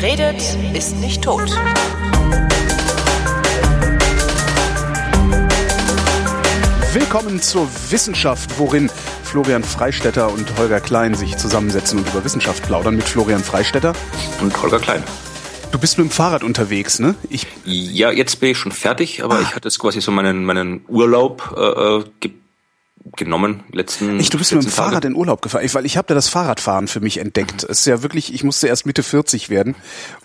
Wer redet, ist nicht tot. Willkommen zur Wissenschaft, worin Florian Freistetter und Holger Klein sich zusammensetzen und über Wissenschaft plaudern mit Florian Freistetter. Und Holger Klein. Du bist mit dem Fahrrad unterwegs, ne? Ich ja, jetzt bin ich schon fertig, aber ah. ich hatte jetzt quasi so meinen, meinen Urlaub äh, äh genommen letzten. Ich, du bist mit dem Fahrrad in Urlaub gefahren, ich, weil ich habe da das Fahrradfahren für mich entdeckt. Es ist ja wirklich, ich musste erst Mitte 40 werden,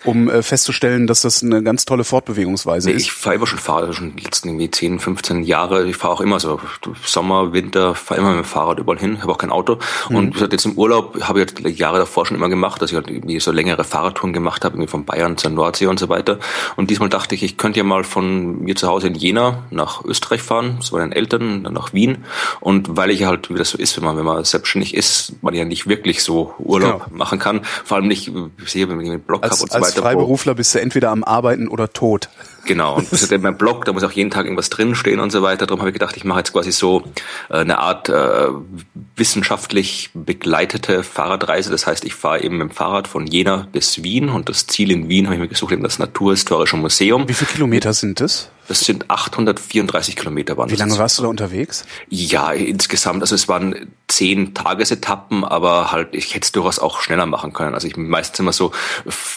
um äh, festzustellen, dass das eine ganz tolle Fortbewegungsweise nee, ist. Ich fahre immer schon Fahrrad, schon die letzten irgendwie 10, 15 Jahre. Ich fahre auch immer so Sommer, Winter, fahre immer mit dem Fahrrad überall hin, habe auch kein Auto. Mhm. Und jetzt im Urlaub habe ich halt Jahre davor schon immer gemacht, dass ich halt irgendwie so längere Fahrradtouren gemacht habe, irgendwie von Bayern zur Nordsee und so weiter. Und diesmal dachte ich, ich könnte ja mal von mir zu Hause in Jena nach Österreich fahren, zu meinen Eltern, dann nach Wien. Und weil ich halt wie das so ist, wenn man, wenn man selbstständig ist, man ja nicht wirklich so Urlaub genau. machen kann. Vor allem nicht, ich sehe, wenn ich einen Blog habe und so weiter. Als Freiberufler bist du entweder am Arbeiten oder tot. Genau. Und das ist ja mein Blog, da muss auch jeden Tag irgendwas drinstehen und so weiter. Darum habe ich gedacht, ich mache jetzt quasi so äh, eine Art äh, wissenschaftlich begleitete Fahrradreise. Das heißt, ich fahre eben mit dem Fahrrad von Jena bis Wien und das Ziel in Wien habe ich mir gesucht, eben das Naturhistorische Museum. Wie viele Kilometer sind das? Das sind 834 Kilometer waren Wie lange warst du da unterwegs? Ja, insgesamt, also es waren zehn Tagesetappen, aber halt, ich hätte es durchaus auch schneller machen können. Also ich bin meistens immer so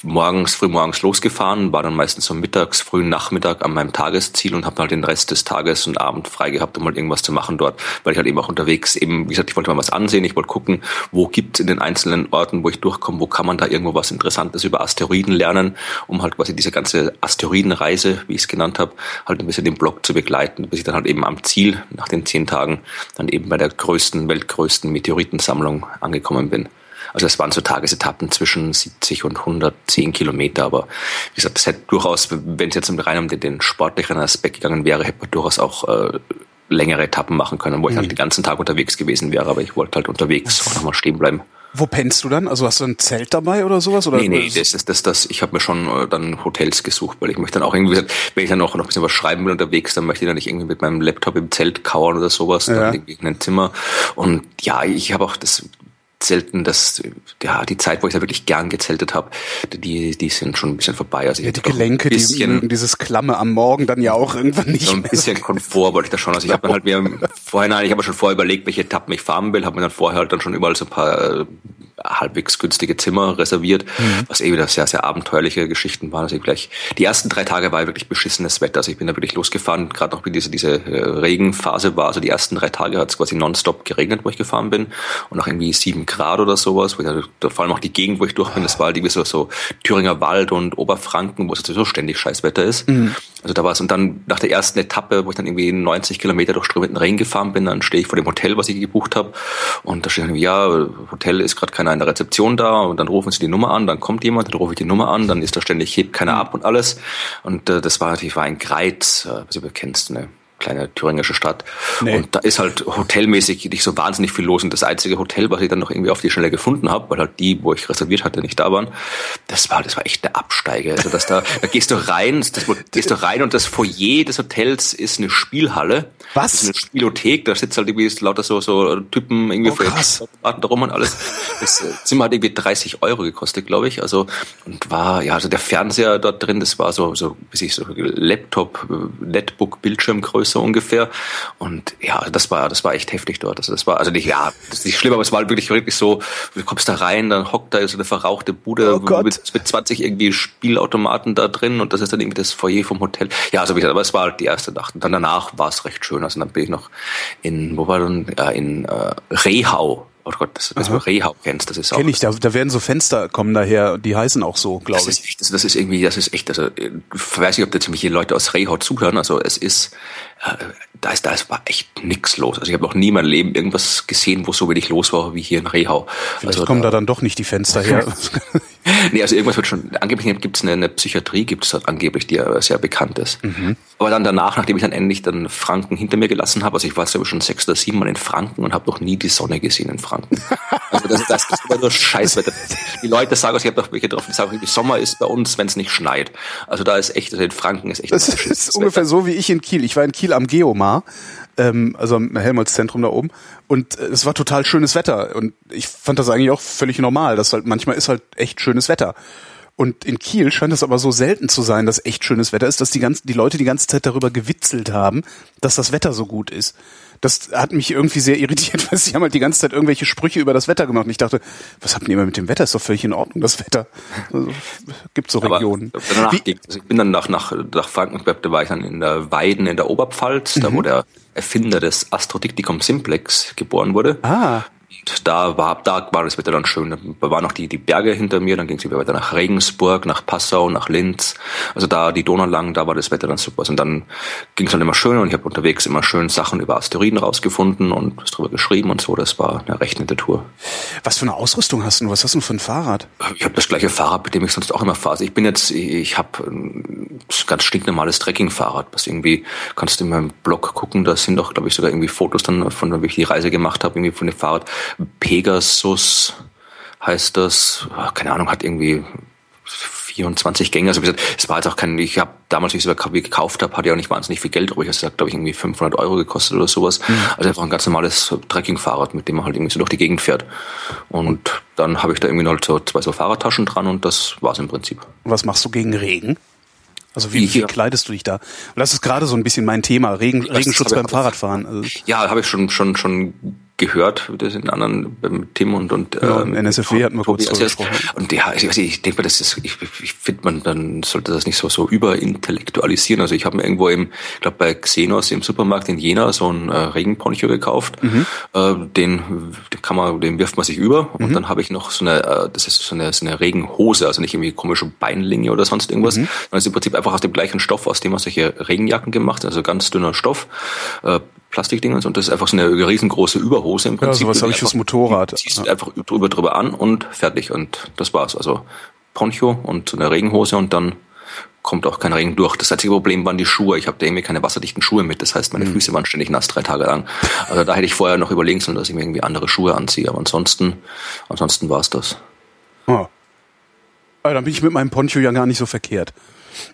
morgens, früh morgens losgefahren, war dann meistens so mittags, frühen Nachmittag an meinem Tagesziel und habe halt den Rest des Tages und Abend frei gehabt, um halt irgendwas zu machen dort, weil ich halt eben auch unterwegs eben, wie gesagt, ich wollte mal was ansehen, ich wollte gucken, wo gibt's in den einzelnen Orten, wo ich durchkomme, wo kann man da irgendwo was Interessantes über Asteroiden lernen, um halt quasi diese ganze Asteroidenreise, wie ich es genannt habe, halt ein bisschen den Blog zu begleiten, bis ich dann halt eben am Ziel nach den zehn Tagen dann eben bei der größten, weltgrößten Meteoritensammlung angekommen bin. Also es waren so Tagesetappen zwischen 70 und 110 Kilometer, aber wie gesagt, das hätte durchaus, wenn es jetzt rein um den, den sportlichen Aspekt gegangen wäre, hätte man durchaus auch äh, längere Etappen machen können, wo mhm. ich halt den ganzen Tag unterwegs gewesen wäre, aber ich wollte halt unterwegs auch nochmal stehen bleiben. Wo pennst du dann? Also hast du ein Zelt dabei oder sowas? Oder nee, nee, das ist das, das, ich habe mir schon äh, dann Hotels gesucht, weil ich möchte dann auch irgendwie, wenn ich dann auch noch ein bisschen was schreiben will unterwegs, dann möchte ich dann nicht irgendwie mit meinem Laptop im Zelt kauern oder sowas, ja. dann in ein Zimmer. Und ja, ich habe auch das Zelten, das, ja, die Zeit, wo ich da wirklich gern gezeltet habe, die, die sind schon ein bisschen vorbei. Also ich ja, die Gelenke, bisschen, die, dieses Klamme am Morgen dann ja auch irgendwann nicht. So ein bisschen mehr. Komfort wollte ich da schon. Also ich habe mir halt mir vorher, nein, ich habe schon vorher überlegt, welche Etappen ich fahren will, habe mir dann vorher halt dann schon überall so ein paar äh, halbwegs günstige Zimmer reserviert, mhm. was eh wieder sehr, sehr abenteuerliche Geschichten waren. Also ich gleich, die ersten drei Tage war wirklich beschissenes Wetter. Also ich bin da wirklich losgefahren, gerade noch wie diese, diese äh, Regenphase war. Also die ersten drei Tage hat es quasi nonstop geregnet, wo ich gefahren bin. Und auch irgendwie sieben Grad oder sowas. Wo ich, da, vor allem auch die Gegend, wo ich durch bin, das war halt irgendwie so, so Thüringer Wald und Oberfranken, wo es sowieso ständig Scheißwetter ist. Mhm. Also da war es. Und dann nach der ersten Etappe, wo ich dann irgendwie 90 Kilometer durch strömenden Regen gefahren bin, dann stehe ich vor dem Hotel, was ich gebucht habe. Und da steht irgendwie, ja, Hotel ist gerade keiner in der Rezeption da. Und dann rufen sie die Nummer an, dann kommt jemand, dann rufe ich die Nummer an, dann ist da ständig, hebt keiner ab und alles. Und äh, das war natürlich war ein Greiz, äh, was du kennst, ne? Kleine thüringische Stadt. Nee. Und da ist halt hotelmäßig nicht so wahnsinnig viel los. Und das einzige Hotel, was ich dann noch irgendwie auf die Schnelle gefunden habe, weil halt die, wo ich reserviert hatte, nicht da waren, das war, das war echt eine Absteige. Also dass da, da gehst du rein, das, gehst du rein und das Foyer des Hotels ist eine Spielhalle. Was? Das ist eine Spielothek, da sitzt halt irgendwie lauter so, so Typen irgendwie oh, krass. darum und alles. Das äh, Zimmer hat irgendwie 30 Euro gekostet, glaube ich. Also, und war, ja, also der Fernseher dort drin, das war so, so, wie sich so Laptop, äh, Netbook, Bildschirmgröße so ungefähr. Und ja, das war, das war echt heftig dort. Also das war, also nicht, ja, das ist nicht schlimm, aber es war wirklich, wirklich so, du kommst da rein, dann hockt da so eine verrauchte Bude oh mit, mit 20 irgendwie Spielautomaten da drin und das ist dann irgendwie das Foyer vom Hotel. Ja, so wie gesagt, aber es war halt die erste Nacht. Und dann danach war es recht schön. Also dann bin ich noch in, wo war dann, ja, in äh, Rehau Oh Gott, das, das du Rehau kennst, das ist auch. Kenn ich, da, da werden so Fenster kommen daher, die heißen auch so, glaube ich. Ist echt, das, das ist irgendwie, das ist echt, also ich weiß nicht, ob da ziemlich viele Leute aus Rehau zuhören, also es ist, äh, da ist, da ist, war echt nix los. Also ich habe noch nie in meinem Leben irgendwas gesehen, wo so wenig los war wie hier in Rehau. Vielleicht also, kommen da, da dann doch nicht die Fenster her. nee, also irgendwas wird schon, angeblich gibt es eine, eine Psychiatrie, gibt es angeblich, die ja sehr bekannt ist. Mhm. Aber dann danach, nachdem ich dann endlich dann Franken hinter mir gelassen habe, also ich war ich schon sechs oder sieben Mal in Franken und habe noch nie die Sonne gesehen in Franken. Also das, das, das ist immer nur Scheißwetter. Die Leute sagen, also ich habe doch welche drauf, die sagen, Sommer ist bei uns, wenn es nicht schneit. Also da ist echt, also in Franken ist echt. Das ist ungefähr so wie ich in Kiel. Ich war in Kiel am Geomar, ähm, also am Helmholtz-Zentrum da oben. Und äh, es war total schönes Wetter. Und ich fand das eigentlich auch völlig normal. dass halt manchmal ist halt echt schönes Wetter. Und in Kiel scheint es aber so selten zu sein, dass echt schönes Wetter ist, dass die, ganzen, die Leute die ganze Zeit darüber gewitzelt haben, dass das Wetter so gut ist. Das hat mich irgendwie sehr irritiert, weil sie haben halt die ganze Zeit irgendwelche Sprüche über das Wetter gemacht. Und ich dachte, was habt ihr immer mit dem Wetter? Ist doch völlig in Ordnung, das Wetter. Also, gibt so Regionen. danach, also ich bin dann nach, nach, nach Frankenberg, da war ich dann in der Weiden in der Oberpfalz, mhm. da wo der Erfinder des Astrodiktikum Simplex geboren wurde. Ah da war, da war das Wetter dann schön. Da waren noch die, die Berge hinter mir, dann ging es weiter nach Regensburg, nach Passau, nach Linz. Also da die Donau lang, da war das Wetter dann super. Und dann ging es dann immer schön und ich habe unterwegs immer schön Sachen über Asteroiden rausgefunden und was drüber geschrieben und so. Das war eine recht nette Tour. Was für eine Ausrüstung hast du? Was hast du für ein Fahrrad? Ich habe das gleiche Fahrrad, mit dem ich sonst auch immer fahre. Also ich bin jetzt, ich habe ein ganz stinknormales Trekkingfahrrad, was irgendwie, kannst du in meinem Blog gucken, da sind doch, glaube ich, sogar irgendwie Fotos dann von, wie ich die Reise gemacht habe, irgendwie von dem Fahrrad Pegasus heißt das. Keine Ahnung, hat irgendwie 24 Gänge. Also es war jetzt auch kein, ich habe damals, wie ich es gekauft habe, hatte ja auch nicht wahnsinnig viel Geld, aber ich habe glaube ich, irgendwie 500 Euro gekostet oder sowas. Mhm. Also einfach ein ganz normales Trekkingfahrrad, mit dem man halt irgendwie so durch die Gegend fährt. Und dann habe ich da irgendwie noch so zwei so Fahrradtaschen dran und das war's im Prinzip. Was machst du gegen Regen? Also wie, wie kleidest du dich da? Und das ist gerade so ein bisschen mein Thema, Regen, Regenschutz beim Fahrradfahren. Also ja, habe ich schon schon schon gehört, das in anderen beim Tim und und genau, ähm, NSFW hatten wir kurz drüber gesprochen. Und ja, ich, also ich denke mal, das ist, ich, ich finde man, dann sollte das nicht so so überintellektualisieren. Also ich habe mir irgendwo im, ich glaube bei Xenos im Supermarkt in Jena so ein äh, Regenponcho gekauft. Mhm. Äh, den, den kann man, den wirft man sich über und mhm. dann habe ich noch so eine, äh, das ist so eine, so eine Regenhose, also nicht irgendwie komische Beinlinge oder sonst irgendwas, mhm. sondern ist im Prinzip einfach aus dem gleichen Stoff, aus dem man solche Regenjacken gemacht, also ganz dünner Stoff, äh, Plastikdingens und das ist einfach so eine riesengroße Überhose im Prinzip. Ja, sowas habe ich fürs Motorrad. Ziehst ja. einfach drüber drüber an und fertig und das war's. Also Poncho und so eine Regenhose und dann kommt auch kein Regen durch. Das einzige Problem waren die Schuhe. Ich habe da irgendwie keine wasserdichten Schuhe mit. Das heißt, meine mhm. Füße waren ständig nass drei Tage lang. Also da hätte ich vorher noch überlegen sollen, dass ich mir irgendwie andere Schuhe anziehe. Aber ansonsten, ansonsten war's das. Oh. Also dann bin ich mit meinem Poncho ja gar nicht so verkehrt.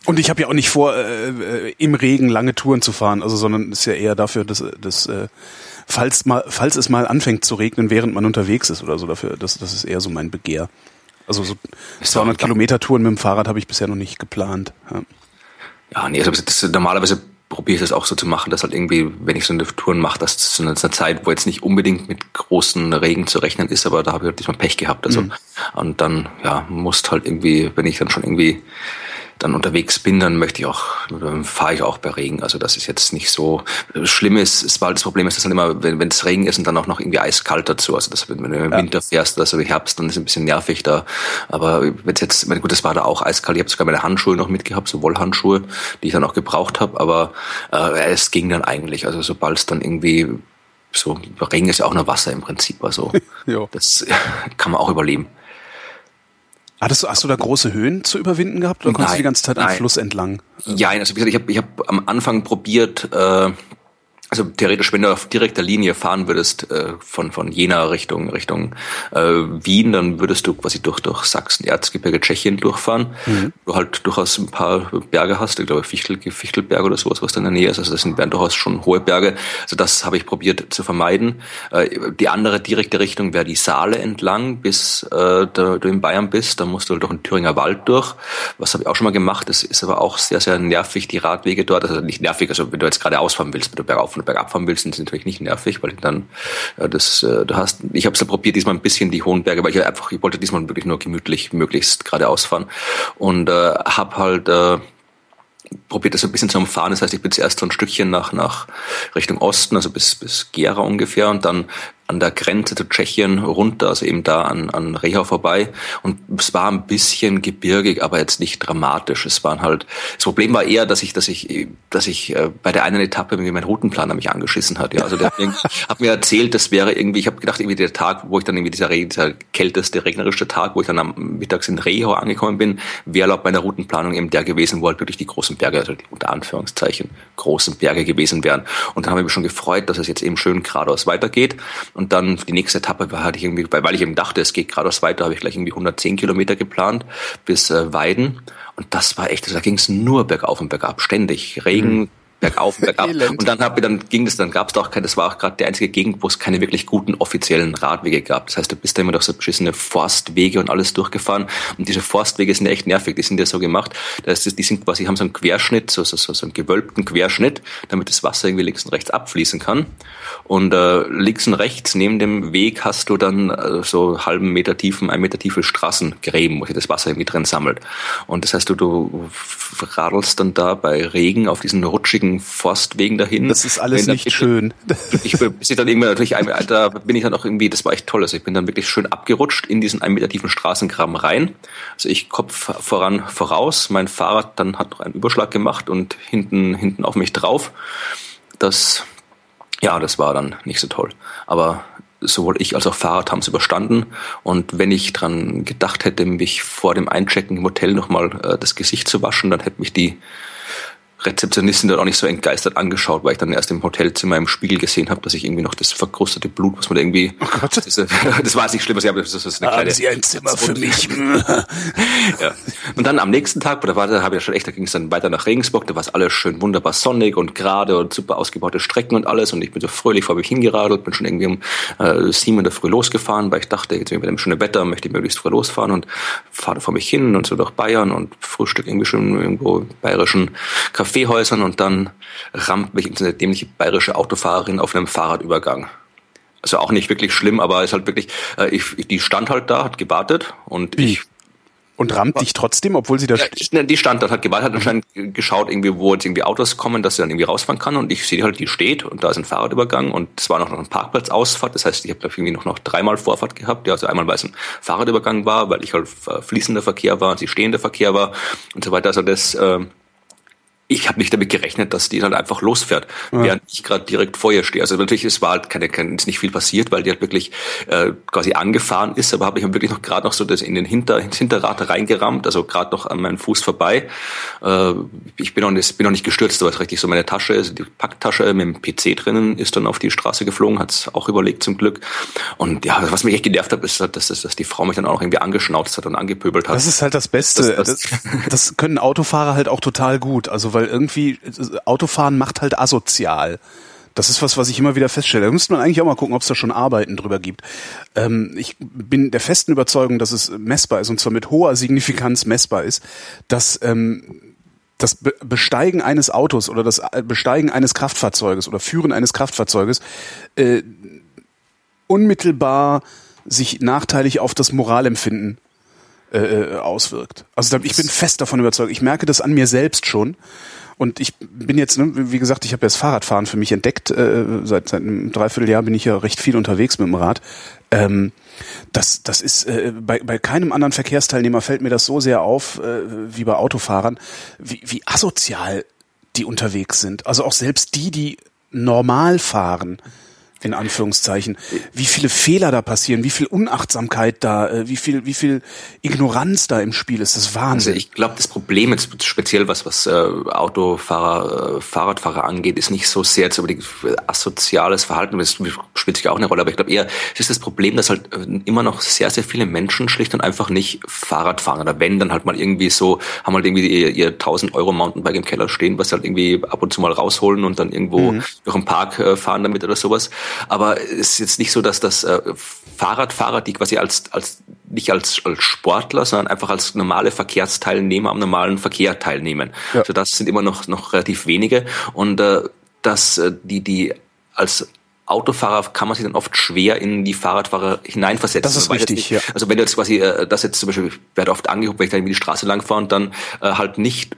Und ich habe ja auch nicht vor, äh, äh, im Regen lange Touren zu fahren, also sondern ist ja eher dafür, dass, dass äh, falls mal, falls es mal anfängt zu regnen, während man unterwegs ist oder so, dafür, das, das ist eher so mein Begehr. Also so 200 Kilometer Touren mit dem Fahrrad habe ich bisher noch nicht geplant. Ja, ja nee, also das, normalerweise probiere ich das auch so zu machen, dass halt irgendwie, wenn ich so eine Touren mache, dass zu einer Zeit, wo jetzt nicht unbedingt mit großen Regen zu rechnen ist, aber da habe ich halt diesmal Pech gehabt. Also mhm. und dann ja musst halt irgendwie, wenn ich dann schon irgendwie dann unterwegs bin, dann möchte ich auch, dann fahre ich auch bei Regen. Also das ist jetzt nicht so schlimm ist. Es war das Problem ist, dass dann immer, wenn es Regen ist und dann auch noch irgendwie eiskalt dazu. Also das, wenn du im ja. Winter fährst, also im Herbst, dann ist es ein bisschen nervig da. Aber wenn jetzt, gut, das war da auch eiskalt. Ich habe sogar meine Handschuhe noch mitgehabt, so Wollhandschuhe, die ich dann auch gebraucht habe. Aber äh, es ging dann eigentlich. Also sobald es dann irgendwie so Regen ist ja auch nur Wasser im Prinzip. Also das kann man auch überleben. Hattest du, hast du da große Höhen zu überwinden gehabt oder konntest du die ganze Zeit am Fluss entlang? Ja, also wie gesagt, ich habe ich hab am Anfang probiert, äh, also theoretisch, wenn du auf direkter Linie fahren würdest äh, von von Jena Richtung Richtung äh, Wien, dann würdest du quasi durch durch Sachsen, Erzgebirge, Tschechien durchfahren. Mhm. Du halt durchaus ein paar Berge hast, ich glaube Fichtel, Fichtelberg oder sowas, was da in der Nähe ist. Also das sind wären durchaus schon hohe Berge. Also das habe ich probiert zu vermeiden. Äh, die andere direkte Richtung wäre die Saale entlang, bis äh, da, du in Bayern bist. Da musst du halt durch den Thüringer Wald durch. Was habe ich auch schon mal gemacht. Das ist aber auch sehr sehr nervig die Radwege dort. Also nicht nervig, also wenn du jetzt gerade ausfahren willst, wenn du bergauf und bergab fahren willst, sind natürlich nicht nervig, weil dann äh, das äh, du hast. Ich habe es ja probiert diesmal ein bisschen die hohen Berge, weil ich einfach ich wollte diesmal wirklich nur gemütlich möglichst geradeaus fahren und äh, habe halt äh, probiert das ein bisschen zu umfahren. Das heißt, ich bin zuerst so ein Stückchen nach, nach Richtung Osten, also bis, bis Gera ungefähr und dann an der Grenze zu Tschechien runter, also eben da an, an Reha vorbei. Und es war ein bisschen gebirgig, aber jetzt nicht dramatisch. Es waren halt, das Problem war eher, dass ich, dass ich, dass ich äh, bei der einen Etappe irgendwie mein Routenplaner mich angeschissen hat. Ja, also der hat mir erzählt, das wäre irgendwie, ich habe gedacht, irgendwie der Tag, wo ich dann irgendwie dieser, dieser kälteste, regnerische Tag, wo ich dann am mittags in Reho angekommen bin, wäre laut meiner Routenplanung eben der gewesen, wo halt wirklich die großen Berge, also die unter Anführungszeichen großen Berge gewesen wären. Und dann habe ich mich schon gefreut, dass es jetzt eben schön geradeaus weitergeht. Und dann die nächste Etappe war, hatte ich irgendwie, weil ich eben dachte, es geht geradeaus weiter, habe ich gleich irgendwie 110 Kilometer geplant bis äh, Weiden. Und das war echt, da ging es nur bergauf und bergab, ständig. Regen, mhm bergauf, bergab. und dann hab, dann ging es, dann gab es da auch kein, das war auch gerade der einzige Gegend, wo es keine wirklich guten offiziellen Radwege gab. Das heißt, du bist da immer durch so beschissene Forstwege und alles durchgefahren. Und diese Forstwege sind ja echt nervig. Die sind ja so gemacht, dass die sind quasi, haben so einen Querschnitt, so, so, so, so einen gewölbten Querschnitt, damit das Wasser irgendwie links und rechts abfließen kann. Und äh, links und rechts neben dem Weg hast du dann äh, so halben Meter tiefen, ein Meter tiefe Straßengräben, wo sich das Wasser irgendwie drin sammelt. Und das heißt, du, du radelst dann da bei Regen auf diesen rutschigen Forstwegen dahin. Das ist alles nicht schön. Ich, ich dann irgendwie natürlich, da bin ich dann auch irgendwie, das war echt toll. Also ich bin dann wirklich schön abgerutscht in diesen ein Meter tiefen Straßengraben rein. Also ich Kopf voran voraus, mein Fahrrad dann hat noch einen Überschlag gemacht und hinten, hinten auf mich drauf. Das, ja, das war dann nicht so toll. Aber sowohl ich als auch Fahrrad haben es überstanden. Und wenn ich dran gedacht hätte, mich vor dem Einchecken im Hotel nochmal äh, das Gesicht zu waschen, dann hätte mich die Rezeptionistin dort auch nicht so entgeistert angeschaut, weil ich dann erst im Hotelzimmer im Spiegel gesehen habe, dass ich irgendwie noch das verkrustete Blut, was man irgendwie. Oh Gott. Das, das war nicht schlimm, was ich habe. Das ist eine Haben Sie ein Zimmer für mich? ja. Und dann am nächsten Tag, da war, da habe ich ja schon echt, da ging es dann weiter nach Regensburg, da war es alles schön wunderbar sonnig und gerade und super ausgebaute Strecken und alles. Und ich bin so fröhlich vor mich hingeradelt, bin schon irgendwie um äh, sieben in der Früh losgefahren, weil ich dachte, jetzt bei dem schönen Wetter möchte ich möglichst früh losfahren und fahre vor mich hin und so durch Bayern und Frühstück irgendwie schon irgendwo bayerischen Kaffee Kaffeehäusern und dann rammt mich eine dämliche bayerische Autofahrerin auf einem Fahrradübergang. Also auch nicht wirklich schlimm, aber ist halt wirklich, äh, ich, die stand halt da, hat gewartet und Wie? ich und rammt dich trotzdem, obwohl sie da ja, steht? Die stand dort, hat gewartet, hat mhm. anscheinend geschaut, irgendwie, wo jetzt irgendwie Autos kommen, dass sie dann irgendwie rausfahren kann. Und ich sehe halt, die steht und da ist ein Fahrradübergang und es war noch ein Parkplatzausfahrt. Das heißt, ich habe irgendwie noch, noch dreimal Vorfahrt gehabt. Ja, also einmal, weil es ein Fahrradübergang war, weil ich halt fließender Verkehr war und sie stehender Verkehr war und so weiter. Also das äh, ich habe nicht damit gerechnet, dass die dann einfach losfährt, ja. während ich gerade direkt vor ihr stehe. Also natürlich, es war halt keine, keine ist nicht viel passiert, weil die halt wirklich äh, quasi angefahren ist, aber habe ich wirklich noch gerade noch so das in den Hinter, ins Hinterrad reingerammt, also gerade noch an meinen Fuß vorbei. Äh, ich bin noch, nicht, bin noch nicht gestürzt, aber es richtig so meine Tasche, also die Packtasche mit dem PC drinnen, ist dann auf die Straße geflogen, hat's auch überlegt zum Glück. Und ja, was mich echt genervt hat, ist, halt, dass, dass, dass die Frau mich dann auch irgendwie angeschnauzt hat und angepöbelt hat. Das ist halt das Beste. Das, das, das können Autofahrer halt auch total gut. Also weil irgendwie Autofahren macht halt asozial. Das ist was, was ich immer wieder feststelle. Da müsste man eigentlich auch mal gucken, ob es da schon Arbeiten drüber gibt. Ähm, ich bin der festen Überzeugung, dass es messbar ist und zwar mit hoher Signifikanz messbar ist, dass ähm, das Besteigen eines Autos oder das Besteigen eines Kraftfahrzeuges oder Führen eines Kraftfahrzeuges äh, unmittelbar sich nachteilig auf das Moralempfinden äh, äh auswirkt. Also ich bin fest davon überzeugt. Ich merke das an mir selbst schon. Und ich bin jetzt, ne, wie gesagt, ich habe ja das Fahrradfahren für mich entdeckt. Äh, seit, seit einem Dreivierteljahr bin ich ja recht viel unterwegs mit dem Rad. Ähm, das, das ist äh, bei, bei keinem anderen Verkehrsteilnehmer fällt mir das so sehr auf äh, wie bei Autofahrern, wie, wie asozial die unterwegs sind. Also auch selbst die, die normal fahren, in Anführungszeichen, wie viele Fehler da passieren, wie viel Unachtsamkeit da, äh, wie viel, wie viel Ignoranz da im Spiel ist, das ist Wahnsinn. Also ich glaube, das Problem jetzt speziell was was äh, Autofahrer, äh, Fahrradfahrer angeht, ist nicht so sehr jetzt über die asoziales Verhalten, das spielt sich auch eine Rolle, aber ich glaube eher, es ist das Problem, dass halt äh, immer noch sehr sehr viele Menschen schlicht und einfach nicht Fahrrad fahren oder wenn dann halt mal irgendwie so haben halt irgendwie ihr, ihr 1000 Euro Mountainbike im Keller stehen, was sie halt irgendwie ab und zu mal rausholen und dann irgendwo mhm. durch den Park äh, fahren damit oder sowas. Aber es ist jetzt nicht so, dass das äh, Fahrradfahrer, die quasi als, als nicht als, als Sportler, sondern einfach als normale Verkehrsteilnehmer am normalen Verkehr teilnehmen. Ja. Also das sind immer noch, noch relativ wenige. Und äh, dass äh, die, die als Autofahrer kann man sich dann oft schwer in die Fahrradfahrer hineinversetzen. Das ist richtig, nicht, ja. Also wenn du jetzt quasi, äh, das jetzt zum Beispiel, ich werde oft angehoben, wenn ich dann die Straße lang fahre und dann äh, halt nicht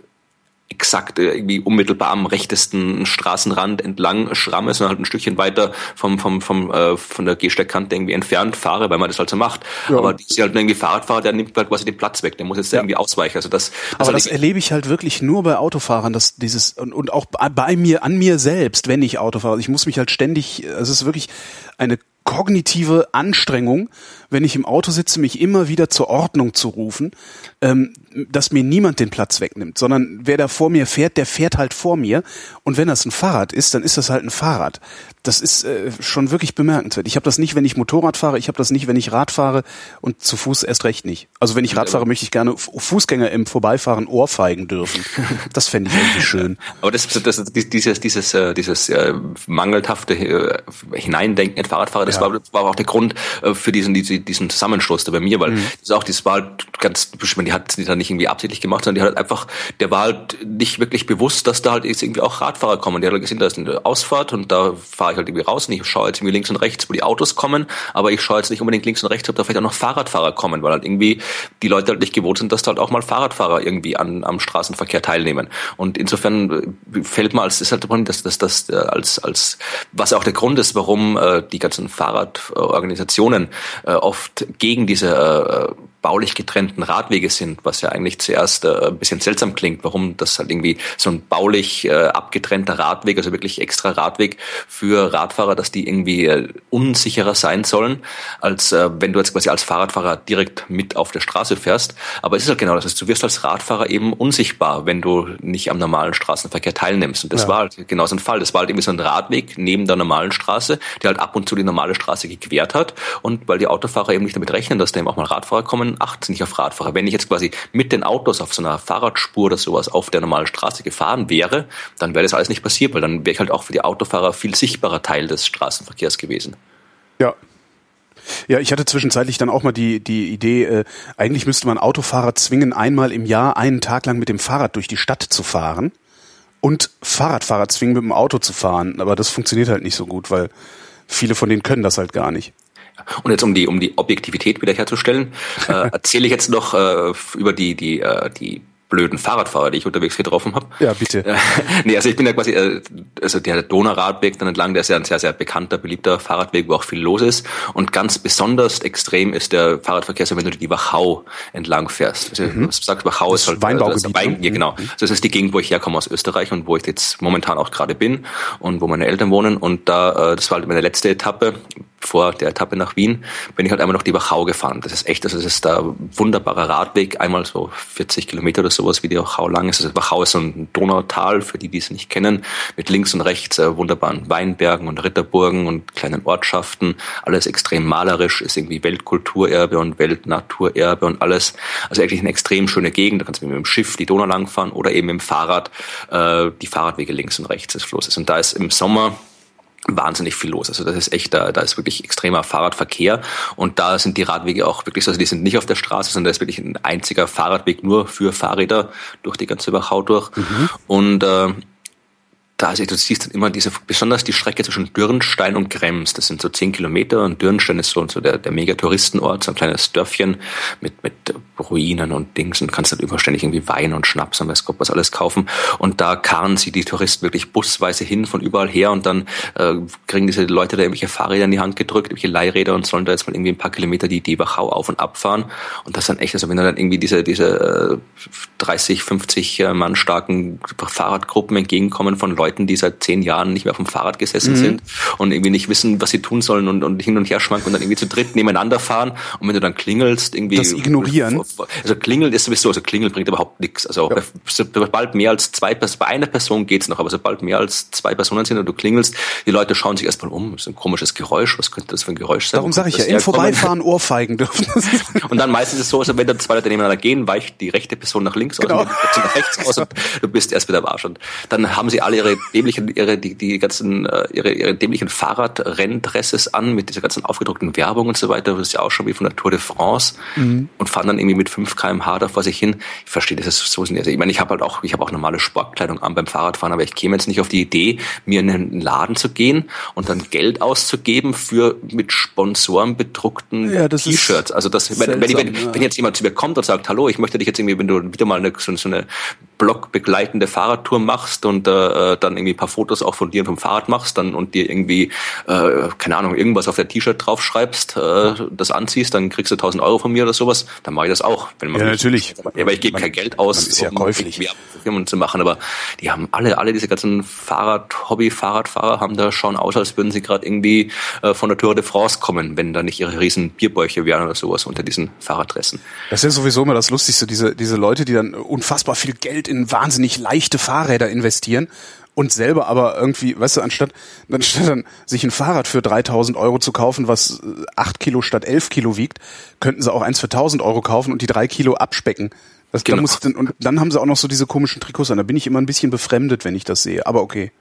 exakt äh, irgendwie unmittelbar am rechtesten Straßenrand entlang schramme, sondern halt ein Stückchen weiter vom, vom, vom, äh, von der Gehsteigkante irgendwie entfernt fahre, weil man das halt so macht. Ja. Aber die ist halt irgendwie Fahrradfahrer, der nimmt halt quasi den Platz weg, der muss jetzt ja. irgendwie ausweichen. Also das, das Aber das erlebe ich halt wirklich nur bei Autofahrern, dass dieses, und, und auch bei mir, an mir selbst, wenn ich Auto fahre. Ich muss mich halt ständig, also es ist wirklich eine kognitive Anstrengung, wenn ich im Auto sitze, mich immer wieder zur Ordnung zu rufen, ähm, dass mir niemand den Platz wegnimmt, sondern wer da vor mir fährt, der fährt halt vor mir. Und wenn das ein Fahrrad ist, dann ist das halt ein Fahrrad. Das ist äh, schon wirklich bemerkenswert. Ich habe das nicht, wenn ich Motorrad fahre, ich habe das nicht, wenn ich Rad fahre und zu Fuß erst recht nicht. Also wenn ich Rad fahre, möchte ich gerne Fußgänger im Vorbeifahren ohrfeigen dürfen. Das fände ich irgendwie schön. Aber das, das, dieses, dieses, äh, dieses äh, mangelhafte äh, Hineindenken in Fahrradfahrer, das, ja. war, war auch der Grund äh, für diesen, diesen, diesen Zusammenstoß da bei mir, weil mhm. das auch, das war halt ganz, die hat es da nicht irgendwie absichtlich gemacht, sondern die hat halt einfach, der war halt nicht wirklich bewusst, dass da halt jetzt irgendwie auch Radfahrer kommen. Die hat halt gesehen, da ist eine Ausfahrt und da fahre ich halt irgendwie raus und ich schaue jetzt irgendwie links und rechts, wo die Autos kommen, aber ich schaue jetzt nicht unbedingt links und rechts, ob da vielleicht auch noch Fahrradfahrer kommen, weil halt irgendwie die Leute halt nicht gewohnt sind, dass da halt auch mal Fahrradfahrer irgendwie an, am Straßenverkehr teilnehmen. Und insofern äh, fällt mir als, ist halt dass das, das, das als, als, was auch der Grund ist, warum äh, die ganzen Fahrradorganisationen äh, oft gegen diese äh, baulich getrennten Radwege sind, was ja eigentlich zuerst äh, ein bisschen seltsam klingt, warum das halt irgendwie so ein baulich äh, abgetrennter Radweg, also wirklich extra Radweg für Radfahrer, dass die irgendwie äh, unsicherer sein sollen, als äh, wenn du jetzt quasi als Fahrradfahrer direkt mit auf der Straße fährst. Aber es ist halt genau das, also du wirst als Radfahrer eben unsichtbar, wenn du nicht am normalen Straßenverkehr teilnimmst. Und das ja. war halt genau so ein Fall. Das war halt irgendwie so ein Radweg neben der normalen Straße, der halt ab und zu die normale Straße gequert hat. Und weil die Autofahrer eben nicht damit rechnen, dass da eben auch mal Radfahrer kommen, achten nicht auf Radfahrer. Wenn ich jetzt quasi mit den Autos auf so einer Fahrradspur oder sowas auf der normalen Straße gefahren wäre, dann wäre das alles nicht passiert, weil dann wäre ich halt auch für die Autofahrer viel sichtbarer Teil des Straßenverkehrs gewesen. Ja, ja, ich hatte zwischenzeitlich dann auch mal die, die Idee, äh, eigentlich müsste man Autofahrer zwingen, einmal im Jahr einen Tag lang mit dem Fahrrad durch die Stadt zu fahren und Fahrradfahrer zwingen, mit dem Auto zu fahren. Aber das funktioniert halt nicht so gut, weil viele von denen können das halt gar nicht. Und jetzt um die um die Objektivität wiederherzustellen, äh, erzähle ich jetzt noch äh, über die die äh, die blöden Fahrradfahrer, die ich unterwegs getroffen habe. Ja, bitte. Äh, nee, also ich bin ja quasi, äh, also der Donauradweg dann entlang, der ist ja ein sehr, sehr bekannter, beliebter Fahrradweg, wo auch viel los ist. Und ganz besonders extrem ist der Fahrradverkehr, so wenn du die Wachau entlang fährst. Also, mhm. Was sagst, Wachau das ist halt Weinbaugebiet. Also Wein, ja, genau. Also das ist die Gegend, wo ich herkomme aus Österreich und wo ich jetzt momentan auch gerade bin und wo meine Eltern wohnen. Und da, äh, das war halt meine letzte Etappe vor der Etappe nach Wien, bin ich halt einmal noch die Wachau gefahren. Das ist echt, also das ist da wunderbarer Radweg, einmal so 40 Kilometer oder sowas, wie die Wachau lang ist. Also Wachau ist ein Donautal, für die, die es nicht kennen, mit links und rechts äh, wunderbaren Weinbergen und Ritterburgen und kleinen Ortschaften. Alles extrem malerisch, ist irgendwie Weltkulturerbe und Weltnaturerbe und alles. Also eigentlich eine extrem schöne Gegend. Da kannst du mit dem Schiff die Donau langfahren oder eben im Fahrrad äh, die Fahrradwege links und rechts des Flusses. Und da ist im Sommer wahnsinnig viel los. Also das ist echt, da, da ist wirklich extremer Fahrradverkehr und da sind die Radwege auch wirklich so, also die sind nicht auf der Straße, sondern da ist wirklich ein einziger Fahrradweg nur für Fahrräder durch die ganze Wachau durch. Mhm. Und äh, da also du siehst dann immer diese, besonders die Strecke zwischen Dürnstein und Krems, das sind so zehn Kilometer und Dürnstein ist so, so der, der Mega-Touristenort, so ein kleines Dörfchen mit, mit Ruinen und Dings und kannst dann überständig irgendwie Wein und Schnaps und weiß Gott was alles kaufen. Und da karren sie die Touristen wirklich busweise hin von überall her und dann äh, kriegen diese Leute da irgendwelche Fahrräder in die Hand gedrückt, irgendwelche Leihräder und sollen da jetzt mal irgendwie ein paar Kilometer die Debachau auf und ab fahren und das dann echt, also wenn du dann irgendwie diese, diese 30, 50 Mann starken Fahrradgruppen entgegenkommen von Leuten, Leuten, die seit zehn Jahren nicht mehr auf dem Fahrrad gesessen mhm. sind und irgendwie nicht wissen, was sie tun sollen und, und hin und her schwanken und dann irgendwie zu dritt nebeneinander fahren und wenn du dann klingelst, irgendwie. Das ignorieren. Also klingeln ist sowieso, also klingeln bringt überhaupt nichts. Also ja. sobald mehr als zwei, bei einer Person geht's noch, aber sobald mehr als zwei Personen sind und du klingelst, die Leute schauen sich erstmal um, das ist ein komisches Geräusch, was könnte das für ein Geräusch sein? Darum sage ich ja, im Vorbeifahren Ohrfeigen dürfen. und dann meistens ist es so, also wenn dann zwei Leute nebeneinander gehen, weicht die rechte Person nach links genau. aus und die nach rechts aus und du bist erst wieder warsch. Und dann haben sie alle ihre dämlichen, ihre, die, die ganzen, äh, ihre, ihre dämlichen Fahrradrenndresses an mit dieser ganzen aufgedruckten Werbung und so weiter. Das ist ja auch schon wie von der Tour de France mhm. und fahren dann irgendwie mit 5 kmh da vor sich hin. Ich verstehe das ist so nicht. Also ich meine, ich habe halt auch, ich habe auch normale Sportkleidung an beim Fahrradfahren, aber ich käme jetzt nicht auf die Idee, mir in einen Laden zu gehen und dann Geld auszugeben für mit Sponsoren bedruckten ja, T-Shirts. Also das, wenn, seltsam, wenn, wenn, ja. wenn, jetzt jemand zu mir kommt und sagt, hallo, ich möchte dich jetzt irgendwie, wenn du wieder mal eine, so, so eine blogbegleitende Fahrradtour machst und äh, dann irgendwie ein paar Fotos auch von dir vom Fahrrad machst dann und dir irgendwie, äh, keine Ahnung, irgendwas auf der T-Shirt draufschreibst, äh, das anziehst, dann kriegst du 1000 Euro von mir oder sowas, dann mache ich das auch. Wenn man ja, natürlich. Ja, weil ich gebe kein Geld aus, ist ja um käuflich. Firmen zu machen, aber die haben alle, alle diese ganzen Fahrrad, Hobby-Fahrradfahrer haben da schon aus, als würden sie gerade irgendwie äh, von der Tour de France kommen, wenn da nicht ihre riesen Bierbäuche wären oder sowas unter diesen Fahrradressen. Das ist sowieso immer das Lustigste, diese, diese Leute, die dann unfassbar viel Geld in wahnsinnig leichte Fahrräder investieren und selber aber irgendwie, weißt du, anstatt, anstatt dann sich ein Fahrrad für 3000 Euro zu kaufen, was 8 äh, Kilo statt 11 Kilo wiegt, könnten sie auch eins für 1000 Euro kaufen und die drei Kilo abspecken. Das, genau. da muss dann, und dann haben sie auch noch so diese komischen Trikots an. Da bin ich immer ein bisschen befremdet, wenn ich das sehe. Aber okay.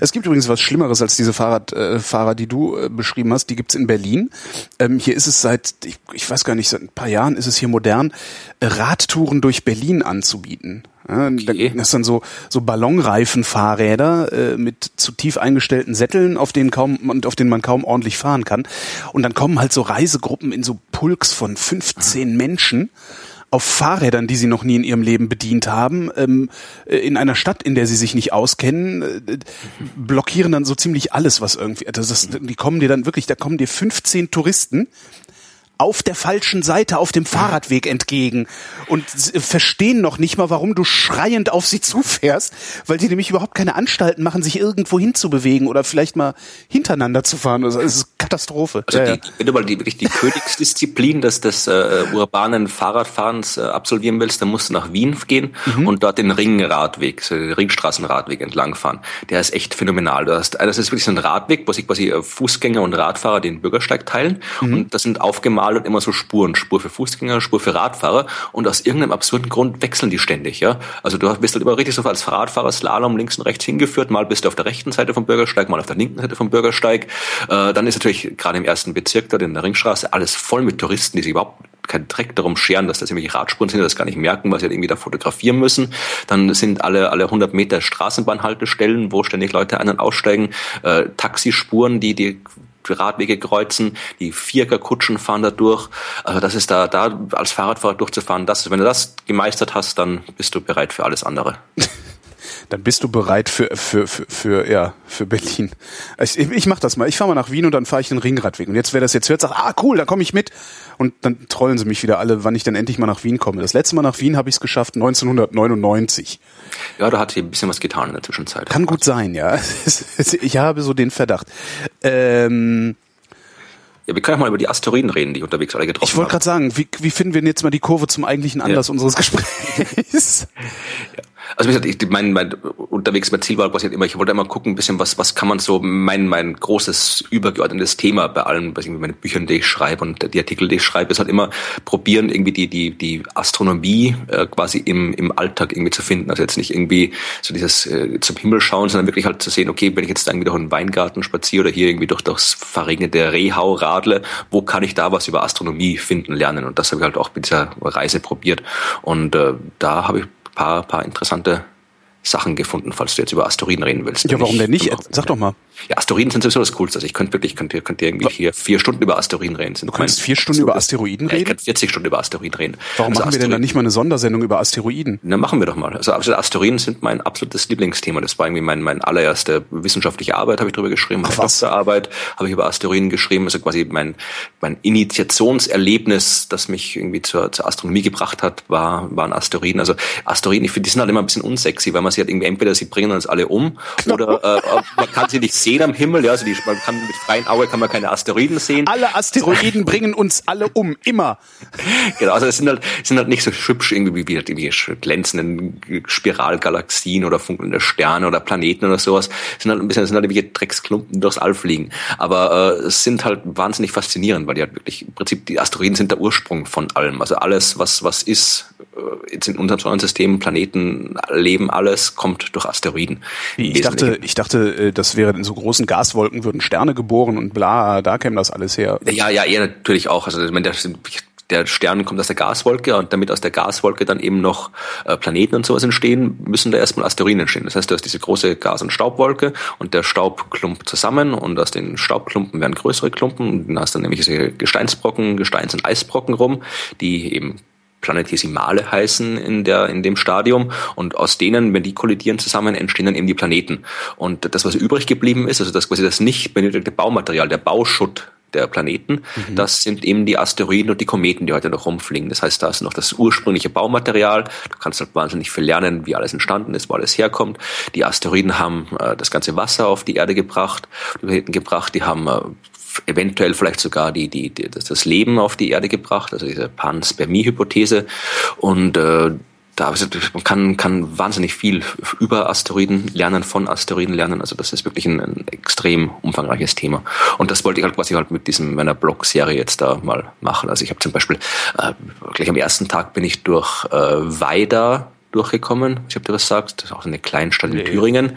Es gibt übrigens was Schlimmeres als diese Fahrradfahrer, äh, die du äh, beschrieben hast. Die gibt's in Berlin. Ähm, hier ist es seit, ich, ich, weiß gar nicht, seit ein paar Jahren ist es hier modern, Radtouren durch Berlin anzubieten. Ja, okay. Das sind dann so, so Ballonreifen-Fahrräder äh, mit zu tief eingestellten Sätteln, auf denen kaum und auf denen man kaum ordentlich fahren kann. Und dann kommen halt so Reisegruppen in so Pulks von 15 Menschen auf Fahrrädern, die sie noch nie in ihrem Leben bedient haben, ähm, äh, in einer Stadt, in der sie sich nicht auskennen, äh, blockieren dann so ziemlich alles, was irgendwie, das ist, die kommen dir dann wirklich, da kommen dir 15 Touristen auf der falschen Seite auf dem Fahrradweg entgegen und verstehen noch nicht mal, warum du schreiend auf sie zufährst, weil die nämlich überhaupt keine Anstalten machen, sich irgendwo hinzubewegen oder vielleicht mal hintereinander zu fahren. Also es ist Katastrophe. Also ja, die, wenn du mal die, wirklich die Königsdisziplin des, des äh, urbanen Fahrradfahrens äh, absolvieren willst, dann musst du nach Wien gehen mhm. und dort den Ringradweg, den Ringstraßenradweg entlangfahren. Der ist echt phänomenal. Du hast, das ist wirklich so ein Radweg, wo sich quasi äh, Fußgänger und Radfahrer den Bürgersteig teilen mhm. und das sind aufgemalt und immer so Spuren. Spur für Fußgänger, Spur für Radfahrer. Und aus irgendeinem absurden Grund wechseln die ständig, ja. Also du bist halt immer richtig so als Radfahrer Slalom links und rechts hingeführt. Mal bist du auf der rechten Seite vom Bürgersteig, mal auf der linken Seite vom Bürgersteig. Äh, dann ist natürlich gerade im ersten Bezirk dort in der Ringstraße alles voll mit Touristen, die sich überhaupt keinen Dreck darum scheren, dass das irgendwelche Radspuren sind, das gar nicht merken, weil sie halt irgendwie da fotografieren müssen. Dann sind alle, alle 100 Meter Straßenbahnhaltestellen, wo ständig Leute ein- und aussteigen, äh, Taxispuren, die, die Radwege kreuzen, die Viererkutschen fahren da durch. Also das ist da, da als Fahrradfahrer durchzufahren, das, wenn du das gemeistert hast, dann bist du bereit für alles andere. dann bist du bereit für für für, für ja für Berlin. Ich, ich mach das mal. Ich fahre mal nach Wien und dann fahre ich den Ringradweg. Und jetzt wer das jetzt hört, sagt, ah cool, da komme ich mit. Und dann trollen sie mich wieder alle, wann ich dann endlich mal nach Wien komme. Das letzte Mal nach Wien habe ich es geschafft 1999. Ja, da hat sich ein bisschen was getan in der Zwischenzeit. Kann gut sein, ja. Ich habe so den Verdacht. Ähm, ja, wir können ja mal über die Asteroiden reden, die unterwegs alle getroffen haben. Ich wollte gerade sagen, wie, wie finden wir denn jetzt mal die Kurve zum eigentlichen Anlass ja. unseres Gesprächs? ja. Also wie gesagt, ich, mein, mein unterwegs mein Ziel war quasi immer, ich wollte immer gucken, ein bisschen, was, was kann man so, mein, mein großes übergeordnetes Thema bei allen, mit meinen Büchern, die ich schreibe und die Artikel, die ich schreibe, ist halt immer probieren, irgendwie die, die, die Astronomie äh, quasi im, im Alltag irgendwie zu finden. Also jetzt nicht irgendwie so dieses äh, zum Himmel schauen, sondern wirklich halt zu sehen, okay, wenn ich jetzt irgendwie durch einen Weingarten spaziere oder hier irgendwie durch das verregnete Rehau radle, wo kann ich da was über Astronomie finden, lernen? Und das habe ich halt auch mit dieser Reise probiert. Und äh, da habe ich paar, paar interessante Sachen gefunden, falls du jetzt über Asteroiden reden willst. Ja, warum denn nicht? Sag doch mal. Ja, Asteroiden sind sowieso das Coolste. Also ich könnte wirklich, könnte, könnte irgendwie hier vier Stunden über Asteroiden reden. Sind du kannst vier Stunden über Asteroiden reden? Ja, ich könnte 40 Stunden über Asteroiden reden. Warum also machen wir denn dann nicht mal eine Sondersendung über Asteroiden? Na, machen wir doch mal. Also Asteroiden sind mein absolutes Lieblingsthema. Das war irgendwie mein, mein allererste wissenschaftliche Arbeit, habe ich drüber geschrieben. Ach, was? Doktorarbeit habe ich über Asteroiden geschrieben. Also quasi mein, mein Initiationserlebnis, das mich irgendwie zur, zur Astronomie gebracht hat, war, waren Asteroiden. Also Asteroiden, ich finde, die sind halt immer ein bisschen unsexy, weil man sie halt irgendwie entweder sie bringen uns alle um genau. oder äh, man kann sie nicht sehen am Himmel, ja, also die, man kann mit freiem Auge kann man keine Asteroiden sehen. Alle Asteroiden bringen uns alle um, immer. Genau, also es sind halt, sind halt nicht so hübsch irgendwie wie die glänzenden Spiralgalaxien oder funkelnde Sterne oder Planeten oder sowas. Es sind halt ein bisschen, sind halt wie Drecksklumpen durchs All fliegen. Aber äh, es sind halt wahnsinnig faszinierend, weil die halt wirklich, im Prinzip, die Asteroiden sind der Ursprung von allem. Also alles, was, was ist, äh, jetzt in unserem Sonnensystem, Planeten, Leben, alles kommt durch Asteroiden. Ich dachte, ich dachte, äh, das wäre in so großen Gaswolken würden Sterne geboren und bla, da käme das alles her. Ja, ja, eher natürlich auch. Also der, der Stern kommt aus der Gaswolke und damit aus der Gaswolke dann eben noch äh, Planeten und sowas entstehen, müssen da erstmal Asteroiden entstehen. Das heißt, du hast diese große Gas- und Staubwolke und der Staub klumpt zusammen und aus den Staubklumpen werden größere Klumpen und dann hast du nämlich diese Gesteinsbrocken, Gesteins- und Eisbrocken rum, die eben Planetesimale heißen in der in dem Stadium und aus denen, wenn die kollidieren zusammen, entstehen dann eben die Planeten. Und das, was übrig geblieben ist, also das quasi das nicht benötigte Baumaterial, der Bauschutt der Planeten. Mhm. Das sind eben die Asteroiden und die Kometen, die heute noch rumfliegen. Das heißt, da ist noch das ursprüngliche Baumaterial. Du kannst halt wahnsinnig viel lernen, wie alles entstanden ist, wo alles herkommt. Die Asteroiden haben äh, das ganze Wasser auf die Erde gebracht, die Planeten gebracht. Die haben äh, eventuell vielleicht sogar die, die, die, das Leben auf die Erde gebracht, also diese Panspermie-Hypothese. Und äh, da man kann, kann wahnsinnig viel über Asteroiden lernen, von Asteroiden lernen. Also das ist wirklich ein, ein extrem umfangreiches Thema. Und das wollte ich halt quasi halt mit diesem meiner Blog-Serie jetzt da mal machen. Also ich habe zum Beispiel äh, gleich am ersten Tag bin ich durch äh, Weida durchgekommen. Ich habe dir was sagt, das ist auch eine Kleinstadt in nee. Thüringen.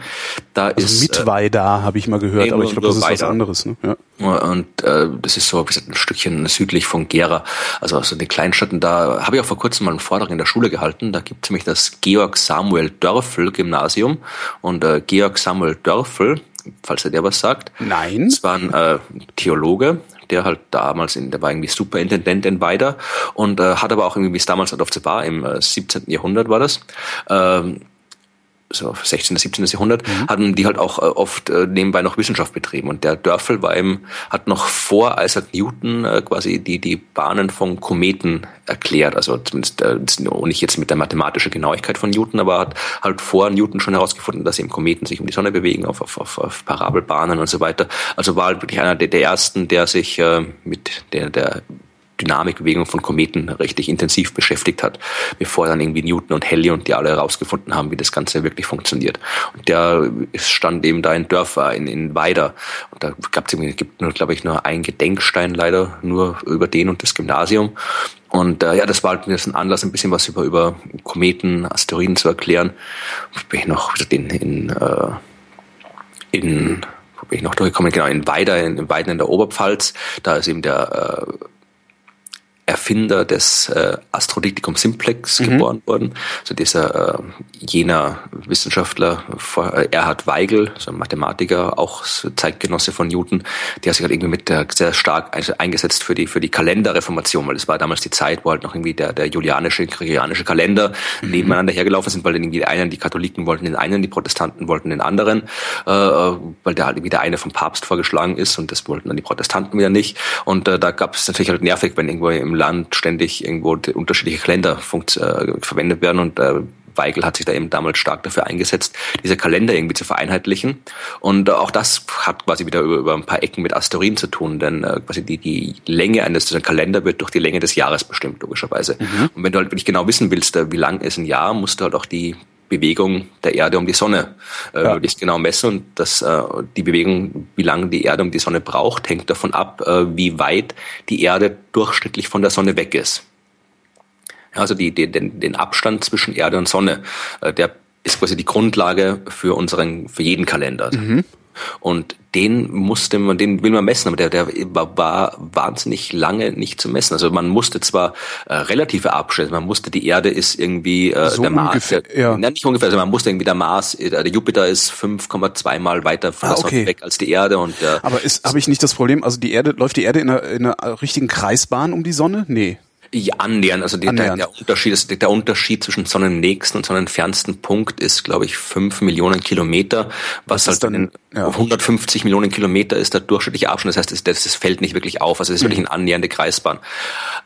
Da also ist Mittweida, äh, habe ich mal gehört, aber ich glaube, das ist was anderes. Ne? Ja. Und äh, das ist so gesagt, ein Stückchen südlich von Gera, also so eine Kleinstadt. Und da habe ich auch vor kurzem mal einen Vortrag in der Schule gehalten. Da gibt es nämlich das Georg Samuel Dörfel Gymnasium. Und äh, Georg Samuel Dörfel, falls er dir was sagt. Nein. Das war ein äh, Theologe, der halt damals in, der war irgendwie Superintendent in Weida und äh, hat aber auch irgendwie, wie es damals halt oft war, im äh, 17. Jahrhundert war das, ähm, so 16. 17. Jahrhundert, mhm. hatten die halt auch äh, oft äh, nebenbei noch Wissenschaft betrieben. Und der Dörfel war eben, hat noch vor Isaac Newton äh, quasi die, die Bahnen von Kometen erklärt. Also zumindest äh, nicht jetzt mit der mathematischen Genauigkeit von Newton, aber hat halt vor Newton schon herausgefunden, dass eben Kometen sich um die Sonne bewegen auf, auf, auf, auf Parabelbahnen und so weiter. Also war halt wirklich einer der, der ersten, der sich äh, mit der, der Dynamikbewegung von Kometen richtig intensiv beschäftigt hat, bevor dann irgendwie Newton und Halley und die alle herausgefunden haben, wie das Ganze wirklich funktioniert. Und der stand eben da in Dörfer, in, in Weider. Und da gab es gibt nur, glaube ich, nur ein Gedenkstein leider, nur über den und das Gymnasium. Und äh, ja, das war halt ein Anlass, ein bisschen was über, über Kometen, Asteroiden zu erklären. Bin ich noch in, in, äh, in wo bin ich noch durchgekommen? Genau, in Weider, in, in Weiden in der Oberpfalz. Da ist eben der äh, Erfinder des äh, Astrodiktikum Simplex mhm. geboren worden. Also dieser äh, jener Wissenschaftler äh, Erhard Weigel, so ein Mathematiker, auch Zeitgenosse von Newton, der sich halt irgendwie mit der sehr stark eingesetzt für die für die Kalenderreformation, weil es war damals die Zeit, wo halt noch irgendwie der der julianische, gregorianische Kalender mhm. nebeneinander hergelaufen sind, weil dann irgendwie die einen die Katholiken wollten den einen, die Protestanten wollten den anderen, äh, weil der halt irgendwie der eine vom Papst vorgeschlagen ist und das wollten dann die Protestanten wieder nicht. Und äh, da gab es natürlich halt nervig, wenn irgendwo im Land ständig irgendwo unterschiedliche Kalender äh, verwendet werden und äh, Weigel hat sich da eben damals stark dafür eingesetzt, diese Kalender irgendwie zu vereinheitlichen. Und äh, auch das hat quasi wieder über, über ein paar Ecken mit Asteroiden zu tun, denn äh, quasi die, die Länge eines Kalender wird durch die Länge des Jahres bestimmt, logischerweise. Mhm. Und wenn du halt wirklich genau wissen willst, wie lang ist ein Jahr, musst du halt auch die Bewegung der Erde um die Sonne äh, ja. möglichst genau messen und das, äh, die Bewegung, wie lange die Erde um die Sonne braucht, hängt davon ab, äh, wie weit die Erde durchschnittlich von der Sonne weg ist. Also die, die, den, den Abstand zwischen Erde und Sonne, äh, der ist quasi die Grundlage für unseren, für jeden Kalender. Mhm. Und den musste man, den will man messen, aber der, der war, war wahnsinnig lange nicht zu messen. Also man musste zwar äh, relative Abstände, man musste die Erde ist irgendwie äh, so der Mars, ungefähr, der, ja. nicht ungefähr, also man musste irgendwie der Mars, äh, der Jupiter ist 5,2 mal weiter von ah, der Sonne weg als die Erde und äh, aber ist habe ich nicht das Problem, also die Erde läuft die Erde in einer, in einer richtigen Kreisbahn um die Sonne? Nee. Ja, annähernd. Also die, annähernd. Der, der, Unterschied der Unterschied zwischen sonnennächsten und sonnenfernsten Punkt ist, glaube ich, fünf Millionen Kilometer, was, was halt dann, ja. 150 Millionen Kilometer ist der durchschnittliche Abstand. Das heißt, das, das, das fällt nicht wirklich auf. Also es ist mhm. wirklich eine annähernde Kreisbahn.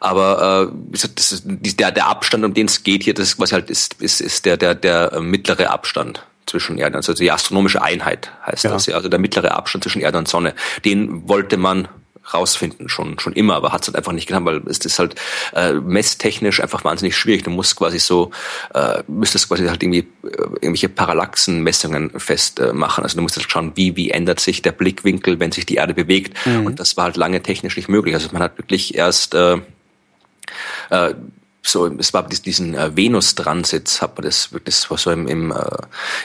Aber äh, das der, der Abstand, um den es geht hier, das ist quasi halt ist, ist, ist der, der, der mittlere Abstand zwischen Erde, also die astronomische Einheit heißt ja. das, ja, also der mittlere Abstand zwischen Erde und Sonne. Den wollte man rausfinden, schon, schon immer, aber hat es halt einfach nicht getan, weil es ist halt äh, messtechnisch einfach wahnsinnig schwierig. Du musst quasi so, äh, müsstest quasi halt irgendwie äh, irgendwelche Parallaxenmessungen festmachen. Äh, also du musst halt schauen, wie, wie ändert sich der Blickwinkel, wenn sich die Erde bewegt. Mhm. Und das war halt lange technisch nicht möglich. Also man hat wirklich erst äh, äh, so, es war diesen äh, Venus-Transit, hat man das wirklich, das war so im, im, äh,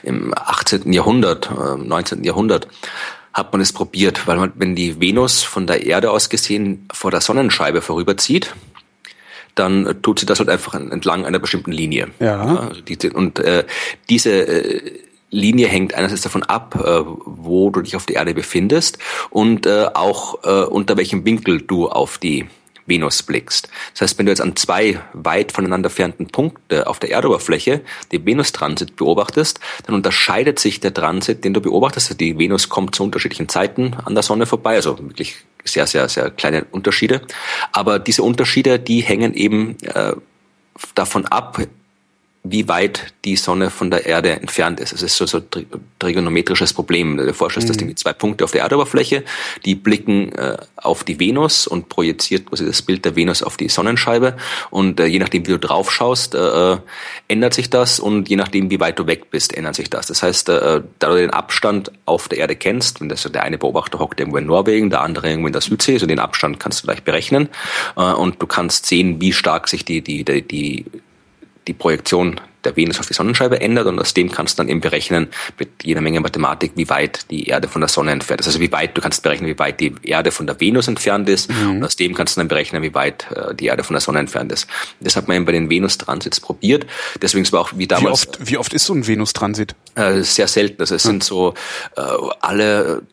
im 18. Jahrhundert, äh, 19. Jahrhundert, hat man es probiert, weil man, wenn die Venus von der Erde aus gesehen vor der Sonnenscheibe vorüberzieht, dann tut sie das halt einfach entlang einer bestimmten Linie. Ja. Also die, und äh, diese äh, Linie hängt einerseits davon ab, äh, wo du dich auf der Erde befindest und äh, auch äh, unter welchem Winkel du auf die Venus blickst. Das heißt, wenn du jetzt an zwei weit voneinander entfernten Punkte auf der Erdoberfläche den Venustransit beobachtest, dann unterscheidet sich der Transit, den du beobachtest. Also die Venus kommt zu unterschiedlichen Zeiten an der Sonne vorbei, also wirklich sehr, sehr, sehr kleine Unterschiede. Aber diese Unterschiede, die hängen eben äh, davon ab, wie weit die Sonne von der Erde entfernt ist. Es ist so, so ein trigonometrisches Problem. Der Forscher ist, dass die zwei Punkte auf der Erdoberfläche, die blicken äh, auf die Venus und projiziert quasi das Bild der Venus auf die Sonnenscheibe. Und äh, je nachdem, wie du drauf schaust, äh, ändert sich das und je nachdem, wie weit du weg bist, ändert sich das. Das heißt, äh, da du den Abstand auf der Erde kennst, wenn das der eine Beobachter hockt irgendwo in Norwegen, der andere irgendwo in der Südsee, so den Abstand kannst du gleich berechnen äh, und du kannst sehen, wie stark sich die, die, die, die die Projektion der Venus auf die Sonnenscheibe ändert und aus dem kannst du dann eben berechnen mit jeder Menge Mathematik, wie weit die Erde von der Sonne entfernt ist. Also wie weit, du kannst berechnen, wie weit die Erde von der Venus entfernt ist mhm. und aus dem kannst du dann berechnen, wie weit äh, die Erde von der Sonne entfernt ist. Das hat man eben bei den Venus-Transits probiert. Deswegen war auch wie damals. Wie oft, wie oft ist so ein Venus-Transit? Äh, sehr selten. Also es mhm. sind so äh, alle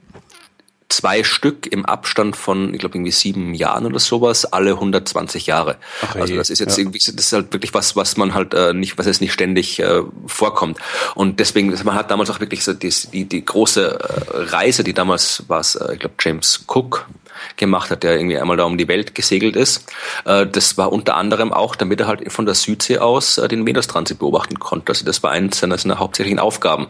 zwei Stück im Abstand von, ich glaube, irgendwie sieben Jahren oder sowas, alle 120 Jahre. Ach, also das ist jetzt ja. irgendwie, das ist halt wirklich was, was man halt äh, nicht, was jetzt nicht ständig äh, vorkommt. Und deswegen, man hat damals auch wirklich so die, die, die große äh, Reise, die damals war äh, ich glaube, James Cook, gemacht hat, der irgendwie einmal da um die Welt gesegelt ist. Äh, das war unter anderem auch, damit er halt von der Südsee aus äh, den Venustransit beobachten konnte. Also das war eines seiner, seiner hauptsächlichen Aufgaben,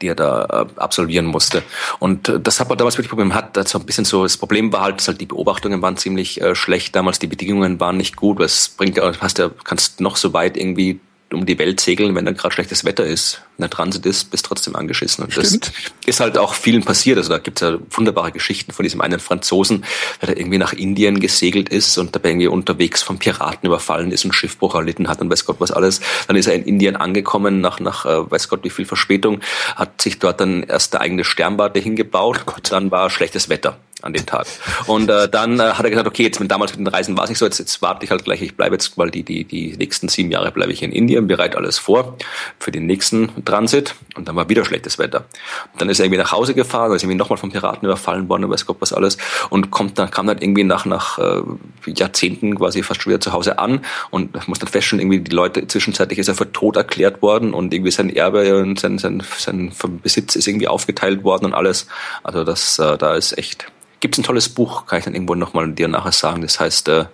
die er da äh, absolvieren musste. Und das hat man damals wirklich Problem hat. Also ein bisschen so, das Problem war halt, dass halt die Beobachtungen waren ziemlich schlecht damals, die Bedingungen waren nicht gut. Was bringt ja, hast ja, kannst noch so weit irgendwie um die Welt segeln, wenn dann gerade schlechtes Wetter ist. Wenn der Transit ist, bist trotzdem angeschissen. Und Stimmt. das ist halt auch vielen passiert. Also da gibt's ja wunderbare Geschichten von diesem einen Franzosen, der da irgendwie nach Indien gesegelt ist und dabei irgendwie unterwegs von Piraten überfallen ist und Schiffbruch erlitten hat und weiß Gott was alles. Dann ist er in Indien angekommen nach, nach äh, weiß Gott wie viel Verspätung, hat sich dort dann erst der eigene Sternwarte hingebaut. Dann war schlechtes Wetter an dem Tag. Und äh, dann äh, hat er gesagt, okay, jetzt mit damals mit den Reisen war es nicht so, jetzt, jetzt warte ich halt gleich, ich bleibe jetzt, weil die, die, die nächsten sieben Jahre bleibe ich in Indien, bereite alles vor für den nächsten Transit und dann war wieder schlechtes Wetter. Und dann ist er irgendwie nach Hause gefahren, ist irgendwie nochmal von Piraten überfallen worden, weiß Gott was alles und kommt dann, kam dann irgendwie nach, nach äh, Jahrzehnten quasi fast schon wieder zu Hause an und muss dann feststellen, irgendwie die Leute, zwischenzeitlich ist er für tot erklärt worden und irgendwie sein Erbe und sein, sein, sein Besitz ist irgendwie aufgeteilt worden und alles. Also das, äh, da ist echt Gibt es ein tolles Buch, kann ich dann irgendwo nochmal dir nachher sagen. Das heißt, äh,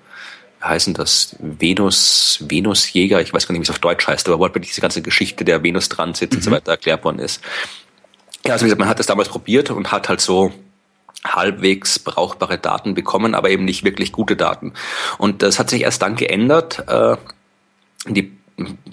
heißen das Venus, Venusjäger, ich weiß gar nicht, wie es auf Deutsch heißt, aber wo wirklich diese ganze Geschichte der Venus-Transit mhm. und so mhm. weiter erklärt worden ist. Ja, also wie gesagt, man hat das damals probiert und hat halt so halbwegs brauchbare Daten bekommen, aber eben nicht wirklich gute Daten. Und das hat sich erst dann geändert. Äh, die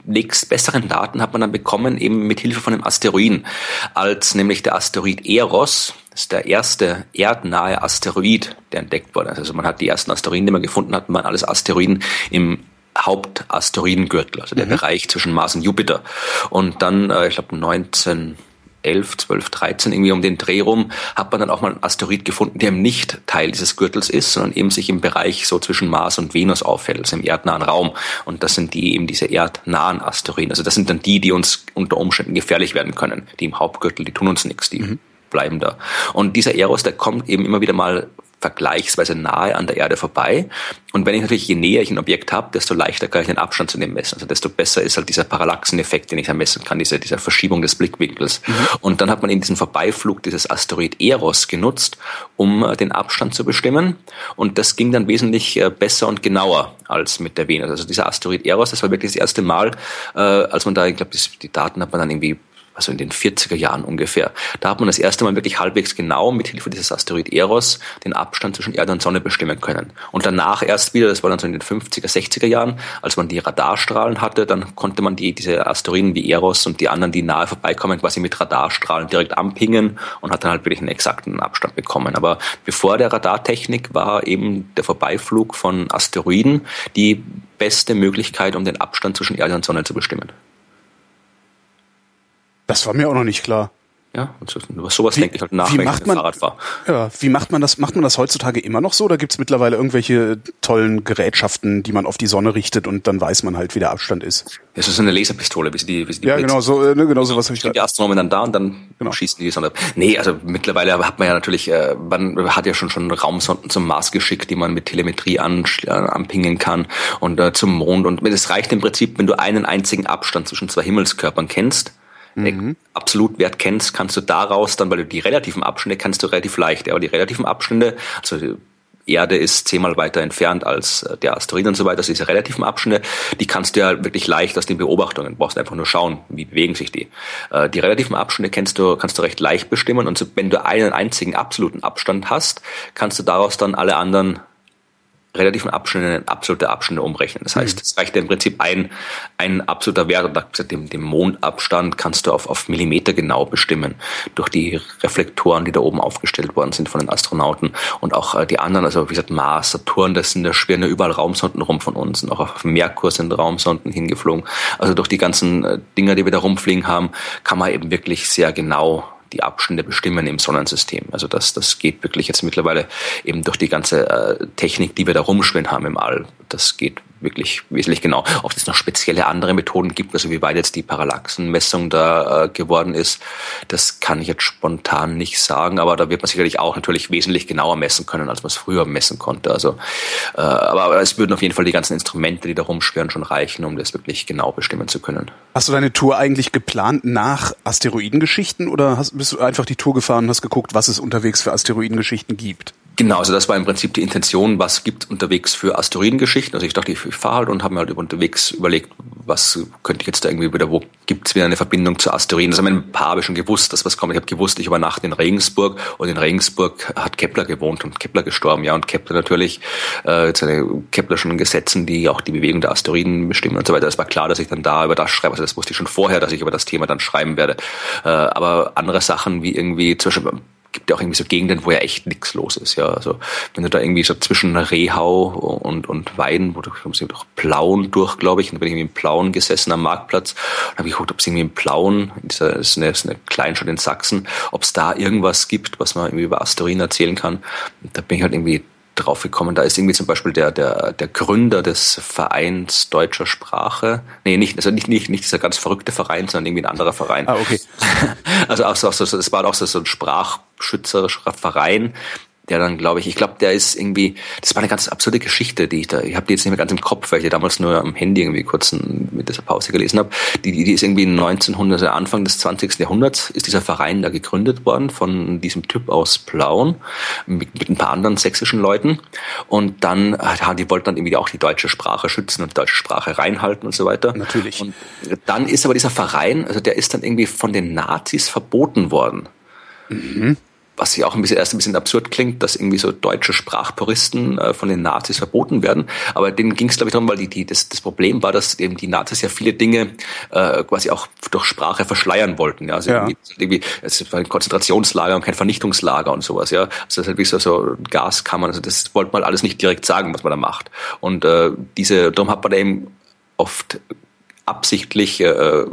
nächst besseren Daten hat man dann bekommen, eben mit Hilfe von einem Asteroiden, als nämlich der Asteroid Eros, das ist der erste erdnahe Asteroid, der entdeckt wurde. Also man hat die ersten Asteroiden, die man gefunden hat, waren alles Asteroiden im Hauptasteroidengürtel, also der mhm. Bereich zwischen Mars und Jupiter. Und dann, äh, ich glaube 19 11, 12, 13 irgendwie um den Dreh rum, hat man dann auch mal einen Asteroid gefunden, der eben nicht Teil dieses Gürtels ist, sondern eben sich im Bereich so zwischen Mars und Venus auffällt, also im erdnahen Raum. Und das sind die eben diese erdnahen Asteroiden. Also das sind dann die, die uns unter Umständen gefährlich werden können. Die im Hauptgürtel, die tun uns nichts, die mhm. Bleiben da. Und dieser Eros, der kommt eben immer wieder mal vergleichsweise nahe an der Erde vorbei. Und wenn ich natürlich, je näher ich ein Objekt habe, desto leichter kann ich den Abstand zu dem messen. Also desto besser ist halt dieser Parallaxeneffekt, den ich messen kann, diese, diese Verschiebung des Blickwinkels. Mhm. Und dann hat man in diesem Vorbeiflug dieses Asteroid Eros genutzt, um äh, den Abstand zu bestimmen. Und das ging dann wesentlich äh, besser und genauer als mit der Venus. Also dieser Asteroid Eros, das war wirklich das erste Mal, äh, als man da, ich glaube, die Daten hat man dann irgendwie also in den 40er Jahren ungefähr. Da hat man das erste Mal wirklich halbwegs genau mit Hilfe dieses Asteroid Eros den Abstand zwischen Erde und Sonne bestimmen können. Und danach erst wieder, das war dann so in den 50er, 60er Jahren, als man die Radarstrahlen hatte, dann konnte man die, diese Asteroiden wie Eros und die anderen, die nahe vorbeikommen, quasi mit Radarstrahlen direkt anpingen und hat dann halt wirklich einen exakten Abstand bekommen. Aber bevor der Radartechnik war eben der Vorbeiflug von Asteroiden die beste Möglichkeit, um den Abstand zwischen Erde und Sonne zu bestimmen. Das war mir auch noch nicht klar. Ja, und über sowas denke ich halt nach, wenn ich man, Fahrrad fahre. Ja, wie macht man das? Macht man das heutzutage immer noch so? Oder gibt es mittlerweile irgendwelche tollen Gerätschaften, die man auf die Sonne richtet und dann weiß man halt, wie der Abstand ist? Das ist eine Laserpistole, wie sie die, wie sie die Ja, Blitz. genau so, äh, ne, genau so was habe ich Die Astronomen dann da und dann genau. schießen die die Sonne ab. Nee, also mittlerweile hat man ja natürlich, äh, man hat ja schon schon Raumsonden zum Mars geschickt, die man mit Telemetrie an, äh, anpingen kann und äh, zum Mond. Und es reicht im Prinzip, wenn du einen einzigen Abstand zwischen zwei Himmelskörpern kennst, mhm. Absolutwert kennst, kannst du daraus dann, weil du die relativen Abstände kennst du relativ leicht, aber die relativen Abstände, also die Erde ist zehnmal weiter entfernt als äh, der Asteroid und so weiter, also diese relativen Abstände, die kannst du ja wirklich leicht aus den Beobachtungen, du brauchst einfach nur schauen, wie bewegen sich die. Äh, die relativen Abstände kennst du, kannst du recht leicht bestimmen und wenn du einen einzigen absoluten Abstand hast, kannst du daraus dann alle anderen relativen Abstände in absolute Abstände umrechnen. Das heißt, mhm. es reicht im Prinzip ein, ein absoluter Wert, und dem, dem Mondabstand kannst du auf, auf Millimeter genau bestimmen durch die Reflektoren, die da oben aufgestellt worden sind von den Astronauten und auch äh, die anderen, also wie gesagt, Mars, Saturn, das sind, da schwirren ja überall Raumsonden rum von uns und auch auf Merkur sind Raumsonden hingeflogen. Also durch die ganzen äh, Dinger, die wir da rumfliegen haben, kann man eben wirklich sehr genau die Abstände bestimmen im Sonnensystem. Also das, das geht wirklich jetzt mittlerweile eben durch die ganze äh, Technik, die wir da rumschwimmen haben im All. Das geht wirklich wesentlich genau. Ob es noch spezielle andere Methoden gibt, also wie weit jetzt die Parallaxenmessung da äh, geworden ist, das kann ich jetzt spontan nicht sagen, aber da wird man sicherlich auch natürlich wesentlich genauer messen können, als man es früher messen konnte. Also, äh, aber, es würden auf jeden Fall die ganzen Instrumente, die da rumschwirren, schon reichen, um das wirklich genau bestimmen zu können. Hast du deine Tour eigentlich geplant nach Asteroidengeschichten oder hast, bist du einfach die Tour gefahren und hast geguckt, was es unterwegs für Asteroidengeschichten gibt? Genau, also das war im Prinzip die Intention, was gibt unterwegs für Asteroidengeschichten. Also ich dachte, ich, fahre halt und habe mir halt unterwegs überlegt, was könnte ich jetzt da irgendwie wieder, wo gibt es wieder eine Verbindung zu Asteroiden. Also ein paar habe ich schon gewusst, dass was kommt. Ich habe gewusst, ich übernachte in Regensburg und in Regensburg hat Kepler gewohnt und Kepler gestorben. Ja, und Kepler natürlich, äh, seine Keplerschen Gesetzen, die auch die Bewegung der Asteroiden bestimmen und so weiter. Es war klar, dass ich dann da über das schreibe. Also das wusste ich schon vorher, dass ich über das Thema dann schreiben werde. Äh, aber andere Sachen wie irgendwie, Beispiel gibt ja auch irgendwie so Gegenden, wo ja echt nichts los ist. Ja, also wenn du da irgendwie so zwischen Rehau und und Weiden, wo du kommst durch Plauen durch, glaube ich, und da bin ich irgendwie in Plauen gesessen am Marktplatz, und habe geguckt, ob es irgendwie in Plauen, das ist eine, ist eine Kleinstadt in Sachsen, ob es da irgendwas gibt, was man irgendwie über Asteroiden erzählen kann. Und da bin ich halt irgendwie drauf gekommen. Da ist irgendwie zum Beispiel der, der, der Gründer des Vereins deutscher Sprache. Nee, nicht, also nicht, nicht, nicht dieser ganz verrückte Verein, sondern irgendwie ein anderer Verein. Ah, okay. Also auch so, das war auch so, so ein sprachschützerischer Verein, der dann, glaube ich, ich glaube, der ist irgendwie, das war eine ganz absurde Geschichte, die ich da, ich habe die jetzt nicht mehr ganz im Kopf, weil ich die damals nur am Handy irgendwie kurz mit dieser Pause gelesen habe. Die, die ist irgendwie 1900, Anfang des 20. Jahrhunderts ist dieser Verein da gegründet worden von diesem Typ aus Plauen mit, mit ein paar anderen sächsischen Leuten und dann, ja, die wollten dann irgendwie auch die deutsche Sprache schützen und die deutsche Sprache reinhalten und so weiter. Natürlich. Und dann ist aber dieser Verein, also der ist dann irgendwie von den Nazis verboten worden. Mhm was ja auch ein bisschen erst ein bisschen absurd klingt, dass irgendwie so deutsche Sprachpuristen äh, von den Nazis verboten werden. Aber denen ging es, glaube ich, darum, weil die, die, das, das Problem war, dass eben die Nazis ja viele Dinge äh, quasi auch durch Sprache verschleiern wollten. Ja? Also ja. irgendwie, irgendwie, es war ein Konzentrationslager und kein Vernichtungslager und sowas. Ja, also das ist halt wie so, so Gaskammern. Also das wollte man alles nicht direkt sagen, was man da macht. Und äh, diese, darum hat man da eben oft absichtlich äh,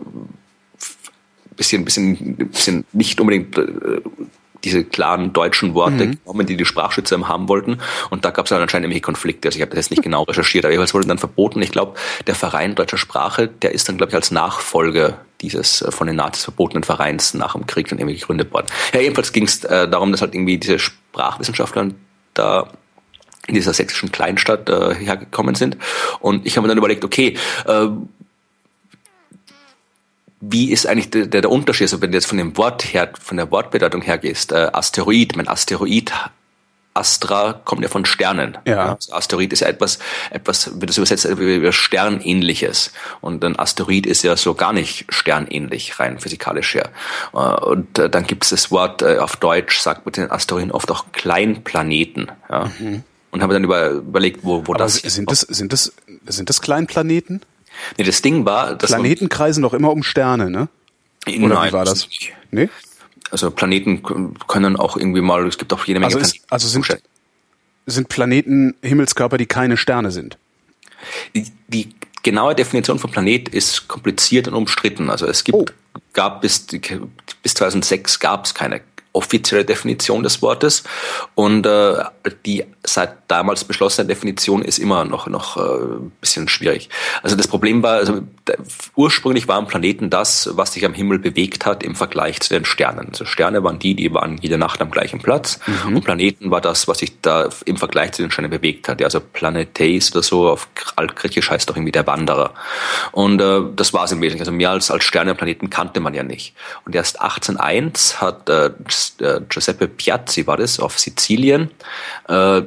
bisschen, bisschen, bisschen nicht unbedingt äh, diese klaren deutschen Worte mhm. genommen, die die Sprachschützer haben wollten. Und da gab es dann anscheinend irgendwelche Konflikte. Also ich habe das jetzt nicht genau recherchiert, aber jeweils wurde dann verboten. Ich glaube, der Verein deutscher Sprache, der ist dann, glaube ich, als Nachfolger dieses äh, von den Nazis verbotenen Vereins nach dem Krieg dann irgendwie gegründet worden. Ja, jedenfalls ging es äh, darum, dass halt irgendwie diese Sprachwissenschaftler da in dieser sächsischen Kleinstadt äh, hergekommen sind. Und ich habe mir dann überlegt, okay, äh, wie ist eigentlich der, der, Unterschied, also wenn du jetzt von dem Wort her, von der Wortbedeutung her gehst, äh, Asteroid, mein Asteroid, Astra kommt ja von Sternen. Ja. Also Asteroid ist ja etwas, etwas, wie das übersetzt, etwas Sternähnliches. Und ein Asteroid ist ja so gar nicht sternähnlich, rein physikalisch her. Äh, und äh, dann gibt es das Wort, äh, auf Deutsch sagt man den Asteroiden oft auch Kleinplaneten. Ja. Mhm. Und habe dann über, überlegt, wo, wo Aber das sind das, sind das, sind das Kleinplaneten? Nee, das Ding war, dass Planeten kreisen doch immer um Sterne, ne? Oder Nein, wie war das? Nicht. Nee? Also Planeten können auch irgendwie mal, es gibt auch jede Menge also, ist, also sind, sind Planeten Himmelskörper, die keine Sterne sind? Die, die genaue Definition von Planet ist kompliziert und umstritten. Also es gibt, oh. gab bis, bis 2006 gab es keine offizielle Definition des Wortes und äh, die seit damals beschlossene Definition ist immer noch noch äh, ein bisschen schwierig. Also das Problem war, also ursprünglich waren Planeten das, was sich am Himmel bewegt hat im Vergleich zu den Sternen. Also Sterne waren die, die waren jede Nacht am gleichen Platz mhm. und Planeten war das, was sich da im Vergleich zu den Sternen bewegt hat. Ja, also Planetes oder so auf altgriechisch heißt doch irgendwie der Wanderer. Und äh, das war es im Wesentlichen. Also mehr als als Sterne und Planeten kannte man ja nicht. Und erst 1801 hat äh, äh, Giuseppe Piazzi war das, auf Sizilien, äh,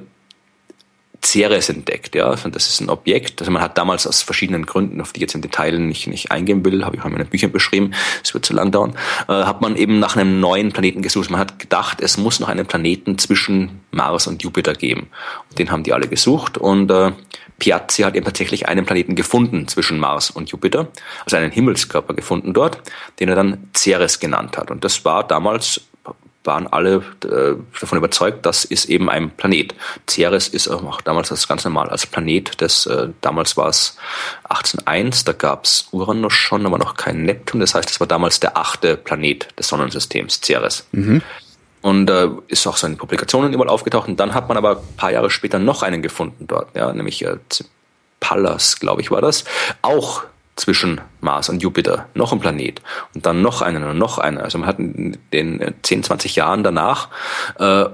Ceres entdeckt. Ja, also das ist ein Objekt. Also man hat damals aus verschiedenen Gründen, auf die ich jetzt im Detail nicht, nicht eingehen will, habe ich auch in meinen Büchern beschrieben, es wird zu lang dauern, äh, hat man eben nach einem neuen Planeten gesucht. Man hat gedacht, es muss noch einen Planeten zwischen Mars und Jupiter geben. Und den haben die alle gesucht und äh, Piazzi hat eben tatsächlich einen Planeten gefunden zwischen Mars und Jupiter, also einen Himmelskörper gefunden dort, den er dann Ceres genannt hat. Und das war damals waren alle äh, davon überzeugt, das ist eben ein Planet. Ceres ist auch damals das ganz normal als Planet. Das, äh, damals war es 1801, da gab es Uranus schon, aber noch kein Neptun. Das heißt, das war damals der achte Planet des Sonnensystems, Ceres. Mhm. Und äh, ist auch so in Publikationen überall aufgetaucht. Und dann hat man aber ein paar Jahre später noch einen gefunden dort, ja, nämlich äh, Pallas, glaube ich, war das. Auch zwischen Mars und Jupiter, noch ein Planet und dann noch einen und noch einer. Also man hat in den 10, 20 Jahren danach äh,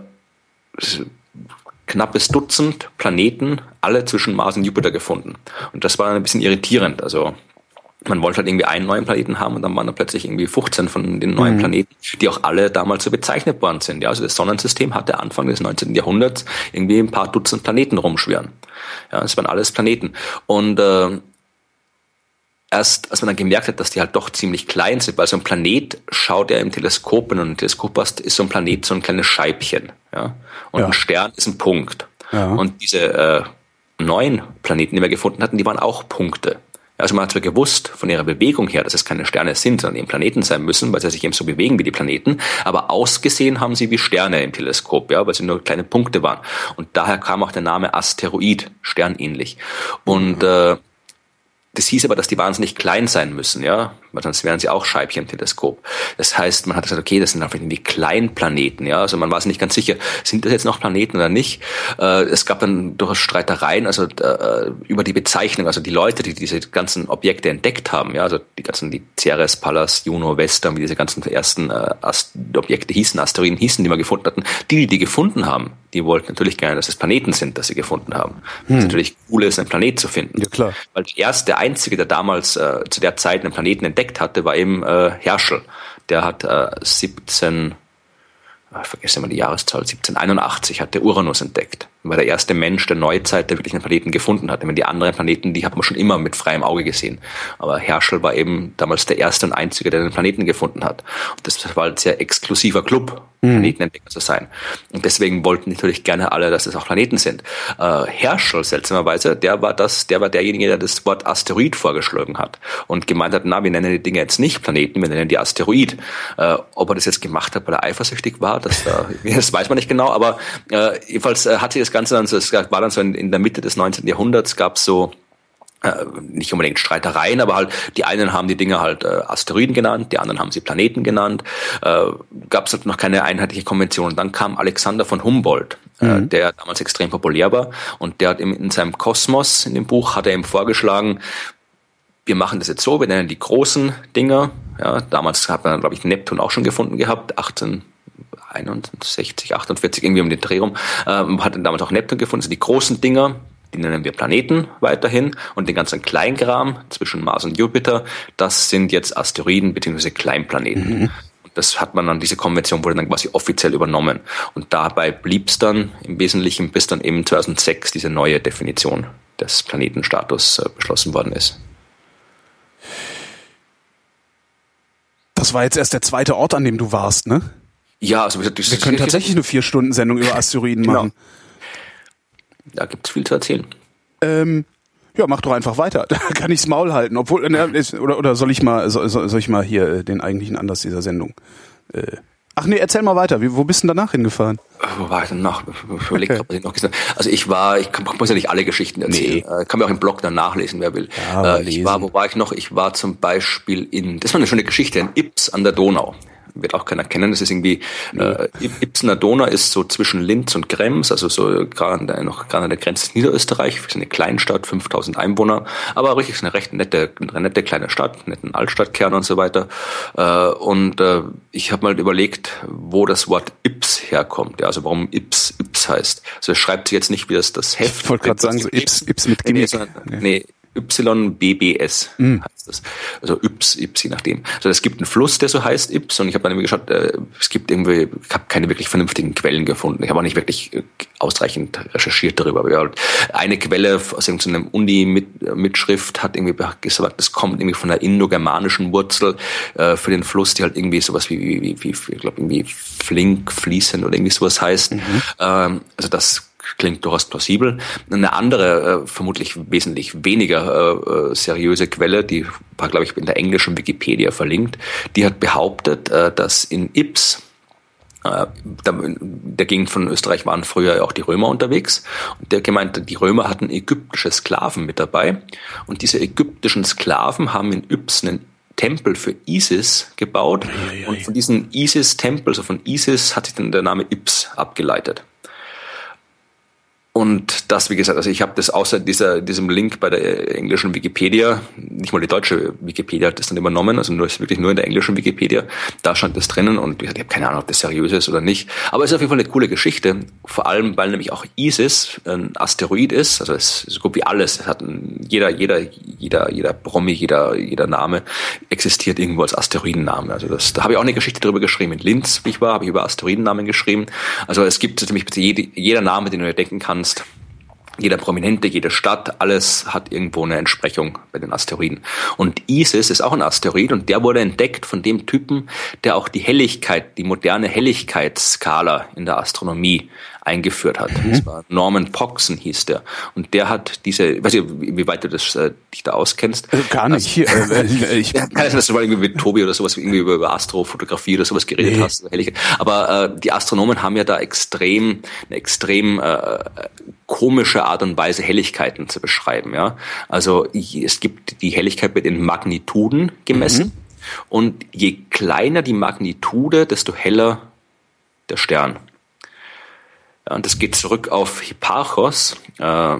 knappes Dutzend Planeten, alle zwischen Mars und Jupiter gefunden. Und das war ein bisschen irritierend. Also man wollte halt irgendwie einen neuen Planeten haben und dann waren da plötzlich irgendwie 15 von den neuen mhm. Planeten, die auch alle damals so bezeichnet worden sind. Ja, also das Sonnensystem hatte Anfang des 19. Jahrhunderts irgendwie ein paar Dutzend Planeten rumschwirren. Ja, es waren alles Planeten. Und äh, erst, als man dann gemerkt hat, dass die halt doch ziemlich klein sind, weil so ein Planet schaut ja im Teleskop, und ein Teleskop hast, ist so ein Planet so ein kleines Scheibchen, ja. Und ja. ein Stern ist ein Punkt. Ja. Und diese äh, neuen Planeten, die wir gefunden hatten, die waren auch Punkte. Also man hat zwar gewusst von ihrer Bewegung her, dass es keine Sterne sind, sondern eben Planeten sein müssen, weil sie sich eben so bewegen wie die Planeten, aber ausgesehen haben sie wie Sterne im Teleskop, ja, weil sie nur kleine Punkte waren. Und daher kam auch der Name Asteroid, sternähnlich. Und äh, das hieß aber, dass die wahnsinnig klein sein müssen, ja, weil sonst wären sie auch Scheibchen im Teleskop. Das heißt, man hat gesagt, okay, das sind einfach die Kleinplaneten, ja, also man war sich nicht ganz sicher, sind das jetzt noch Planeten oder nicht. Äh, es gab dann durchaus Streitereien, also äh, über die Bezeichnung, also die Leute, die diese ganzen Objekte entdeckt haben, ja, also die ganzen, die Ceres, Pallas, Juno, Vesta, wie diese ganzen ersten äh, Objekte hießen, Asteroiden hießen, die wir gefunden hatten, die, die die gefunden haben, die wollten natürlich gerne, dass es Planeten sind, dass sie gefunden haben. Hm. Natürlich cool ist, einen Planet zu finden. Ja, klar. Weil erst der einzige, der damals äh, zu der Zeit einen Planeten entdeckt hatte, war eben äh, Herschel. Der hat äh, 17, ich vergesse immer die Jahreszahl, 1781 hat der Uranus entdeckt war der erste Mensch der Neuzeit, der wirklich einen Planeten gefunden hat. Ich meine, die anderen Planeten, die hat man schon immer mit freiem Auge gesehen. Aber Herschel war eben damals der erste und einzige, der den Planeten gefunden hat. Und das war ein sehr exklusiver Club, mhm. Planetenentdecker zu sein. Und deswegen wollten natürlich gerne alle, dass es auch Planeten sind. Äh, Herschel, seltsamerweise, der war das, der war derjenige, der das Wort Asteroid vorgeschlagen hat und gemeint hat, na, wir nennen die Dinge jetzt nicht Planeten, wir nennen die Asteroid. Äh, ob er das jetzt gemacht hat, weil er eifersüchtig war, das, äh, das weiß man nicht genau, aber äh, jedenfalls äh, hat sich das Ganze dann so, es war dann so in, in der Mitte des 19. Jahrhunderts gab es so äh, nicht unbedingt Streitereien, aber halt die einen haben die Dinge halt äh, Asteroiden genannt, die anderen haben sie Planeten genannt. Äh, Gab es halt noch keine einheitliche Konvention. Und dann kam Alexander von Humboldt, äh, mhm. äh, der damals extrem populär war und der hat in, in seinem Kosmos in dem Buch hat er ihm vorgeschlagen, wir machen das jetzt so, wir nennen die großen Dinger. Ja, damals hat man, glaube ich, Neptun auch schon gefunden gehabt, 18 61, 48, irgendwie um den Dreh rum, ähm, hat damals auch Neptun gefunden. Sind die großen Dinger, die nennen wir Planeten weiterhin. Und den ganzen Kleinkram zwischen Mars und Jupiter, das sind jetzt Asteroiden bzw. Kleinplaneten. Mhm. Das hat man dann, diese Konvention wurde dann quasi offiziell übernommen. Und dabei blieb es dann im Wesentlichen, bis dann eben 2006 diese neue Definition des Planetenstatus äh, beschlossen worden ist. Das war jetzt erst der zweite Ort, an dem du warst, ne? Ja, also wir können tatsächlich eine vier Stunden Sendung über Asteroiden genau. machen. Da gibt's viel zu erzählen. Ähm, ja, mach doch einfach weiter. Da kann ich's Maul halten. Obwohl, ne, ist, oder, oder soll ich mal, soll, soll ich mal hier äh, den eigentlichen Anlass dieser Sendung äh, Ach nee, erzähl mal weiter. Wie, wo bist du denn danach hingefahren? Wo war ich denn noch? Ich überleg, okay. was ich noch gesagt Also ich war, ich muss ja nicht alle Geschichten erzählen. Nee. Äh, kann mir auch im Blog dann nachlesen, wer will. Ja, äh, ich war, wo war ich noch? Ich war zum Beispiel in, das war eine schöne Geschichte, in Ips an der Donau wird auch keiner kennen. Das ist irgendwie, äh, Ibsener Donau ist so zwischen Linz und Krems, also so gerade noch gerade an der Grenze Niederösterreich, ist eine Kleinstadt, 5000 Einwohner, aber richtig eine recht nette, eine nette kleine Stadt, netten Altstadtkern und so weiter. Äh, und äh, ich habe mal überlegt, wo das Wort Ips herkommt, ja, also warum Ips Ips heißt. Also es schreibt sich jetzt nicht wie das, das Heft. Ich wollte gerade sagen, so Ips, Ips mit Gimmick. Nee, nee, YBBS mhm. heißt das. Also Yps, Yps, je nachdem. Also es gibt einen Fluss, der so heißt Yps und ich habe dann irgendwie geschaut, äh, es gibt irgendwie, ich habe keine wirklich vernünftigen Quellen gefunden. Ich habe auch nicht wirklich äh, ausreichend recherchiert darüber. Aber ja, eine Quelle aus irgendeinem Uni-Mitschrift hat irgendwie gesagt, das kommt irgendwie von der indogermanischen Wurzel äh, für den Fluss, die halt irgendwie sowas wie, wie, wie, wie ich glaube irgendwie flink, fließend oder irgendwie sowas heißt. Mhm. Ähm, also das klingt durchaus plausibel. Eine andere, äh, vermutlich wesentlich weniger äh, äh, seriöse Quelle, die war, glaube ich, in der englischen Wikipedia verlinkt, die hat behauptet, äh, dass in Ips, äh, der Gegend von Österreich waren früher auch die Römer unterwegs. Und der gemeinte, die Römer hatten ägyptische Sklaven mit dabei. Und diese ägyptischen Sklaven haben in Yps einen Tempel für Isis gebaut. Und von diesem Isis-Tempel, also von Isis, hat sich dann der Name Ips abgeleitet. Und das, wie gesagt, also ich habe das außer dieser, diesem Link bei der englischen Wikipedia, nicht mal die deutsche Wikipedia hat das dann übernommen, also nur wirklich nur in der englischen Wikipedia, da stand das drinnen und ich habe keine Ahnung, ob das seriös ist oder nicht. Aber es ist auf jeden Fall eine coole Geschichte, vor allem, weil nämlich auch ISIS ein Asteroid ist, also es ist so gut wie alles, es hat ein, jeder, jeder, jeder, jeder Promi, jeder, jeder Name existiert irgendwo als Asteroidenname. Also das, da habe ich auch eine Geschichte darüber geschrieben. In Linz, wie ich war, habe ich über Asteroidennamen geschrieben. Also es gibt nämlich jede, jeder Name, den du dir denken kannst, kannst. Jeder Prominente, jede Stadt, alles hat irgendwo eine Entsprechung bei den Asteroiden. Und Isis ist auch ein Asteroid und der wurde entdeckt von dem Typen, der auch die Helligkeit, die moderne Helligkeitsskala in der Astronomie eingeführt hat. Mhm. Das war Norman Poxon hieß der. Und der hat diese, weiß ich, wie weit du das, äh, dich da auskennst. Also gar nicht. Also, äh, äh, ich, kann sein, dass du mal irgendwie mit Tobi oder sowas irgendwie über Astrofotografie oder sowas geredet nee. hast. Aber äh, die Astronomen haben ja da extrem, eine extrem äh, komische Art und Weise Helligkeiten zu beschreiben. Ja, also es gibt die Helligkeit wird in Magnituden gemessen. Mhm. Und je kleiner die Magnitude, desto heller der Stern. Und das geht zurück auf Hipparchos äh,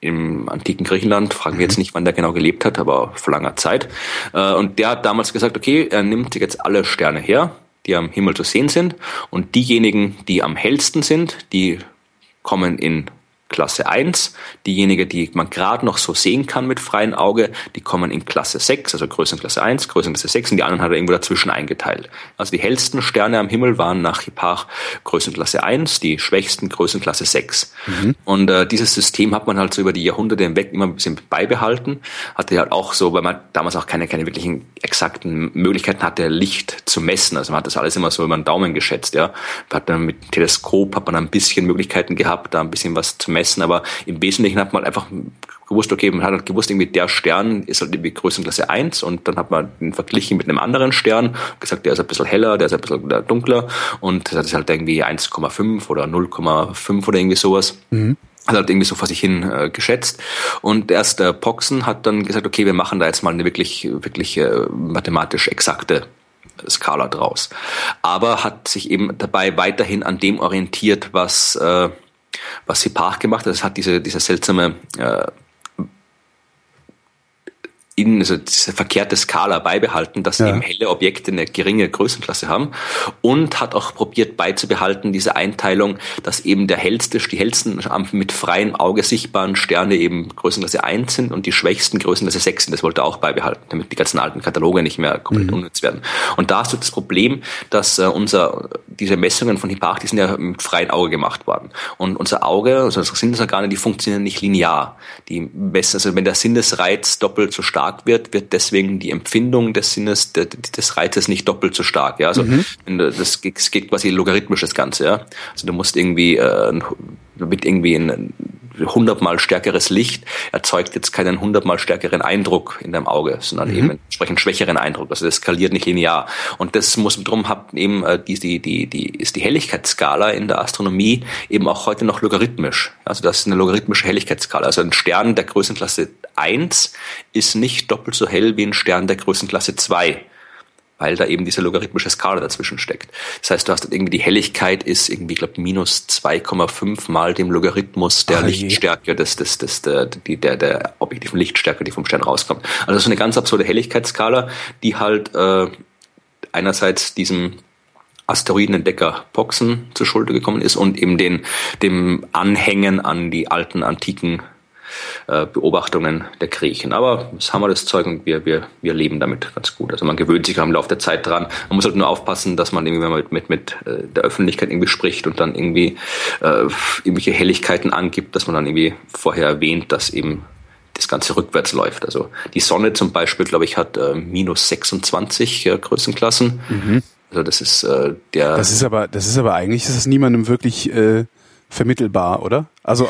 im antiken Griechenland. Fragen wir jetzt mhm. nicht, wann der genau gelebt hat, aber vor langer Zeit. Äh, und der hat damals gesagt, okay, er nimmt jetzt alle Sterne her, die am Himmel zu sehen sind. Und diejenigen, die am hellsten sind, die kommen in Klasse 1. Diejenigen, die man gerade noch so sehen kann mit freiem Auge, die kommen in Klasse 6, also Größenklasse 1, Größenklasse 6 und die anderen hat er irgendwo dazwischen eingeteilt. Also die hellsten Sterne am Himmel waren nach Hipparch Größenklasse 1, die schwächsten Größenklasse 6. Mhm. Und äh, dieses System hat man halt so über die Jahrhunderte hinweg immer ein bisschen beibehalten. Hatte halt auch so, weil man damals auch keine, keine wirklichen exakten Möglichkeiten hatte, Licht zu messen. Also man hat das alles immer so über den Daumen geschätzt. Ja. Man hat dann mit Teleskop hat man ein bisschen Möglichkeiten gehabt, da ein bisschen was zu messen, aber im Wesentlichen hat man halt einfach gewusst, okay, man hat halt gewusst, irgendwie der Stern ist halt irgendwie Größenklasse 1 und dann hat man den verglichen mit einem anderen Stern, gesagt, der ist ein bisschen heller, der ist ein bisschen dunkler und das ist halt irgendwie 1,5 oder 0,5 oder irgendwie sowas. Mhm hat halt irgendwie so vor sich hin äh, geschätzt. Und erst der Poxen hat dann gesagt, okay, wir machen da jetzt mal eine wirklich, wirklich äh, mathematisch exakte Skala draus. Aber hat sich eben dabei weiterhin an dem orientiert, was äh, was sie Park gemacht hat. Es hat diese, diese seltsame äh, in, also diese verkehrte Skala beibehalten, dass ja. eben helle Objekte eine geringe Größenklasse haben und hat auch probiert beizubehalten diese Einteilung, dass eben der hellste, die hellsten mit freiem Auge sichtbaren Sterne eben Größenklasse 1 sind und die schwächsten Größenklasse 6 sind. Das wollte er auch beibehalten, damit die ganzen alten Kataloge nicht mehr komplett mhm. unnütz werden. Und da hast du das Problem, dass äh, unser, diese Messungen von Hipparch, die sind ja mit freiem Auge gemacht worden. Und unser Auge, also unsere Sinnesorgane, die funktionieren nicht linear. Die messen, also wenn der Sinnesreiz doppelt so stark stark wird, wird deswegen die Empfindung des Sinnes des Reizes nicht doppelt so stark. Ja, also mhm. das, geht, das geht quasi logarithmisch das Ganze. Ja, also du musst irgendwie äh, mit irgendwie ein hundertmal stärkeres Licht erzeugt jetzt keinen hundertmal stärkeren Eindruck in deinem Auge, sondern mhm. eben entsprechend schwächeren Eindruck. Also das skaliert nicht linear. Und das muss drum hat eben äh, die, die, die, die ist die Helligkeitsskala in der Astronomie eben auch heute noch logarithmisch. Also das ist eine logarithmische Helligkeitsskala. Also ein Stern der Größenklasse 1 ist nicht doppelt so hell wie ein Stern der Größenklasse 2 weil da eben diese logarithmische Skala dazwischen steckt. Das heißt, du hast irgendwie die Helligkeit ist irgendwie, ich glaube, minus 2,5 mal dem Logarithmus der Ach, Lichtstärke des, des, des, der, der, der objektiven Lichtstärke, die vom Stern rauskommt. Also das ist eine ganz absurde Helligkeitsskala, die halt äh, einerseits diesem Asteroidenentdecker Poxen zur Schulde gekommen ist und eben den, dem Anhängen an die alten antiken äh, Beobachtungen der Griechen. Aber das haben wir das Zeug und wir, wir, wir leben damit ganz gut. Also man gewöhnt sich im Laufe der Zeit dran. Man muss halt nur aufpassen, dass man irgendwie, wenn man mit, mit, mit äh, der Öffentlichkeit irgendwie spricht und dann irgendwie äh, irgendwelche Helligkeiten angibt, dass man dann irgendwie vorher erwähnt, dass eben das Ganze rückwärts läuft. Also die Sonne zum Beispiel, glaube ich, hat äh, minus 26 äh, Größenklassen. Mhm. Also das ist äh, der. Das ist aber, das ist aber eigentlich, das ist niemandem wirklich äh, vermittelbar, oder? Also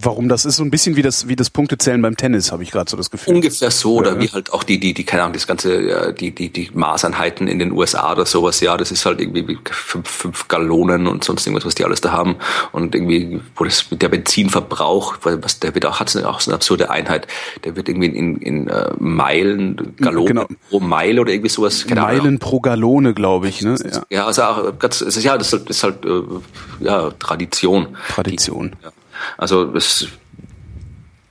warum das ist so ein bisschen wie das wie das Punktezählen beim Tennis habe ich gerade so das Gefühl ungefähr so oder ja. wie halt auch die die die keine Ahnung das ganze die die die Maßeinheiten in den USA oder sowas ja das ist halt irgendwie fünf, fünf Gallonen und sonst irgendwas was die alles da haben und irgendwie wo das mit der Benzinverbrauch was der wird auch hat auch so eine absurde Einheit der wird irgendwie in, in uh, Meilen Gallonen genau. pro Meile oder irgendwie sowas keine Meilen Ahnung. pro Gallone glaube ich ne ja, ja also auch ganz ja das ist halt, das ist halt äh, ja Tradition Tradition die, ja. Also es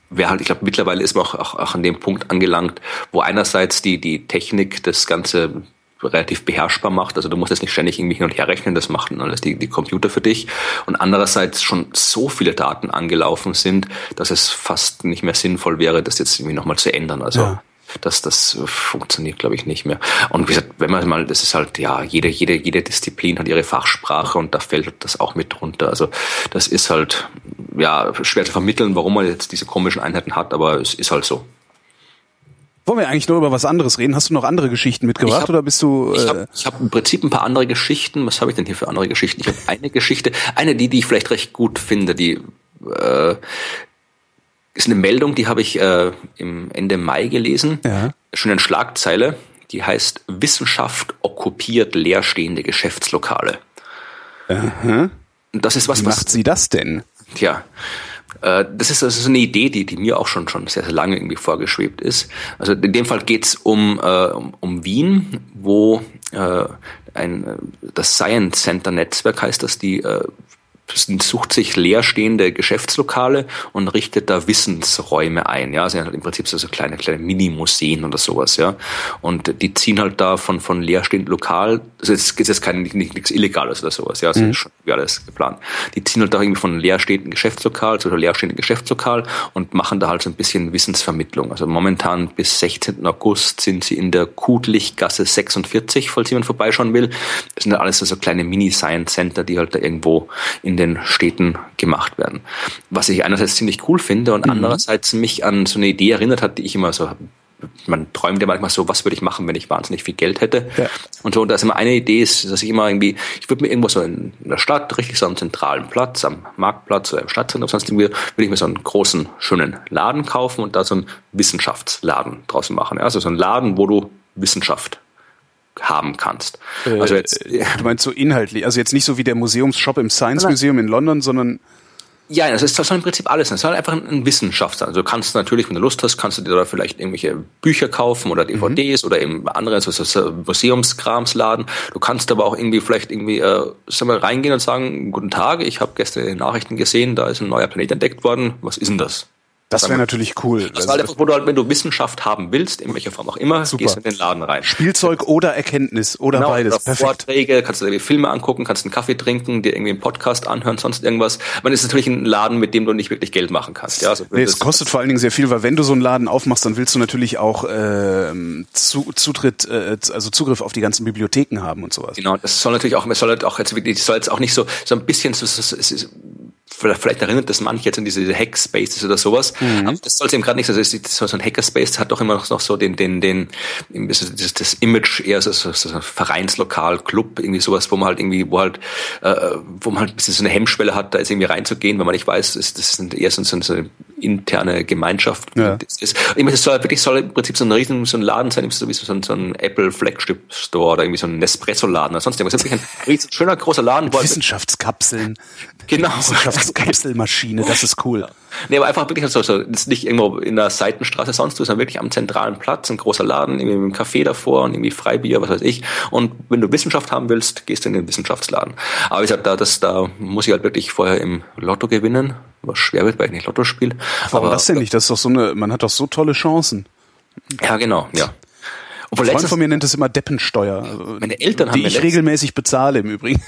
wäre halt, ich glaube, mittlerweile ist man auch, auch, auch an dem Punkt angelangt, wo einerseits die, die Technik das Ganze relativ beherrschbar macht. Also du musst jetzt nicht ständig irgendwie hin und her rechnen, das machen alles die, die Computer für dich. Und andererseits schon so viele Daten angelaufen sind, dass es fast nicht mehr sinnvoll wäre, das jetzt irgendwie nochmal zu ändern. Also ja das, das funktioniert, glaube ich, nicht mehr. Und wie gesagt, wenn man mal, das ist halt, ja, jede, jede, jede Disziplin hat ihre Fachsprache und da fällt das auch mit drunter. Also das ist halt, ja, schwer zu vermitteln, warum man jetzt diese komischen Einheiten hat, aber es ist halt so. Wollen wir eigentlich nur über was anderes reden? Hast du noch andere Geschichten mitgebracht hab, oder bist du? Äh ich habe hab im Prinzip ein paar andere Geschichten. Was habe ich denn hier für andere Geschichten? Ich habe eine Geschichte, eine die, die ich vielleicht recht gut finde, die äh, ist eine Meldung, die habe ich äh, im Ende Mai gelesen. Ja. Schon eine Schlagzeile, die heißt Wissenschaft okkupiert leerstehende Geschäftslokale. Aha. Das ist was, Wie macht was, sie das denn? Tja, äh, das ist, das ist eine Idee, die, die mir auch schon, schon sehr, sehr lange irgendwie vorgeschwebt ist. Also in dem Fall geht's um, äh, um, um Wien, wo äh, ein, das Science Center Netzwerk heißt das, die äh, sucht sich leerstehende Geschäftslokale und richtet da Wissensräume ein. Ja, sie haben halt im Prinzip so, kleine, kleine Mini-Museen oder sowas, ja. Und die ziehen halt da von, von leerstehend Lokal, also es ist jetzt kein, nichts Illegales oder sowas, ja, das mhm. ist schon wie alles geplant. Die ziehen halt da irgendwie von leerstehenden Geschäftslokal zu leerstehenden Geschäftslokal und machen da halt so ein bisschen Wissensvermittlung. Also momentan bis 16. August sind sie in der Kudlichgasse 46, falls jemand vorbeischauen will. Das sind ja alles so kleine Mini-Science-Center, die halt da irgendwo in den Städten gemacht werden. Was ich einerseits ziemlich cool finde und mhm. andererseits mich an so eine Idee erinnert hat, die ich immer so man träumt ja manchmal so, was würde ich machen, wenn ich wahnsinnig viel Geld hätte. Ja. Und so, und da ist immer eine Idee, ist, dass ich immer irgendwie, ich würde mir irgendwo so in der Stadt, richtig so am zentralen Platz, am Marktplatz oder im Stadtzentrum, sonst irgendwie, würde ich mir so einen großen, schönen Laden kaufen und da so einen Wissenschaftsladen draußen machen. Also so einen Laden, wo du Wissenschaft haben kannst. Äh, also jetzt, äh, du meinst so inhaltlich, also jetzt nicht so wie der Museumsshop im Science Museum in London, sondern ja, das ist das soll im Prinzip alles. Das soll einfach ein Wissenschaft sein. Also du kannst natürlich, wenn du Lust hast, kannst du dir da vielleicht irgendwelche Bücher kaufen oder DVDs mhm. oder eben andere so, so Museumskramsladen. Du kannst aber auch irgendwie vielleicht irgendwie äh, sag mal, reingehen und sagen, guten Tag, ich habe gestern Nachrichten gesehen, da ist ein neuer Planet entdeckt worden. Was ist denn das? Das wäre natürlich cool. Das ist halt einfach, wo du halt, wenn du Wissenschaft haben willst, in welcher Form auch immer, Super. gehst du in den Laden rein. Spielzeug oder Erkenntnis oder genau, beides. Oder Perfekt. Vorträge, kannst du dir Filme angucken, kannst einen Kaffee trinken, dir irgendwie einen Podcast anhören, sonst irgendwas. Man ist natürlich ein Laden, mit dem du nicht wirklich Geld machen kannst. Ja, also nee, es kostet vor allen Dingen sehr viel, weil wenn du so einen Laden aufmachst, dann willst du natürlich auch äh, zu, Zutritt, äh, also Zugriff auf die ganzen Bibliotheken haben und sowas. Genau, das soll natürlich auch, es soll halt auch jetzt wirklich, soll jetzt auch nicht so so ein bisschen so, so, so vielleicht erinnert das manche jetzt an diese Hackspaces oder sowas. Mhm. Aber das soll es eben gerade nicht sein. Also so ein Hackerspace hat doch immer noch so den, den, den, das, das Image eher so, so, so ein Vereinslokal, Club, irgendwie sowas, wo man halt irgendwie, wo halt, äh, wo man halt ein bisschen so eine Hemmschwelle hat, da jetzt irgendwie reinzugehen, weil man nicht weiß, das, das sind eher so, so, so eine interne Gemeinschaft. Ja. Das ist, ich meine, das soll wirklich soll im Prinzip so ein riesen, so ein Laden sein, so wie so ein, so ein Apple Flagship Store oder irgendwie so ein Nespresso-Laden oder sonst irgendwas. Das ist wirklich ein riesen, schöner großer Laden. Wissenschaftskapseln. Genau. Wissenschaftskapselmaschine, das ist cool. Ja. Nee, aber einfach wirklich so, so ist nicht irgendwo in der Seitenstraße sonst, sondern wirklich am zentralen Platz, ein großer Laden, irgendwie mit einem Café davor und irgendwie Freibier, was weiß ich. Und wenn du Wissenschaft haben willst, gehst du in den Wissenschaftsladen. Aber wie gesagt, da, das, da muss ich halt wirklich vorher im Lotto gewinnen, was schwer wird, weil ich nicht Lotto spiele. Warum aber, das denn nicht? Das ist doch so eine, man hat doch so tolle Chancen. Ja, genau, ja. Obwohl Ein Freund von mir nennt es immer Deppensteuer. Meine Eltern haben die ich regelmäßig bezahle im Übrigen.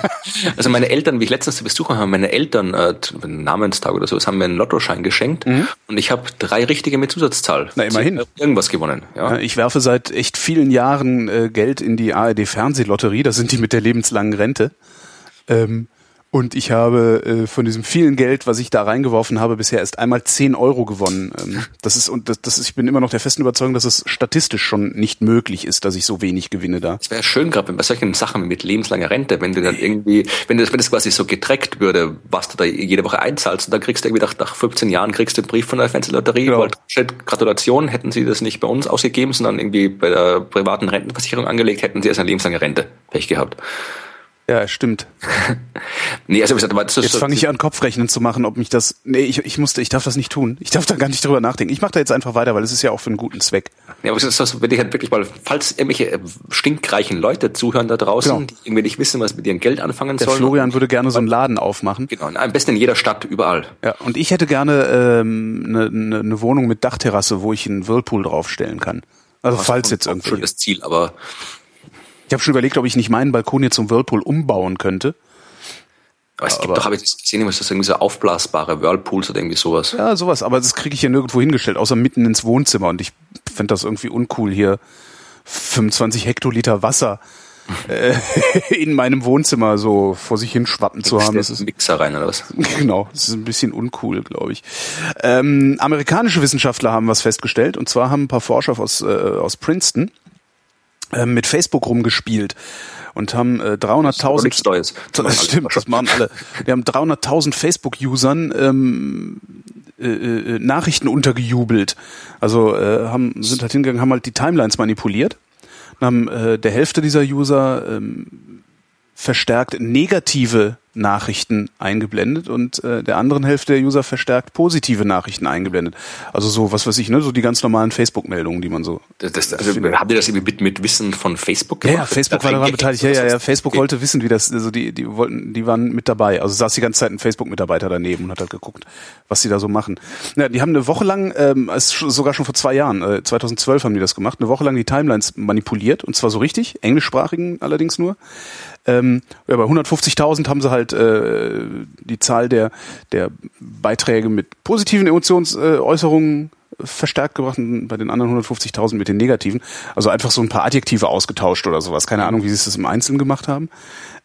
also meine Eltern, wie ich letztens zu Besuch haben, meine Eltern, äh, Namenstag oder so, haben mir einen Lottoschein geschenkt mhm. und ich habe drei richtige mit Zusatzzahl. Na immerhin. Irgendwas gewonnen. Ja. Ich werfe seit echt vielen Jahren äh, Geld in die ARD Fernsehlotterie. Das sind die mit der lebenslangen Rente. Ähm, und ich habe äh, von diesem vielen Geld, was ich da reingeworfen habe, bisher erst einmal 10 Euro gewonnen. Ähm, das ist und das, das ist, ich bin immer noch der festen Überzeugung, dass es statistisch schon nicht möglich ist, dass ich so wenig gewinne da. Es wäre schön, gerade bei solchen Sachen mit lebenslanger Rente, wenn du dann irgendwie, wenn das, wenn das quasi so getreckt würde, was du da jede Woche einzahlst, und dann kriegst du irgendwie nach, nach 15 Jahren kriegst du einen Brief von der Fernsehlotterie, genau. Gratulation, hätten sie das nicht bei uns ausgegeben, sondern irgendwie bei der privaten Rentenversicherung angelegt, hätten sie erst eine lebenslange Rente. Pech gehabt. Ja, stimmt. nee, also gesagt, aber das Jetzt fange ich an, Kopfrechnen zu machen, ob mich das. Nee, ich, ich musste, ich darf das nicht tun. Ich darf da gar nicht drüber nachdenken. Ich mache da jetzt einfach weiter, weil es ist ja auch für einen guten Zweck. Ja, aber ist das, wenn ich halt wirklich mal, falls irgendwelche äh, stinkreichen Leute zuhören da draußen, genau. die irgendwie nicht wissen, was mit ihrem Geld anfangen Der sollen. Florian würde gerne so einen Laden aufmachen. Genau, am besten in jeder Stadt, überall. Ja, und ich hätte gerne ähm, eine ne, ne Wohnung mit Dachterrasse, wo ich einen Whirlpool draufstellen kann. Also falls jetzt irgendwie. Schon das Ziel, aber ich habe schon überlegt, ob ich nicht meinen Balkon jetzt zum Whirlpool umbauen könnte. Aber es gibt aber, doch, habe ich das gesehen, ist das irgendwie so aufblasbare Whirlpools oder irgendwie sowas. Ja, sowas, aber das kriege ich ja nirgendwo hingestellt, außer mitten ins Wohnzimmer. Und ich fände das irgendwie uncool, hier 25 Hektoliter Wasser äh, in meinem Wohnzimmer so vor sich hin schwappen zu haben. Das ist Mixer rein oder was? Genau, das ist ein bisschen uncool, glaube ich. Ähm, amerikanische Wissenschaftler haben was festgestellt, und zwar haben ein paar Forscher aus, äh, aus Princeton äh, mit Facebook rumgespielt und haben äh, 300.000 das, das stimmt, das machen alle. Wir haben 300.000 Facebook-Usern ähm, äh, äh, Nachrichten untergejubelt. Also äh, haben sind halt hingegangen, haben halt die Timelines manipuliert. Haben äh, der Hälfte dieser User ähm, verstärkt negative Nachrichten eingeblendet und äh, der anderen Hälfte der User verstärkt positive Nachrichten eingeblendet. Also so, was weiß ich, ne, so die ganz normalen Facebook-Meldungen, die man so. Das, das, also, habt ihr das irgendwie mit, mit Wissen von Facebook gemacht? Ja, ja Facebook war daran beteiligt. Ja, ja, ja. Facebook okay. wollte wissen, wie das, also die, die wollten, die waren mit dabei. Also saß die ganze Zeit ein Facebook-Mitarbeiter daneben und hat halt geguckt, was sie da so machen. Ja, die haben eine Woche lang, ähm, sogar schon vor zwei Jahren, äh, 2012 haben die das gemacht, eine Woche lang die Timelines manipuliert und zwar so richtig, englischsprachigen allerdings nur. Ähm, ja, bei 150.000 haben sie halt äh, die Zahl der, der Beiträge mit positiven Emotionsäußerungen verstärkt gebracht und bei den anderen 150.000 mit den negativen. Also einfach so ein paar Adjektive ausgetauscht oder sowas. Keine Ahnung, wie sie es im Einzelnen gemacht haben.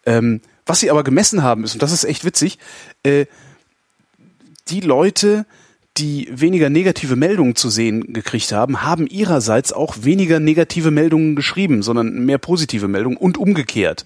Ähm, was sie aber gemessen haben ist, und das ist echt witzig, äh, die Leute, die weniger negative Meldungen zu sehen gekriegt haben, haben ihrerseits auch weniger negative Meldungen geschrieben, sondern mehr positive Meldungen und umgekehrt.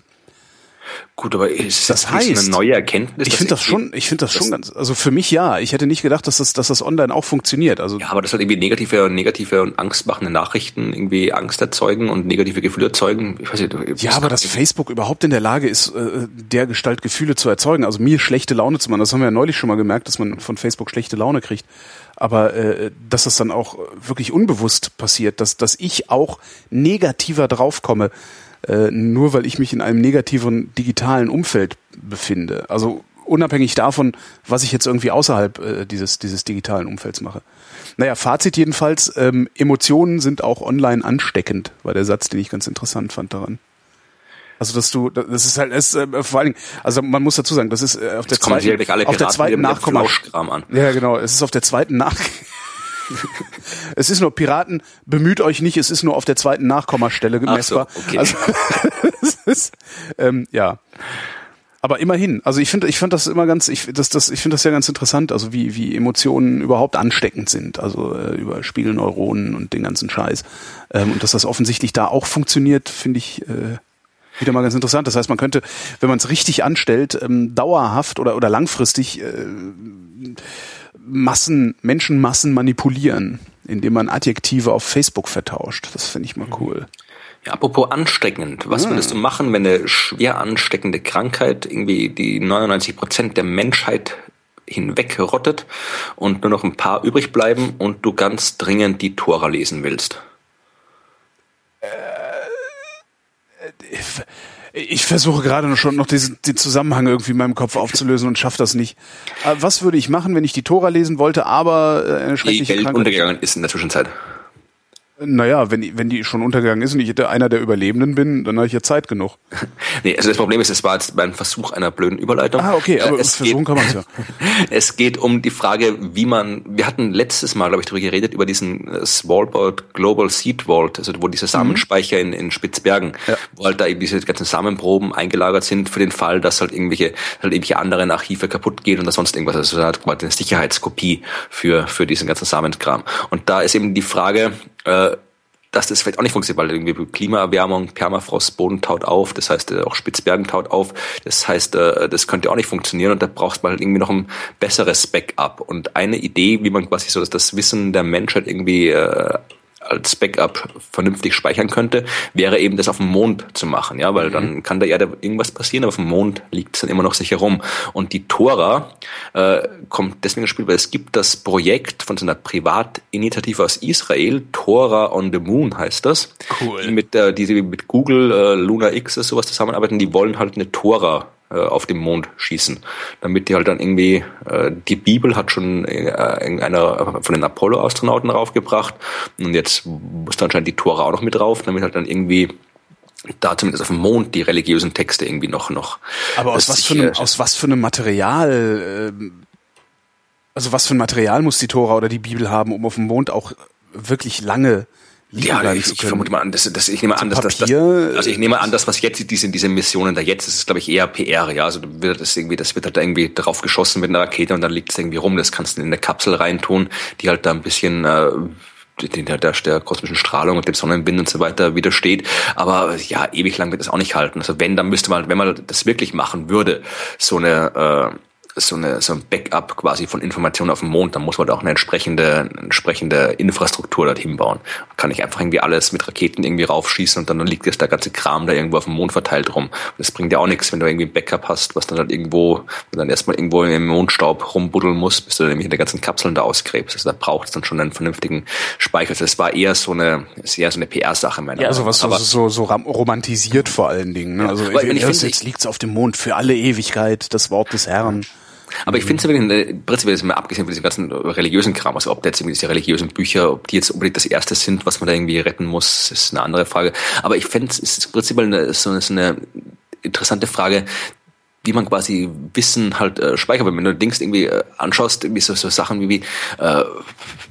Gut, aber ist das, das heißt, eine neue Erkenntnis? Ich finde das schon, ich finde das, das, schon ganz, also für mich ja. Ich hätte nicht gedacht, dass das, dass das online auch funktioniert. Also ja, aber das halt irgendwie negative, negative und angstmachende Nachrichten irgendwie Angst erzeugen und negative Gefühle erzeugen. Ich weiß nicht, ja, aber dass Facebook überhaupt in der Lage ist, äh, der Gestalt Gefühle zu erzeugen, also mir schlechte Laune zu machen, das haben wir ja neulich schon mal gemerkt, dass man von Facebook schlechte Laune kriegt. Aber äh, dass das dann auch wirklich unbewusst passiert, dass, dass ich auch negativer draufkomme äh, nur weil ich mich in einem negativen digitalen Umfeld befinde. Also unabhängig davon, was ich jetzt irgendwie außerhalb äh, dieses, dieses digitalen Umfelds mache. Naja, Fazit jedenfalls, ähm, Emotionen sind auch online ansteckend, war der Satz, den ich ganz interessant fand daran. Also dass du, das ist halt, ist, äh, vor allen Dingen, also man muss dazu sagen, das ist äh, auf der zweiten, auf der zweiten Nachkommastelle. Ja, genau, es ist auf der zweiten Nach es ist nur Piraten, bemüht euch nicht, es ist nur auf der zweiten Nachkommastelle messbar. So, okay. Also, ist, ähm, ja. Aber immerhin, also ich finde, ich finde das immer ganz, ich das, das, ich finde das ja ganz interessant, also wie wie Emotionen überhaupt ansteckend sind, also äh, über Spiegelneuronen und den ganzen Scheiß ähm, und dass das offensichtlich da auch funktioniert, finde ich äh, wieder mal ganz interessant. Das heißt, man könnte, wenn man es richtig anstellt, ähm, dauerhaft oder oder langfristig äh, Massen, Menschenmassen manipulieren, indem man Adjektive auf Facebook vertauscht. Das finde ich mal cool. Ja, apropos ansteckend. Was hm. würdest du machen, wenn eine schwer ansteckende Krankheit irgendwie die 99 Prozent der Menschheit hinwegrottet und nur noch ein paar übrig bleiben und du ganz dringend die Tora lesen willst? Äh, ich versuche gerade schon noch diesen, den Zusammenhang irgendwie in meinem Kopf aufzulösen und schaffe das nicht. Äh, was würde ich machen, wenn ich die Tora lesen wollte, aber äh, eine schreckliche Die Welt Krankheit untergegangen ist in der Zwischenzeit. Naja, wenn, wenn die schon untergegangen ist und ich einer der Überlebenden bin, dann habe ich ja Zeit genug. nee, also das Problem ist, es war jetzt mein Versuch einer blöden Überleitung. Ah, okay, aber es versuchen geht, kann man ja. es geht um die Frage, wie man, wir hatten letztes Mal, glaube ich, darüber geredet, über diesen äh, Svalbard Global Seed Vault, also wo dieser Samenspeicher mhm. in, in Spitzbergen, ja. wo halt da eben diese ganzen Samenproben eingelagert sind für den Fall, dass halt irgendwelche, halt irgendwelche anderen Archive kaputt gehen oder sonst irgendwas. Also da hat quasi eine Sicherheitskopie für, für diesen ganzen Samenkram. Und da ist eben die Frage, äh, dass das vielleicht auch nicht funktioniert, weil irgendwie Klimaerwärmung, Permafrost, Boden taut auf, das heißt äh, auch Spitzbergen taut auf, das heißt, äh, das könnte auch nicht funktionieren und da braucht man halt irgendwie noch ein besseres Backup. Und eine Idee, wie man quasi so das Wissen der Menschheit irgendwie äh, als Backup vernünftig speichern könnte, wäre eben das auf dem Mond zu machen, ja, weil mhm. dann kann der Erde irgendwas passieren, aber auf dem Mond liegt es dann immer noch sicher rum. Und die Tora äh, kommt deswegen ins Spiel, weil es gibt das Projekt von so einer Privatinitiative aus Israel, Tora on the Moon heißt das, cool. die mit, äh, die mit Google, äh, Luna X, sowas zusammenarbeiten, die wollen halt eine Tora auf dem Mond schießen, damit die halt dann irgendwie äh, die Bibel hat schon äh, einer von den Apollo-Astronauten raufgebracht und jetzt muss dann anscheinend die Tora auch noch mit drauf, damit halt dann irgendwie da zumindest auf dem Mond die religiösen Texte irgendwie noch noch. Aber aus was für einem aus was für einem Material äh, also was für ein Material muss die Tora oder die Bibel haben, um auf dem Mond auch wirklich lange liegen ja, ich. Ich vermute mal an, dass, dass ich nehme an, dass, dass, dass also ich nehme an, das was jetzt diese diese Missionen da jetzt, das ist glaube ich eher PR, ja, also wird das irgendwie, das wird halt irgendwie drauf geschossen mit einer Rakete und dann liegt es irgendwie rum. Das kannst du in eine Kapsel reintun, die halt da ein bisschen äh, der, der, der kosmischen Strahlung und dem Sonnenwind und so weiter widersteht. Aber ja, ewig lang wird das auch nicht halten. Also wenn, dann müsste man, wenn man das wirklich machen würde, so eine äh, so, eine, so ein Backup quasi von Informationen auf dem Mond, dann muss man da auch eine entsprechende, entsprechende Infrastruktur dorthin bauen. Man kann nicht einfach irgendwie alles mit Raketen irgendwie raufschießen und dann liegt jetzt der ganze Kram da irgendwo auf dem Mond verteilt rum. Das bringt ja auch nichts, wenn du irgendwie ein Backup hast, was dann halt irgendwo, dann erstmal irgendwo im Mondstaub rumbuddeln muss, bis du dann nämlich in der ganzen Kapseln da ausgräbst. Also da braucht es dann schon einen vernünftigen Speicher. Also das war eher so eine, ist eher so eine PR-Sache meiner Ja, also was so, so, so romantisiert vor allen Dingen. Ne? Ja, also ich, ich, ich, jetzt liegt's auf dem Mond für alle Ewigkeit, das Wort des Herrn. Aber ich finde es wirklich, prinzipiell ist mal abgesehen von diesem ganzen religiösen Kram, also ob da jetzt irgendwie diese religiösen Bücher, ob die jetzt unbedingt das erste sind, was man da irgendwie retten muss, ist eine andere Frage. Aber ich finde es ist prinzipiell eine, so, so eine interessante Frage, wie man quasi Wissen halt äh, speichert. Wenn du Dings irgendwie äh, anschaust, irgendwie so, so Sachen wie, wie äh,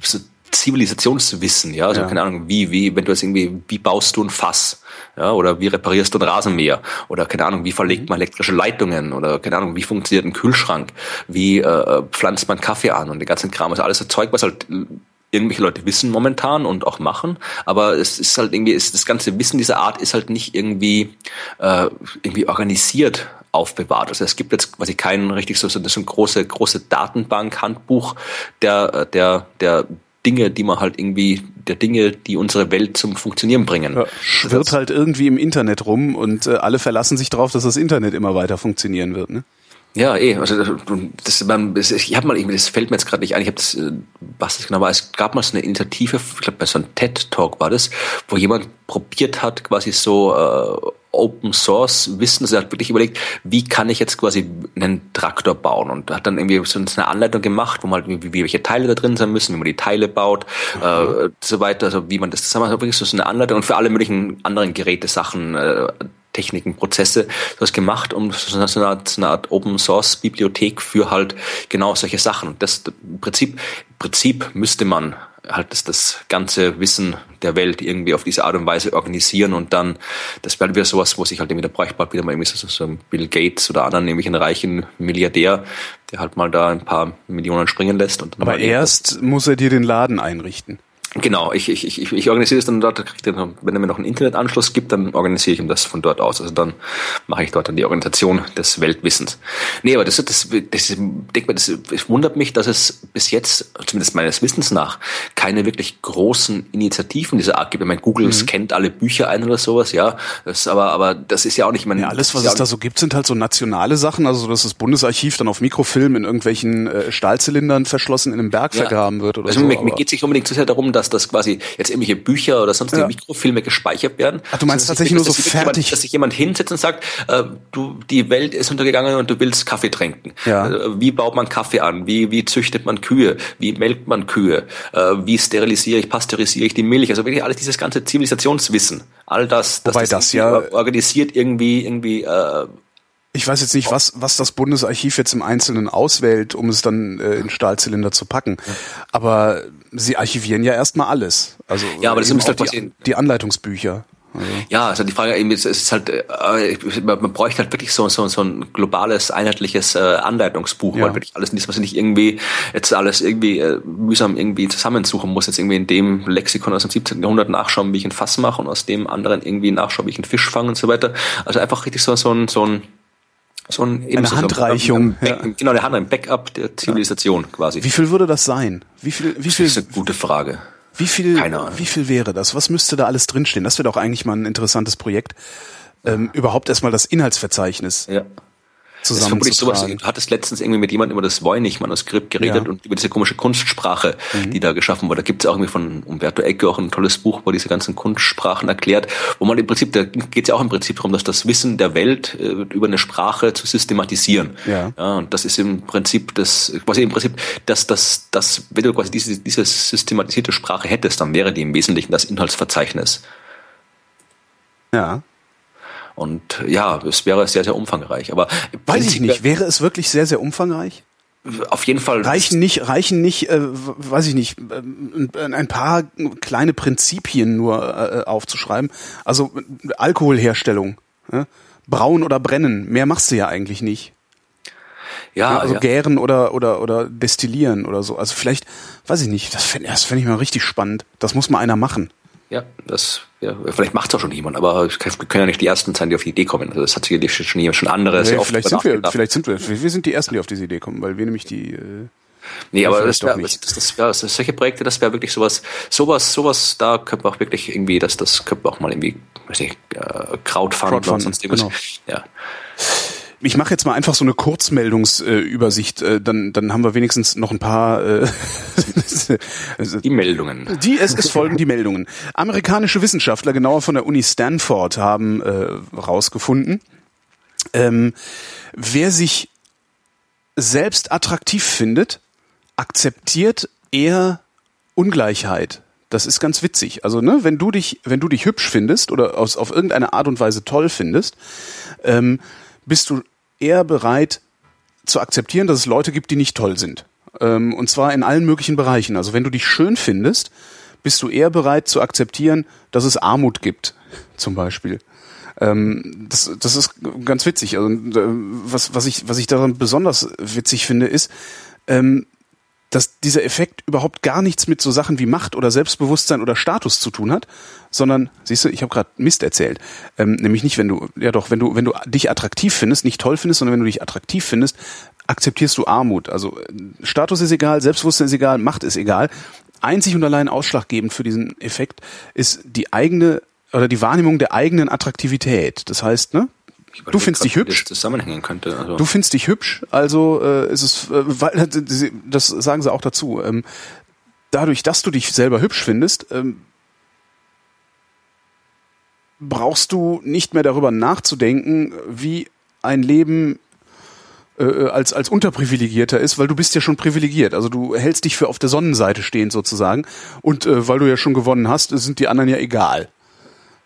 so Zivilisationswissen, ja, also ja. keine Ahnung, wie, wie, wenn du jetzt irgendwie, wie baust du ein Fass? Ja, oder wie reparierst du ein Rasenmäher? Oder keine Ahnung, wie verlegt mhm. man elektrische Leitungen? Oder keine Ahnung, wie funktioniert ein Kühlschrank? Wie äh, pflanzt man Kaffee an? Und den ganzen Kram. Also alles so Zeug, was halt irgendwelche Leute wissen momentan und auch machen, aber es ist halt irgendwie, ist, das ganze Wissen dieser Art ist halt nicht irgendwie, äh, irgendwie organisiert aufbewahrt. Also es gibt jetzt quasi kein richtig so, so eine große, große Datenbank, Handbuch der, der, der Dinge, die man halt irgendwie, der Dinge, die unsere Welt zum Funktionieren bringen. Ja, schwirrt halt irgendwie im Internet rum und äh, alle verlassen sich darauf, dass das Internet immer weiter funktionieren wird, ne? Ja, eh. Also das, das, ich habe mal irgendwie, das fällt mir jetzt gerade nicht ein. Ich habe das, äh, was das genau war. Es gab mal so eine Initiative, ich glaube bei so einem TED Talk war das, wo jemand probiert hat, quasi so äh, Open Source Wissen. Also er hat wirklich überlegt, wie kann ich jetzt quasi einen Traktor bauen und hat dann irgendwie so eine Anleitung gemacht, wo man halt wie, wie welche Teile da drin sein müssen, wie man die Teile baut, mhm. äh, so weiter, also wie man das zusammen hat. Wirklich so eine Anleitung und für alle möglichen anderen Geräte Sachen. Äh, Techniken, Prozesse, sowas gemacht, um so eine Art, so eine Art Open Source Bibliothek für halt genau solche Sachen. Und das im Prinzip, Prinzip müsste man halt das, das ganze Wissen der Welt irgendwie auf diese Art und Weise organisieren und dann, das wäre wieder sowas, wo sich halt da bräuchte man wieder mal irgendwie so, so ein Bill Gates oder anderen, nämlich einen reichen Milliardär, der halt mal da ein paar Millionen springen lässt. Und Aber erst muss er dir den Laden einrichten. Genau, ich, ich, ich, ich organisiere es dann dort, wenn er mir noch einen Internetanschluss gibt, dann organisiere ich ihm das von dort aus. Also dann mache ich dort dann die Organisation des Weltwissens. Nee, aber das, das, das, denk mal, das, das wundert mich, dass es bis jetzt, zumindest meines Wissens nach, keine wirklich großen Initiativen dieser Art gibt. Ich meine, Google mhm. scannt alle Bücher ein oder sowas, ja. Das, aber, aber das ist ja auch nicht mein. Ja, alles, was es da so gibt, sind halt so nationale Sachen, also dass das Bundesarchiv dann auf Mikrofilm in irgendwelchen äh, Stahlzylindern verschlossen in einem Berg ja. vergraben wird oder also so. Mir, mir geht es nicht unbedingt so sehr darum, dass dass das quasi jetzt irgendwelche Bücher oder sonstige ja. Mikrofilme gespeichert werden. Ach, du meinst tatsächlich nur so fertig? Jemand, dass sich jemand hinsetzt und sagt, äh, du, die Welt ist untergegangen und du willst Kaffee trinken. Ja. Äh, wie baut man Kaffee an? Wie, wie züchtet man Kühe? Wie melkt man Kühe? Äh, wie sterilisiere ich, pasteurisiere ich die Milch? Also wirklich alles dieses ganze Zivilisationswissen. All das, das, das, das ja organisiert irgendwie, irgendwie, äh, ich weiß jetzt nicht, was, was das Bundesarchiv jetzt im Einzelnen auswählt, um es dann äh, in Stahlzylinder zu packen. Ja. Aber sie archivieren ja erstmal alles. Also ja, aber das ist halt die, die Anleitungsbücher. Also. Ja, also die Frage eben, es ist halt, äh, man bräuchte halt wirklich so, so, so ein globales, einheitliches äh, Anleitungsbuch, ja. weil wirklich alles nicht, was nicht irgendwie jetzt alles irgendwie äh, mühsam irgendwie zusammensuchen muss, jetzt irgendwie in dem Lexikon aus dem 17. Jahrhundert nachschauen, wie ich ein Fass mache und aus dem anderen irgendwie nachschauen, wie ich einen Fisch fange und so weiter. Also einfach richtig so, so ein, so ein so ein, eine so Handreichung. So ein, ja. Genau, der Hand, ein Backup der Zivilisation ja. quasi. Wie viel würde das sein? Wie viel, wie viel? Das ist eine gute Frage. Wie viel, Keine Ahnung. wie viel wäre das? Was müsste da alles drinstehen? Das wäre doch eigentlich mal ein interessantes Projekt. Ähm, überhaupt erstmal das Inhaltsverzeichnis. Ja zusammenzutragen. Du hattest letztens irgendwie mit jemandem über das Voynich-Manuskript geredet ja. und über diese komische Kunstsprache, mhm. die da geschaffen wurde. Da gibt es auch irgendwie von Umberto Eco auch ein tolles Buch, wo diese ganzen Kunstsprachen erklärt, wo man im Prinzip, da geht es ja auch im Prinzip darum, dass das Wissen der Welt äh, über eine Sprache zu systematisieren. Ja. ja. Und das ist im Prinzip das, quasi im Prinzip, dass das, das, wenn du quasi diese, diese systematisierte Sprache hättest, dann wäre die im Wesentlichen das Inhaltsverzeichnis. Ja. Und ja, es wäre sehr, sehr umfangreich. Aber weiß ich nicht, wäre es wirklich sehr, sehr umfangreich? Auf jeden Fall. Reichen nicht, reichen nicht, äh, weiß ich nicht, äh, ein paar kleine Prinzipien nur äh, aufzuschreiben. Also Alkoholherstellung, äh, brauen oder brennen, mehr machst du ja eigentlich nicht. Ja, ja also ja. gären oder oder oder destillieren oder so. Also vielleicht, weiß ich nicht, das fände das fänd ich mal richtig spannend. Das muss mal einer machen. Ja, das, ja, vielleicht macht es auch schon jemand, aber wir können ja nicht die Ersten sein, die auf die Idee kommen. Also das hat sicherlich schon jemand schon andere. Nee, vielleicht sind wir, vielleicht sind wir, wir sind die Ersten, die auf diese Idee kommen, weil wir nämlich die. Äh, Nee, aber das, wär, das, das, wär, solche Projekte, das wäre wirklich sowas, sowas, sowas, da könnte man auch wirklich irgendwie, das, das könnte man auch mal irgendwie, weiß nicht, äh, Crowdfund, Crowdfund und sonst irgendwas. Genau. Ja ich mache jetzt mal einfach so eine Kurzmeldungsübersicht, äh, dann, dann haben wir wenigstens noch ein paar äh, Die Meldungen. Die, es, es folgen die Meldungen. Amerikanische Wissenschaftler, genauer von der Uni Stanford, haben äh, rausgefunden, ähm, wer sich selbst attraktiv findet, akzeptiert eher Ungleichheit. Das ist ganz witzig. Also, ne, wenn du dich, wenn du dich hübsch findest oder aus, auf irgendeine Art und Weise toll findest, ähm, bist du eher bereit zu akzeptieren, dass es Leute gibt, die nicht toll sind. Ähm, und zwar in allen möglichen Bereichen. Also wenn du dich schön findest, bist du eher bereit zu akzeptieren, dass es Armut gibt, zum Beispiel. Ähm, das, das ist ganz witzig. Also, äh, was, was, ich, was ich daran besonders witzig finde, ist, ähm, dass dieser Effekt überhaupt gar nichts mit so Sachen wie Macht oder Selbstbewusstsein oder Status zu tun hat, sondern, siehst du, ich habe gerade Mist erzählt. Ähm, nämlich nicht, wenn du, ja doch, wenn du, wenn du dich attraktiv findest, nicht toll findest, sondern wenn du dich attraktiv findest, akzeptierst du Armut. Also äh, Status ist egal, Selbstbewusstsein ist egal, Macht ist egal. Einzig und allein ausschlaggebend für diesen Effekt ist die eigene oder die Wahrnehmung der eigenen Attraktivität. Das heißt, ne, du findest dich hübsch. Das zusammenhängen könnte. Also. Du findest dich hübsch, also äh, ist es, äh, weil, das sagen sie auch dazu. Ähm, dadurch, dass du dich selber hübsch findest, ähm, brauchst du nicht mehr darüber nachzudenken, wie ein Leben äh, als als unterprivilegierter ist, weil du bist ja schon privilegiert. Also du hältst dich für auf der Sonnenseite stehend sozusagen und äh, weil du ja schon gewonnen hast, sind die anderen ja egal.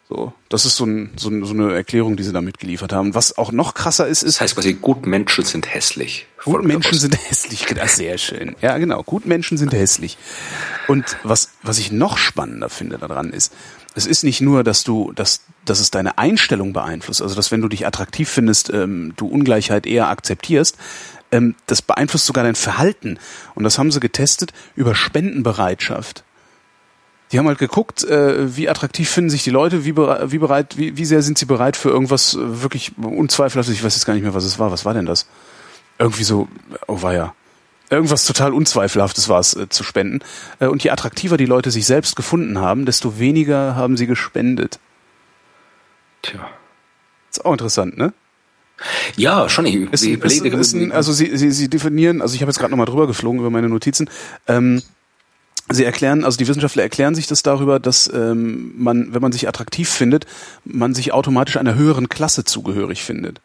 So, das ist so, ein, so, ein, so eine Erklärung, die sie da mitgeliefert haben. Was auch noch krasser ist, ist. Das heißt quasi, Gutmenschen sind hässlich. Gutmenschen sind hässlich, das sehr schön. Ja, genau. Gutmenschen sind hässlich. Und was, was ich noch spannender finde daran ist, es ist nicht nur, dass du, dass, dass es deine Einstellung beeinflusst, also dass wenn du dich attraktiv findest, ähm, du Ungleichheit eher akzeptierst, ähm, das beeinflusst sogar dein Verhalten. Und das haben sie getestet über Spendenbereitschaft. Die haben halt geguckt, äh, wie attraktiv finden sich die Leute, wie, wie bereit, wie, wie sehr sind sie bereit für irgendwas äh, wirklich unzweifelhaftes. Ich weiß jetzt gar nicht mehr, was es war. Was war denn das? Irgendwie so, oh war ja. Irgendwas total unzweifelhaftes war es äh, zu spenden. Äh, und je attraktiver die Leute sich selbst gefunden haben, desto weniger haben sie gespendet. Tja. Ist auch interessant, ne? Ja, schon. Ich, ist, ist, ist ein, also sie, sie, sie definieren, also ich habe jetzt gerade nochmal drüber geflogen über meine Notizen. Ähm, Sie erklären, also die Wissenschaftler erklären sich das darüber, dass ähm, man, wenn man sich attraktiv findet, man sich automatisch einer höheren Klasse zugehörig findet.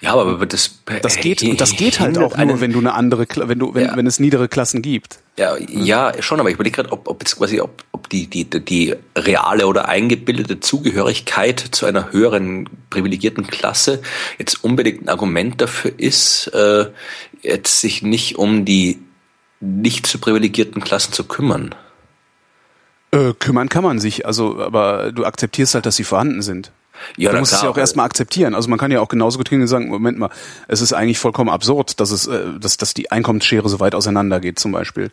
Ja, aber das das geht und das geht halt auch nur, wenn du eine andere, wenn du, wenn, ja. wenn es niedere Klassen gibt. Ja, ja, schon, aber ich überlege gerade, ob, ob jetzt quasi, ob, ob die, die, die reale oder eingebildete Zugehörigkeit zu einer höheren privilegierten Klasse jetzt unbedingt ein Argument dafür ist, äh, jetzt sich nicht um die nicht zu privilegierten Klassen zu kümmern? Äh, kümmern kann man sich, also, aber du akzeptierst halt, dass sie vorhanden sind. Ja, du musst klar, es ja auch erstmal akzeptieren. Also man kann ja auch genauso gut hingehen und sagen, Moment mal, es ist eigentlich vollkommen absurd, dass es, äh, dass, dass die Einkommensschere so weit auseinander geht, zum Beispiel.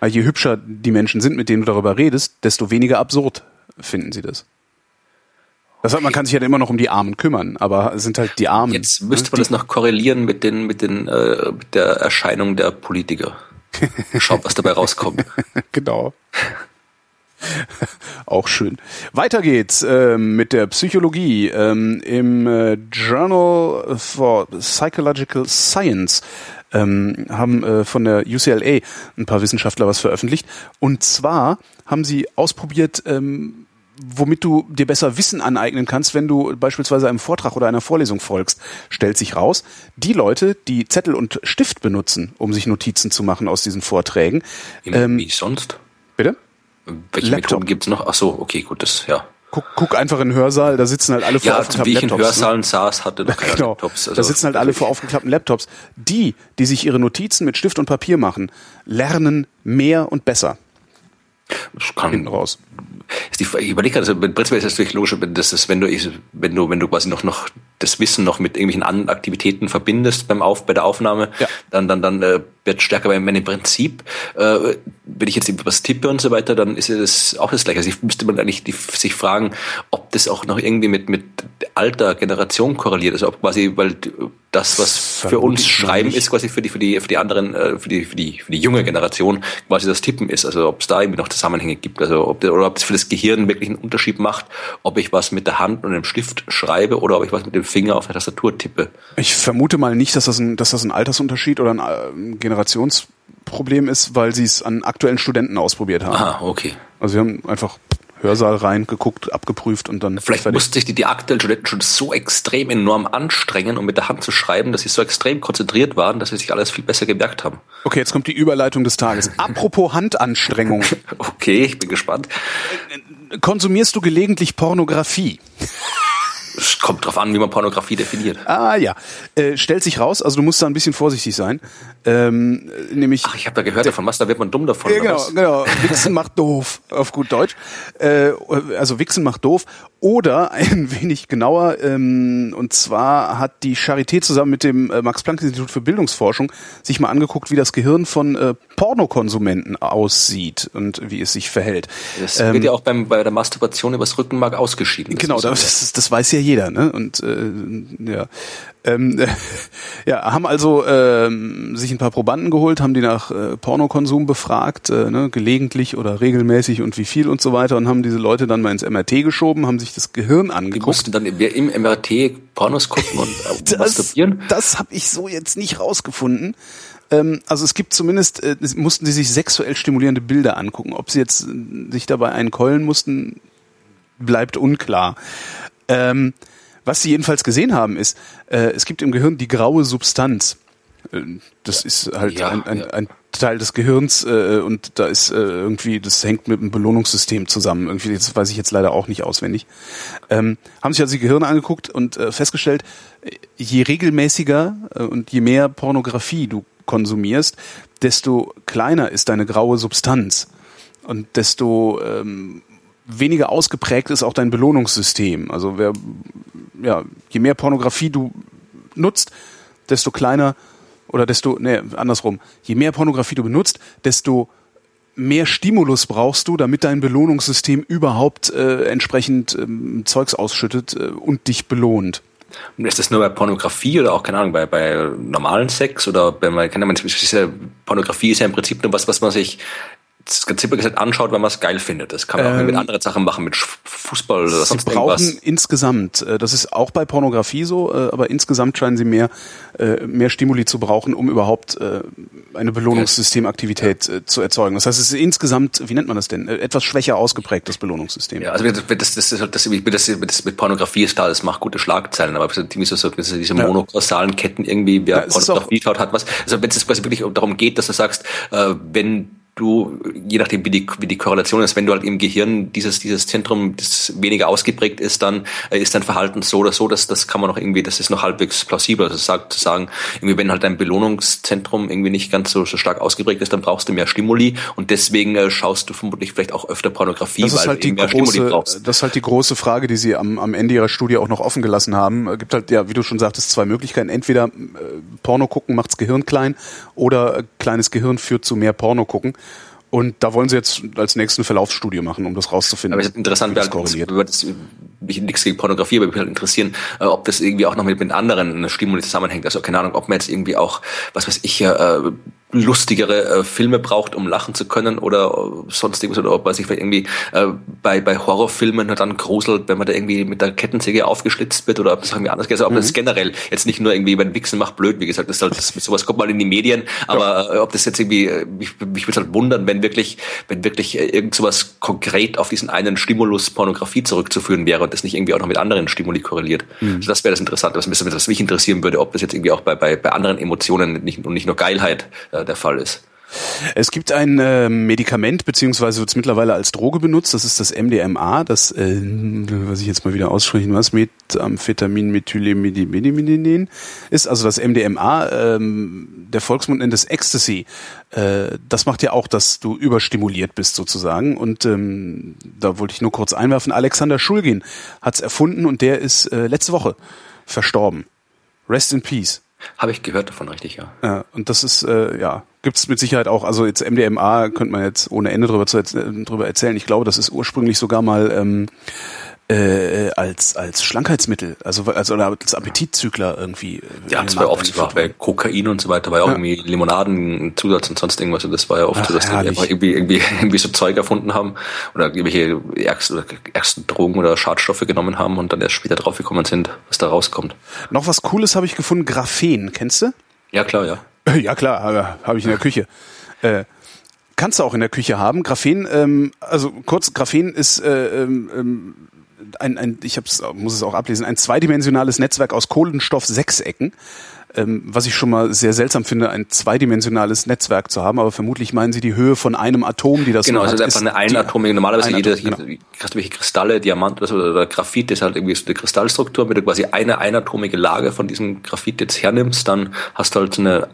Weil je hübscher die Menschen sind, mit denen du darüber redest, desto weniger absurd finden sie das. Das heißt, man kann sich ja immer noch um die Armen kümmern, aber es sind halt die Armen. Jetzt müsste man das noch korrelieren mit den, mit den, äh, mit der Erscheinung der Politiker. Schaut, was dabei rauskommt. genau. Auch schön. Weiter geht's ähm, mit der Psychologie. Ähm, Im äh, Journal for Psychological Science ähm, haben äh, von der UCLA ein paar Wissenschaftler was veröffentlicht. Und zwar haben sie ausprobiert, ähm, womit du dir besser Wissen aneignen kannst, wenn du beispielsweise einem Vortrag oder einer Vorlesung folgst, stellt sich raus, die Leute, die Zettel und Stift benutzen, um sich Notizen zu machen aus diesen Vorträgen. Ähm, wie sonst? Bitte? Welche Laptop. Methoden gibt's noch? Ach so, okay, gut, das, ja. Guck, guck einfach in den Hörsaal, da sitzen halt alle vor ja, aufgeklappten wie ich Laptops. in Hörsaalen ne? saß, hatte noch keine genau. Laptops. Also da sitzen halt alle vor aufgeklappten Laptops. Die, die sich ihre Notizen mit Stift und Papier machen, lernen mehr und besser. Das kann, Hinten raus ist die, ich überlege gerade, also prinzipiell ist es natürlich logisch, dass das, wenn du, wenn du, wenn du quasi noch, noch das Wissen noch mit irgendwelchen anderen Aktivitäten verbindest beim Auf, bei der Aufnahme, ja. dann, dann, dann äh, wird stärker. Weil im Prinzip, äh, wenn ich jetzt was tippe und so weiter, dann ist es auch das Gleiche. Also ich müsste man eigentlich die, sich fragen, ob das auch noch irgendwie mit, mit alter Generation korreliert. Also ob quasi, weil das, was für uns Schreiben ist, quasi für die, für die, für die anderen, äh, für die, für die, für die junge Generation quasi das Tippen ist. Also ob es da irgendwie noch Zusammenhänge gibt. Also ob, oder ob es für das Gehirn wirklich einen Unterschied macht, ob ich was mit der Hand und dem Stift schreibe oder ob ich was mit dem Finger auf der Tastatur tippe. Ich vermute mal nicht, dass das ein, dass das ein Altersunterschied oder ein äh, Generationsproblem ist, weil sie es an aktuellen Studenten ausprobiert haben. Ah, okay. Also sie haben einfach Hörsaal rein, geguckt, abgeprüft und dann. Vielleicht mussten sich die, die aktuellen Studenten schon so extrem enorm anstrengen, um mit der Hand zu schreiben, dass sie so extrem konzentriert waren, dass sie sich alles viel besser gemerkt haben. Okay, jetzt kommt die Überleitung des Tages. Apropos Handanstrengung. okay, ich bin gespannt. Konsumierst du gelegentlich Pornografie? Es kommt drauf an, wie man Pornografie definiert. Ah ja, äh, stellt sich raus, also du musst da ein bisschen vorsichtig sein. Ähm, nämlich. Ach, ich habe da gehört davon, was, da wird man dumm davon. Ja, genau, genau. Wichsen macht doof, auf gut Deutsch. Äh, also Wichsen macht doof. Oder ein wenig genauer, ähm, und zwar hat die Charité zusammen mit dem äh, Max-Planck-Institut für Bildungsforschung sich mal angeguckt, wie das Gehirn von äh, Pornokonsumenten aussieht und wie es sich verhält. Das ähm, wird ja auch beim, bei der Masturbation übers Rückenmark ausgeschieden. Genau, das, das, das weiß ja jeder, ne? Und äh, ja. Ähm, äh, ja, haben also ähm, sich ein paar Probanden geholt, haben die nach äh, Pornokonsum befragt, äh, ne, gelegentlich oder regelmäßig und wie viel und so weiter und haben diese Leute dann mal ins MRT geschoben, haben sich das Gehirn angeguckt. Die mussten dann im MRT Pornos gucken und äh, das, masturbieren? Das habe ich so jetzt nicht rausgefunden. Ähm, also es gibt zumindest, äh, mussten sie sich sexuell stimulierende Bilder angucken. Ob sie jetzt äh, sich dabei einen keulen mussten, bleibt unklar. Ähm, was sie jedenfalls gesehen haben, ist, äh, es gibt im Gehirn die graue Substanz. Äh, das ist halt ja, ein, ein, ja. ein, Teil des Gehirns äh, und da ist äh, irgendwie, das hängt mit dem Belohnungssystem zusammen. Irgendwie, das weiß ich jetzt leider auch nicht auswendig. Ähm, haben sich also die Gehirne angeguckt und äh, festgestellt, je regelmäßiger äh, und je mehr Pornografie du konsumierst, desto kleiner ist deine graue Substanz und desto ähm, weniger ausgeprägt ist auch dein Belohnungssystem. Also wer, ja, je mehr Pornografie du nutzt, desto kleiner oder desto, nee, andersrum, je mehr Pornografie du benutzt, desto mehr Stimulus brauchst du, damit dein Belohnungssystem überhaupt äh, entsprechend ähm, Zeugs ausschüttet äh, und dich belohnt. Und ist das nur bei Pornografie oder auch, keine Ahnung, bei, bei normalen Sex oder bei, kann ja, Pornografie ist ja im Prinzip nur was, was man sich das Prinzip gesagt anschaut, wenn man es geil findet. Das kann man ähm, auch mit anderen Sachen machen, mit Fußball oder sonst sie brauchen irgendwas. insgesamt, äh, das ist auch bei Pornografie so, äh, aber insgesamt scheinen sie mehr, äh, mehr Stimuli zu brauchen, um überhaupt eine Belohnungssystemaktivität ja. zu erzeugen. Das heißt, es ist insgesamt, wie nennt man das denn, etwas schwächer ausgeprägtes Belohnungssystem. Ja, also das, das, das, das, das, das mit Pornografie ist da, das macht gute Schlagzeilen, aber so, so, diese monokausalen Ketten irgendwie, wer ja, Pornografie schaut, hat was. Also wenn es quasi wirklich darum geht, dass du sagst, wenn du, je nachdem wie die, wie die Korrelation ist, wenn du halt im Gehirn dieses, dieses Zentrum das weniger ausgeprägt ist, dann äh, ist dein Verhalten so oder so, dass das kann man noch irgendwie, das ist noch halbwegs plausibel. Also sagt, zu sagen, irgendwie, wenn halt dein Belohnungszentrum irgendwie nicht ganz so, so stark ausgeprägt ist, dann brauchst du mehr Stimuli und deswegen äh, schaust du vermutlich vielleicht auch öfter Pornografie, das ist weil halt du mehr große, Stimuli brauchst. Das ist halt die große Frage, die sie am, am Ende ihrer Studie auch noch offen gelassen haben. Es gibt halt, ja, wie du schon sagtest, zwei Möglichkeiten. Entweder äh, Porno gucken macht's Gehirn klein oder äh, kleines Gehirn führt zu mehr Porno gucken. Und da wollen sie jetzt als nächsten Verlaufsstudie machen, um das rauszufinden. Aber es ist interessant, das korreliert. Über das, mich nichts gegen Pornografie, aber mich halt interessieren, äh, ob das irgendwie auch noch mit, mit anderen Stimuli zusammenhängt. Also keine Ahnung, ob man jetzt irgendwie auch, was weiß ich, äh, lustigere äh, Filme braucht, um lachen zu können oder äh, sonst irgendwas oder ob man sich vielleicht irgendwie äh, bei, bei Horrorfilmen dann gruselt, wenn man da irgendwie mit der Kettensäge aufgeschlitzt wird oder ob das irgendwie anders geht. Also ob mhm. das generell jetzt nicht nur irgendwie beim Wichsen macht blöd, wie gesagt, das ist halt, das, sowas kommt mal in die Medien, aber äh, ob das jetzt irgendwie, äh, mich, mich würde halt wundern, wenn wirklich, wenn wirklich äh, irgend sowas konkret auf diesen einen Stimulus Pornografie zurückzuführen wäre und das nicht irgendwie auch noch mit anderen Stimuli korreliert. Mhm. Also das wäre das Interessante, was, was mich interessieren würde, ob das jetzt irgendwie auch bei, bei, bei anderen Emotionen nicht, und nicht nur Geilheit äh, der Fall ist. Es gibt ein äh, Medikament, beziehungsweise wird es mittlerweile als Droge benutzt, das ist das MDMA, das, äh, was ich jetzt mal wieder aussprechen was, Methamphetamin Methylemidinin ist, also das MDMA, ähm, der Volksmund nennt es Ecstasy. Äh, das macht ja auch, dass du überstimuliert bist sozusagen und ähm, da wollte ich nur kurz einwerfen, Alexander Schulgin hat es erfunden und der ist äh, letzte Woche verstorben. Rest in Peace. Habe ich gehört davon, richtig, ja. Ja, und das ist, äh, ja, gibt's mit Sicherheit auch, also jetzt MDMA könnte man jetzt ohne Ende drüber, zu, äh, drüber erzählen. Ich glaube, das ist ursprünglich sogar mal ähm, äh, als als Schlankheitsmittel, also also oder als Appetitzügler irgendwie. Äh, ja, das war oft so bei Kokain und so weiter, war ja auch irgendwie Limonaden, Zusatz und sonst irgendwas. Und das war ja oft Ach, so, dass die einfach irgendwie, irgendwie irgendwie so Zeug erfunden haben oder irgendwelche ärgsten, ärgsten Drogen oder Schadstoffe genommen haben und dann erst später draufgekommen sind, was da rauskommt. Noch was Cooles habe ich gefunden, Graphen, kennst du? Ja klar, ja. Ja klar, habe hab ich in der Küche. Äh, kannst du auch in der Küche haben. Graphen, ähm, also kurz, Graphen ist äh, ähm, ähm ein, ein ich hab's, muss es auch ablesen, ein zweidimensionales Netzwerk aus Kohlenstoff-Sechsecken. Ähm, was ich schon mal sehr seltsam finde, ein zweidimensionales Netzwerk zu haben, aber vermutlich meinen Sie die Höhe von einem Atom, die das Genau, also einfach eine einatomige, normalerweise jede, genau. welche Kristalle, Diamant oder, oder Graphit ist halt irgendwie so eine Kristallstruktur, wenn du quasi eine einatomige Lage von diesem Graphit jetzt hernimmst, dann hast du halt eine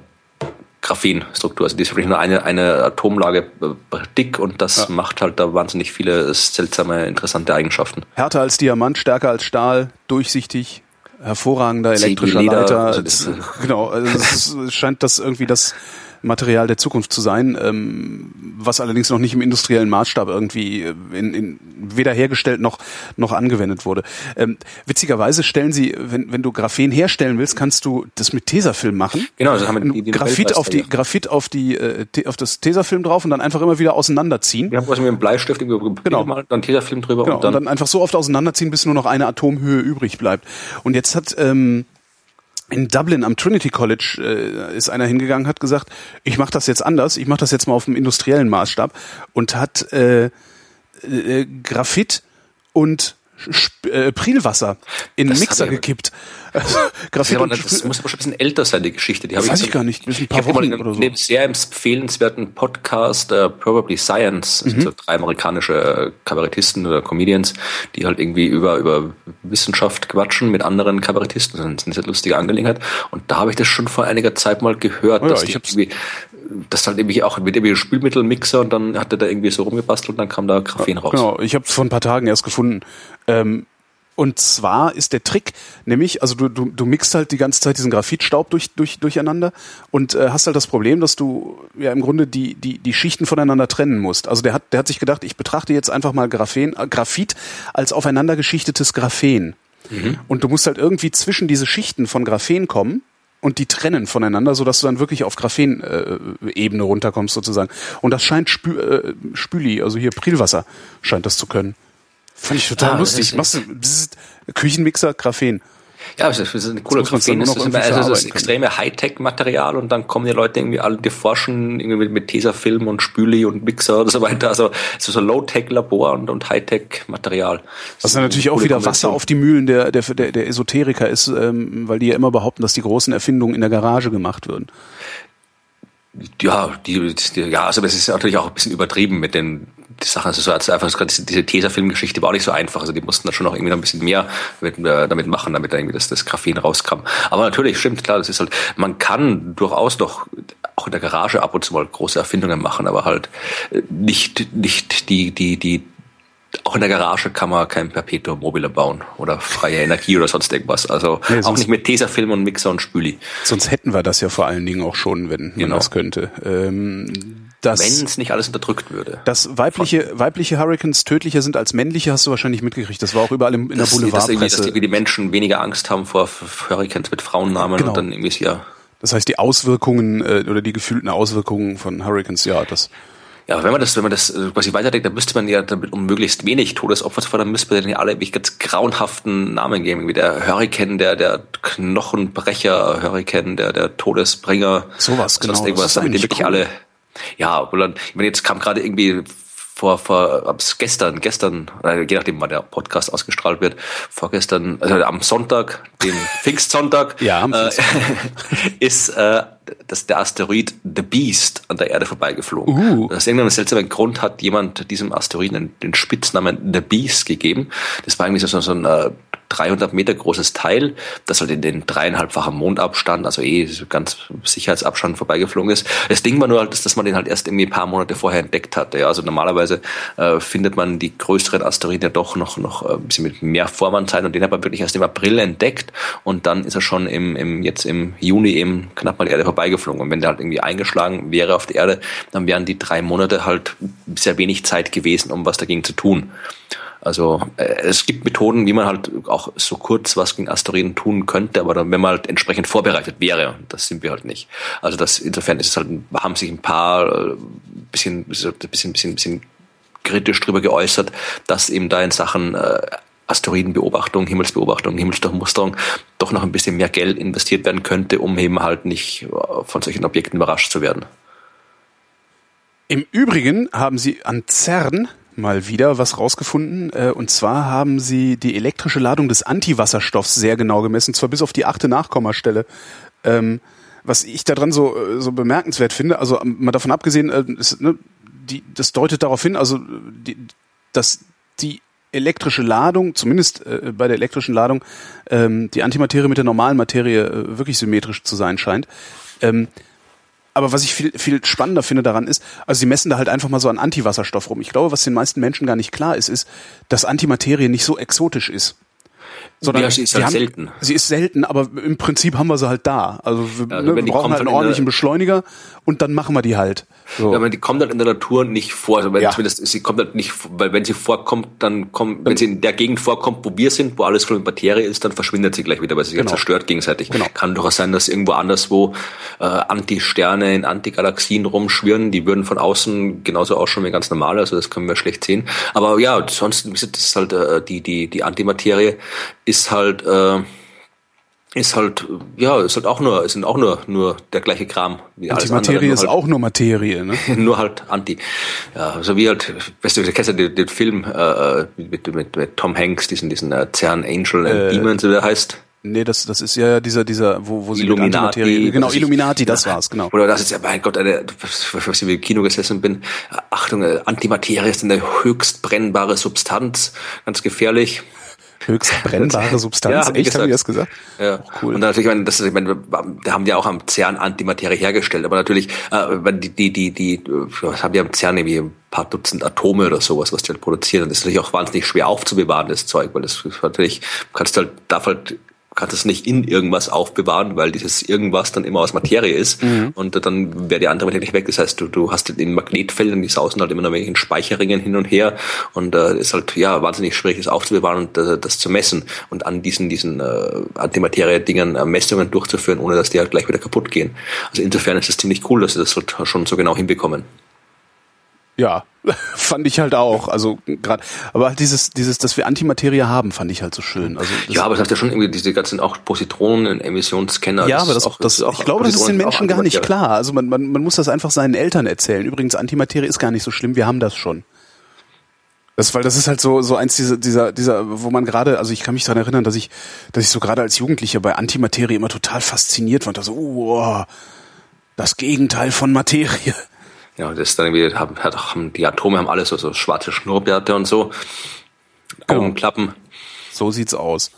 Graphenstruktur. Also die ist wirklich nur eine, eine Atomlage äh, dick und das ja. macht halt da wahnsinnig viele seltsame, interessante Eigenschaften. Härter als Diamant, stärker als Stahl, durchsichtig, hervorragender elektrischer Leiter. Also genau, also es scheint das irgendwie das Material der Zukunft zu sein, ähm, was allerdings noch nicht im industriellen Maßstab irgendwie äh, in, in, weder hergestellt noch noch angewendet wurde. Ähm, witzigerweise stellen sie, wenn, wenn du Graphen herstellen willst, kannst du das mit Tesafilm machen. Genau, also haben wir die, die Graphit auf die Graphit auf die äh, auf das Tesafilm drauf und dann einfach immer wieder auseinanderziehen. Wir haben quasi mit einem Bleistift genau. mal dann Tesafilm drüber genau, und, dann und dann einfach so oft auseinanderziehen, bis nur noch eine Atomhöhe übrig bleibt. Und jetzt hat ähm, in Dublin am Trinity College äh, ist einer hingegangen, hat gesagt, ich mache das jetzt anders, ich mache das jetzt mal auf dem industriellen Maßstab und hat äh, äh, Graphit und Sp äh, Prilwasser in den Mixer gekippt. Das, das muss aber schon ein bisschen älter sein, die Geschichte. Die weiß ich, ich gar nicht. Ein paar Wochen oder so. Dem sehr empfehlenswerten Podcast uh, Probably Science, mhm. also drei amerikanische Kabarettisten oder Comedians, die halt irgendwie über, über Wissenschaft quatschen mit anderen Kabarettisten. Das ist eine sehr lustige Angelegenheit. Und da habe ich das schon vor einiger Zeit mal gehört, oh ja, dass die irgendwie das halt irgendwie auch mit irgendwie Spülmittelmixer und dann hat er da irgendwie so rumgebastelt und dann kam da Graphen raus. Genau, ich habe es vor ein paar Tagen erst gefunden. Ähm, und zwar ist der Trick, nämlich, also du, du, du mixt halt die ganze Zeit diesen Graphitstaub durch, durch, durcheinander und äh, hast halt das Problem, dass du ja im Grunde die, die, die Schichten voneinander trennen musst. Also der hat, der hat sich gedacht, ich betrachte jetzt einfach mal Graphen, äh, Graphit als aufeinander geschichtetes Graphen. Mhm. Und du musst halt irgendwie zwischen diese Schichten von Graphen kommen und die trennen voneinander, so dass du dann wirklich auf Graphen-Ebene runterkommst sozusagen. Und das scheint Spü äh, Spüli, also hier Prilwasser, scheint das zu können. Fand ich total ah, lustig. Machst du Küchenmixer, Graphen. Ja, das ist eine coole Graphen. Das, ist, also das extreme Hightech-Material und dann kommen die Leute irgendwie alle, die forschen irgendwie mit, mit Tesafilm und Spüli und Mixer und so weiter. Also es ist so Low-Tech-Labor und, und Hightech-Material. Was dann natürlich auch wieder Wasser auf die Mühlen der, der, der, der Esoteriker ist, ähm, weil die ja immer behaupten, dass die großen Erfindungen in der Garage gemacht würden. Ja, die, die, ja, also das ist natürlich auch ein bisschen übertrieben mit den die Sachen. Also so als einfach diese Tesafilm-Geschichte war auch nicht so einfach. Also die mussten da schon noch irgendwie noch ein bisschen mehr mit, äh, damit machen, damit da irgendwie das, das Graphen rauskam. Aber natürlich stimmt, klar, das ist halt, man kann durchaus doch auch in der Garage ab und zu mal große Erfindungen machen, aber halt äh, nicht, nicht die, die, die auch in der Garage kann man kein Perpetuum mobile bauen oder freie Energie oder sonst irgendwas. Also nee, auch nicht mit Tesafilm und Mixer und Spüli. Sonst hätten wir das ja vor allen Dingen auch schon, wenn man genau. das könnte. Ähm, wenn es nicht alles unterdrückt würde. Dass weibliche, weibliche Hurricanes tödlicher sind als männliche, hast du wahrscheinlich mitgekriegt. Das war auch überall in, in der Boulevardpresse. Dass, dass die Menschen weniger Angst haben vor Hurricanes mit Frauennamen genau. und dann irgendwie ja. Das heißt, die Auswirkungen äh, oder die gefühlten Auswirkungen von Hurricanes, ja, das ja, wenn man das, wenn man das äh, quasi weiterdenkt, dann müsste man ja damit, um möglichst wenig Todesopfer zu fördern, müsste man dann ja alle wirklich ganz grauenhaften Namen geben, wie der Hurricane, der, der Knochenbrecher, Hurricane, der, der Todesbringer. Sowas, genau. Irgendwas, damit die wirklich cool. alle, ja, obwohl dann, ich meine, jetzt kam gerade irgendwie vor, vor gestern, gestern, je nachdem, wann der Podcast ausgestrahlt wird, vorgestern, also am Sonntag, den Pfingstsonntag, ja, äh, ist äh, dass der Asteroid The Beast an der Erde vorbeigeflogen. Uh. Aus irgendeinem seltsamen Grund hat jemand diesem Asteroiden den Spitznamen The Beast gegeben. Das war irgendwie so, so ein äh, 300 Meter großes Teil, das halt in den dreieinhalbfachen Mondabstand, also eh ganz Sicherheitsabstand vorbeigeflogen ist. Das Ding war nur halt, dass man den halt erst irgendwie ein paar Monate vorher entdeckt hatte. Ja, also normalerweise äh, findet man die größeren Asteroiden ja doch noch, noch äh, ein bisschen mit mehr Vorwarnzeit und den hat man wirklich erst im April entdeckt und dann ist er schon im, im, jetzt im Juni eben knapp mal die Erde vorbeigeflogen. Und wenn der halt irgendwie eingeschlagen wäre auf der Erde, dann wären die drei Monate halt sehr wenig Zeit gewesen, um was dagegen zu tun. Also äh, es gibt Methoden, wie man halt auch so kurz was gegen Asteroiden tun könnte, aber dann, wenn man halt entsprechend vorbereitet wäre, das sind wir halt nicht. Also das insofern ist es halt, haben sich ein paar äh, bisschen, bisschen, bisschen, bisschen kritisch drüber geäußert, dass eben da in Sachen äh, Asteroidenbeobachtung, Himmelsbeobachtung, Himmelsdurchmusterung doch noch ein bisschen mehr Geld investiert werden könnte, um eben halt nicht äh, von solchen Objekten überrascht zu werden. Im Übrigen haben sie an CERN mal wieder was rausgefunden. Äh, und zwar haben sie die elektrische Ladung des Antiwasserstoffs sehr genau gemessen, zwar bis auf die achte Nachkommastelle. Ähm, was ich daran so, äh, so bemerkenswert finde, also ähm, mal davon abgesehen, äh, ne, das deutet darauf hin, also dass die elektrische Ladung, zumindest äh, bei der elektrischen Ladung, ähm, die Antimaterie mit der normalen Materie wirklich symmetrisch zu sein scheint. Ähm, aber was ich viel, viel spannender finde daran ist, also sie messen da halt einfach mal so an Antiwasserstoff rum. Ich glaube, was den meisten Menschen gar nicht klar ist, ist, dass Antimaterie nicht so exotisch ist. Sondern ja, sie ist halt haben, selten. Sie ist selten, aber im Prinzip haben wir sie halt da. Also wir, also ne, wir brauchen halt einen ordentlichen Beschleuniger und dann machen wir die halt. So. Ja, aber die kommt dann in der Natur nicht vor. Also wenn ja. zumindest, sie kommt halt nicht, weil wenn sie vorkommt, dann kommt, wenn sie in der Gegend vorkommt, wo wir sind, wo alles voll mit Materie ist, dann verschwindet sie gleich wieder, weil sie sich genau. zerstört gegenseitig. Genau. Kann durchaus sein, dass irgendwo anderswo äh, Anti-Sterne in Antigalaxien rumschwirren. Die würden von außen genauso ausschauen wie ganz normal, also das können wir schlecht sehen. Aber ja, sonst das ist halt äh, die, die, die Antimaterie ist halt äh, ist halt, ja, ist halt auch nur, es sind auch nur, nur der gleiche Kram wie alles Antimaterie ist halt, auch nur Materie, ne? nur halt Anti. Ja, so wie halt, weißt du, du kennst ja den, den Film äh, mit, mit, mit Tom Hanks, diesen, diesen äh, CERN Angel and äh, Demons, wie der heißt. Nee, das, das ist ja dieser, dieser, wo, wo sie Illuminati, mit Antimaterie, genau, Illuminati, das ja, war's, genau. Oder das ist ja, mein Gott, eine, was ich im Kino gesessen bin, Achtung, äh, Antimaterie ist eine höchst brennbare Substanz, ganz gefährlich höchst brennbare Substanz. ja, Echt, haben die das gesagt? Ja. Oh, cool. Und natürlich, ich meine, das ist, ich meine, da haben die auch am CERN Antimaterie hergestellt, aber natürlich, äh, die, die, die, die, was haben die am CERN irgendwie ein paar Dutzend Atome oder sowas, was die halt produzieren. Und das ist natürlich auch wahnsinnig schwer aufzubewahren, das Zeug, weil das natürlich, kannst du halt, darf halt kannst es nicht in irgendwas aufbewahren, weil dieses irgendwas dann immer aus Materie ist mhm. und dann wäre die andere Materie nicht weg. Das heißt, du, du hast in Magnetfeldern, die sausen halt immer noch in Speicherringen hin und her und äh, ist halt ja wahnsinnig schwierig, das aufzubewahren und äh, das zu messen und an diesen diesen äh, Antimaterie-Dingern äh, Messungen durchzuführen, ohne dass die halt gleich wieder kaputt gehen. Also insofern ist es ziemlich cool, dass sie das halt schon so genau hinbekommen. Ja, fand ich halt auch. Also gerade, aber halt dieses, dieses, dass wir Antimaterie haben, fand ich halt so schön. Also ja, aber es hat ja schon irgendwie diese ganzen auch Positronen, Emissionsscanner. Ja, aber das, auch, das, das ich glaube, das ist den Menschen gar nicht klar. Also man, man, man muss das einfach seinen Eltern erzählen. Übrigens, Antimaterie ist gar nicht so schlimm. Wir haben das schon. Das, weil das ist halt so, so eins dieser, dieser, dieser, wo man gerade, also ich kann mich daran erinnern, dass ich, dass ich so gerade als Jugendlicher bei Antimaterie immer total fasziniert war. Und da so, oh, das Gegenteil von Materie. Ja, das ist dann irgendwie, haben, haben, die Atome haben alles so, so schwarze Schnurrbärte und so. Genau. Augenklappen. So sieht's aus.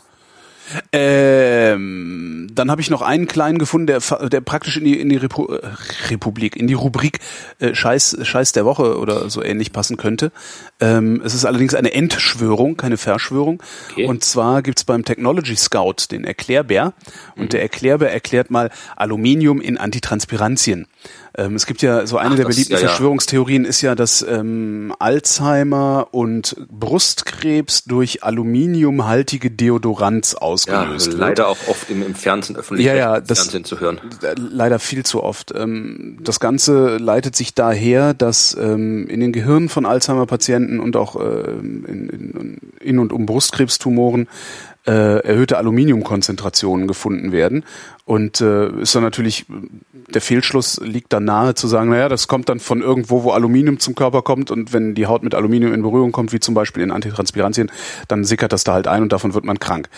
Ähm, dann habe ich noch einen kleinen gefunden, der, der praktisch in die, in die Repu äh, Republik, in die Rubrik äh, Scheiß, Scheiß der Woche oder so ähnlich passen könnte. Ähm, es ist allerdings eine Entschwörung, keine Verschwörung. Okay. Und zwar gibt's beim Technology Scout den Erklärbär. Und mhm. der Erklärbär erklärt mal Aluminium in Antitranspirantien. Ähm, es gibt ja so eine Ach, der beliebten ja. Verschwörungstheorien ist ja, dass ähm, Alzheimer und Brustkrebs durch aluminiumhaltige Deodoranz ausgelöst ja, wird. Leider auch oft im, im Fernsehen öffentlich ja, ja, das, Fernsehen zu hören. Leider viel zu oft. Ähm, das Ganze leitet sich daher, dass ähm, in den Gehirnen von Alzheimer-Patienten und auch äh, in, in, in und um Brustkrebstumoren äh, erhöhte Aluminiumkonzentrationen gefunden werden. Und äh, ist dann natürlich, der Fehlschluss liegt dann nahe zu sagen, naja, das kommt dann von irgendwo, wo Aluminium zum Körper kommt und wenn die Haut mit Aluminium in Berührung kommt, wie zum Beispiel in Antitranspirantien, dann sickert das da halt ein und davon wird man krank.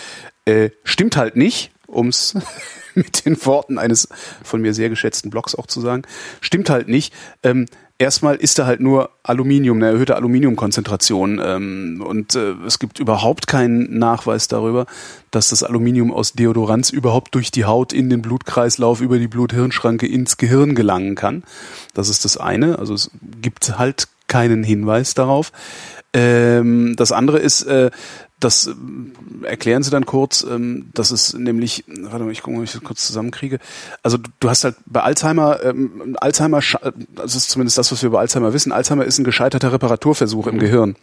Äh, stimmt halt nicht, ums mit den Worten eines von mir sehr geschätzten Blogs auch zu sagen, stimmt halt nicht. Ähm, erstmal ist da halt nur Aluminium, eine erhöhte Aluminiumkonzentration. Ähm, und äh, es gibt überhaupt keinen Nachweis darüber, dass das Aluminium aus Deodoranz überhaupt durch die Haut in den Blutkreislauf über die Blut-Hirn-Schranke ins Gehirn gelangen kann. Das ist das eine. Also es gibt halt keinen Hinweis darauf. Ähm, das andere ist, äh, das äh, erklären Sie dann kurz, ähm, dass es nämlich, warte mal, ich gucke mal, ob ich das kurz zusammenkriege. Also du, du hast halt bei Alzheimer, ähm, Alzheimer, das ist zumindest das, was wir über Alzheimer wissen, Alzheimer ist ein gescheiterter Reparaturversuch im Gehirn.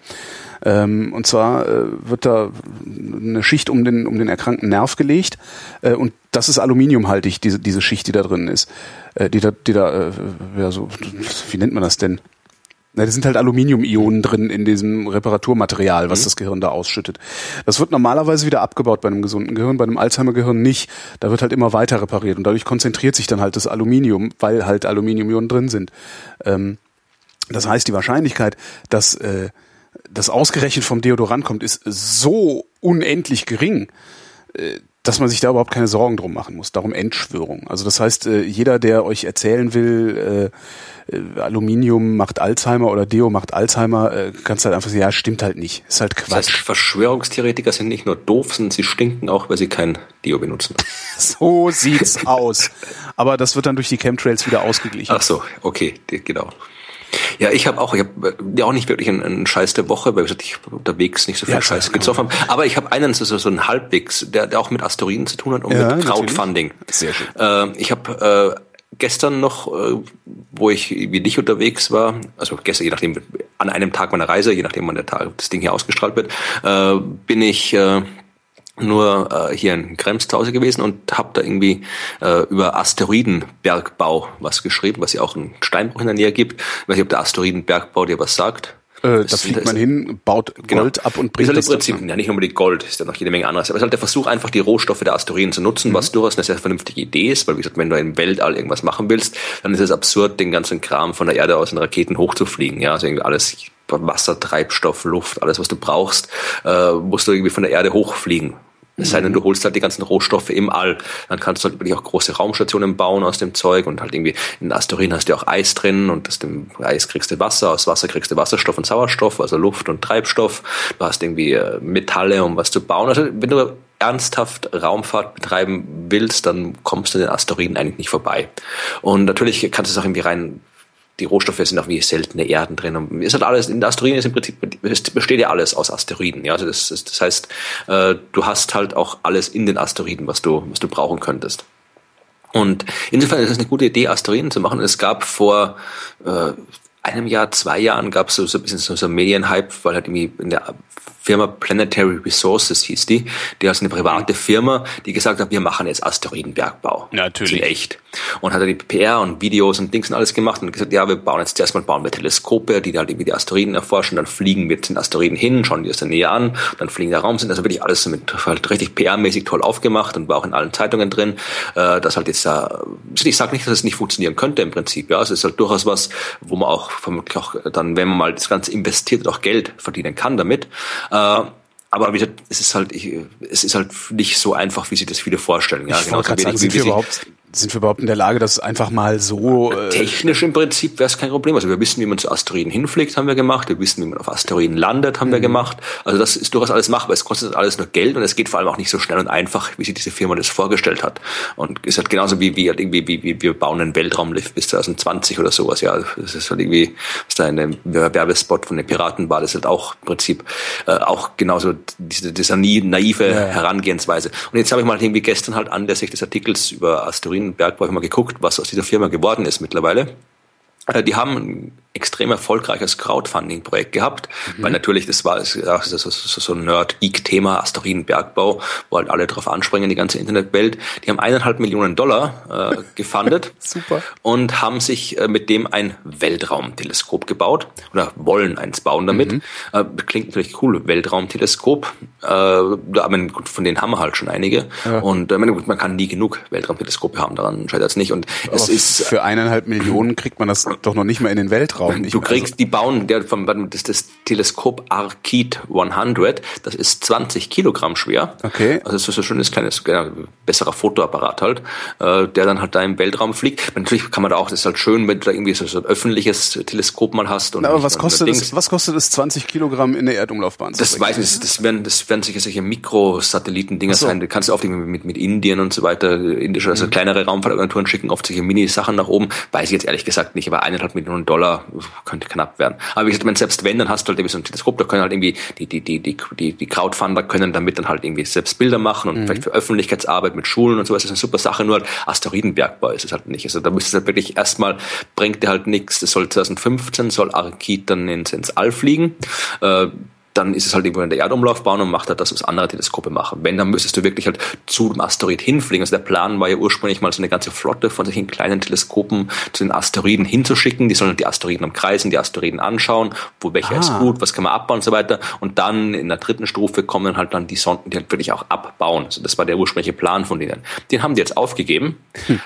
Ähm, und zwar äh, wird da eine Schicht um den, um den erkrankten Nerv gelegt äh, und das ist aluminiumhaltig, diese, diese Schicht, die da drin ist. Äh, die da, die da, äh, ja so, wie nennt man das denn? Na, da sind halt Aluminium-Ionen drin in diesem Reparaturmaterial, was mhm. das Gehirn da ausschüttet. Das wird normalerweise wieder abgebaut bei einem gesunden Gehirn, bei einem Alzheimer-Gehirn nicht. Da wird halt immer weiter repariert und dadurch konzentriert sich dann halt das Aluminium, weil halt Aluminium-Ionen drin sind. Ähm, das heißt, die Wahrscheinlichkeit, dass äh, das ausgerechnet vom Deodorant kommt, ist so unendlich gering, äh, dass man sich da überhaupt keine Sorgen drum machen muss. Darum Entschwörung. Also das heißt, äh, jeder, der euch erzählen will, äh, äh, Aluminium macht Alzheimer oder Deo macht Alzheimer, äh, kannst halt einfach sagen, ja, stimmt halt nicht. Ist halt Quatsch. Das heißt, Verschwörungstheoretiker sind nicht nur doof, sondern sie stinken auch, weil sie kein Deo benutzen. so sieht's aus. Aber das wird dann durch die Chemtrails wieder ausgeglichen. Ach so, okay, genau. Ja, ich habe auch, ich habe ja auch nicht wirklich einen, einen Scheiß der Woche, weil ich unterwegs nicht so viel ja, Scheiß gezogen habe. Aber ich habe einen, das ist so ein Halbwegs, der, der auch mit Asteroiden zu tun hat und ja, mit Crowdfunding. Natürlich. Sehr schön. Äh, ich habe äh, gestern noch, äh, wo ich wie dich unterwegs war, also gestern, je nachdem, an einem Tag meiner Reise, je nachdem wann der Tag, das Ding hier ausgestrahlt wird, äh, bin ich äh, nur äh, hier in Krems zu Hause gewesen und habe da irgendwie äh, über Asteroidenbergbau was geschrieben, was ja auch einen Steinbruch in der Nähe gibt. Ich weiß nicht, ob der Asteroidenbergbau dir was sagt. Äh, da fliegt man hin, baut Genau. Gold ab und bringt ist halt das im Prinzip, ja nicht unbedingt Gold, ist ja noch jede Menge anderes. Aber es ist halt der Versuch, einfach die Rohstoffe der Asteroiden zu nutzen, Mhm. was durchaus eine sehr vernünftige Idee ist, weil wie gesagt, wenn du im Weltall irgendwas machen willst, dann ist es absurd, den ganzen Kram von der Erde aus in Raketen hochzufliegen. Ja, also irgendwie alles Wasser, Treibstoff, Luft, alles, was du brauchst, äh, musst du irgendwie von der Erde hochfliegen. Es sei denn, du holst halt die ganzen Rohstoffe im All. Dann kannst du halt wirklich auch große Raumstationen bauen aus dem Zeug und halt irgendwie in Asteroiden hast du auch Eis drin und aus dem Eis kriegst du Wasser, aus Wasser kriegst du Wasserstoff und Sauerstoff, also Luft und Treibstoff. Du hast irgendwie äh, Metalle, um was zu bauen. Also wenn du ernsthaft Raumfahrt betreiben willst, dann kommst du den Asteroiden eigentlich nicht vorbei. Und natürlich kannst du es auch irgendwie rein die Rohstoffe sind auch wie seltene Erden drin. Und ist halt alles, in der Asteroiden ist im Prinzip, es besteht ja alles aus Asteroiden. Ja, also das, das, heißt, äh, du hast halt auch alles in den Asteroiden, was du, was du brauchen könntest. Und insofern ist es eine gute Idee, Asteroiden zu machen. Es gab vor äh, einem Jahr, zwei Jahren gab es so, so ein bisschen so, so Medienhype, weil halt irgendwie in der Firma Planetary Resources hieß die, die ist eine private Firma, die gesagt hat, wir machen jetzt Asteroidenbergbau. Natürlich. In echt. Und hat er die PR und Videos und Dings und alles gemacht und gesagt, ja, wir bauen jetzt erstmal bauen wir Teleskope, die halt irgendwie die Asteroiden erforschen, dann fliegen wir den Asteroiden hin, schauen die aus der Nähe an, dann fliegen der Raum sind, also wirklich alles mit halt richtig PR-mäßig toll aufgemacht und war auch in allen Zeitungen drin, äh, dass halt jetzt da, ich sage nicht, dass es nicht funktionieren könnte im Prinzip, ja, es ist halt durchaus was, wo man auch vermutlich auch dann, wenn man mal das Ganze investiert auch Geld verdienen kann damit, äh, aber wie gesagt, es ist halt, ich, es ist halt nicht so einfach, wie sich das viele vorstellen. Ja, Ich gerade sagen, sind wir, überhaupt, sind wir überhaupt in der Lage, das einfach mal so... Äh, Technisch im Prinzip wäre es kein Problem. Also wir wissen, wie man zu Asteroiden hinfliegt, haben wir gemacht. Wir wissen, wie man auf Asteroiden landet, haben wir gemacht. Also das ist durchaus alles machbar. Es kostet alles nur Geld und es geht vor allem auch nicht so schnell und einfach, wie sich diese Firma das vorgestellt hat. Und es ist halt genauso wie, wie, wie, wie, wie wir bauen einen Weltraumlift bis 2020 oder sowas. Ja, das ist halt irgendwie, was da in dem Werbespot von den Piraten war, das ist halt auch im Prinzip äh, auch genauso diese, diese naive Ja, ja. Herangehensweise. Und jetzt habe ich mal irgendwie gestern halt anlässlich des Artikels über Asteroidenbergbau hab ich mal geguckt, was aus dieser Firma geworden ist mittlerweile. Äh, Die haben extrem erfolgreiches Crowdfunding-Projekt gehabt, weil natürlich das war das ist so, ein Nerd-Geek-Thema, Asteroidenbergbau, wo halt alle drauf anspringen, die ganze Internetwelt. Die haben eineinhalb Millionen Dollar äh, gefundet Super. und haben sich äh, mit dem ein Weltraumteleskop gebaut oder wollen eins bauen damit. Äh, klingt natürlich cool, Weltraumteleskop. Äh, aber gut, von denen haben wir halt schon einige. Und äh, gut, man kann nie genug Weltraumteleskope haben, daran scheitert es nicht. Und es aber ist für eineinhalb Millionen kriegt man das doch noch nicht mal in den Weltraum. Ich Du kriegst, die bauen, der vom, das, das Teleskop Arcid 100, das ist 20 Kilogramm schwer. Okay. Also das ist so ein schönes kleines, ja, besserer Fotoapparat halt, äh, der dann halt da im Weltraum fliegt. Natürlich kann man da auch, das ist halt schön, wenn du da irgendwie so, so ein öffentliches Teleskop mal hast. Und Aber nicht was kostet, es, was kostet es, 20 Kilogramm in der Erdumlaufbahn zu Das bringen? weiß ich, das werden, das werden sicher solche Mikrosatelliten-Dinger so. sein. Du kannst auch irgendwie mit, mit Indien und so weiter, indische, Mhm. also kleinere Raumfahrtagenturen schicken oft solche Mini-Sachen nach oben. Weiß ich jetzt ehrlich gesagt nicht, aber eineinhalb Millionen Dollar könnte knapp werden. Aber wie gesagt, selbst wenn, dann hast du halt irgendwie so ein Teleskop, da können halt irgendwie die, die, die, die, die, die Crowdfunder können damit dann halt irgendwie selbst Bilder machen und Mhm. vielleicht für Öffentlichkeitsarbeit mit Schulen und sowas. Das ist eine super Sache, nur halt Asteroidenbergbau ist es halt nicht. Also da müsstest du halt wirklich erstmal, bringt dir halt nichts. Das soll 2015, soll Arcid dann ins, ins All fliegen. Äh, dann ist es halt irgendwo in der Erdumlaufbahn und macht halt das, was andere Teleskope machen. Wenn, dann müsstest du wirklich halt zu dem Asteroid hinfliegen. Also der Plan war ja ursprünglich mal so eine ganze Flotte von solchen kleinen Teleskopen zu den Asteroiden hinzuschicken. Die sollen halt die Asteroiden umkreisen, die Asteroiden anschauen, wo welcher Ah. ist gut, was kann man abbauen und so weiter. Und dann in der dritten Stufe kommen halt dann die Sonden, die halt wirklich auch abbauen. Also das war der ursprüngliche Plan von denen. Den haben die jetzt aufgegeben,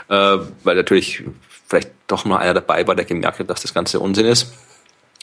äh, weil natürlich vielleicht doch mal einer dabei war, der gemerkt hat, dass das Ganze Unsinn ist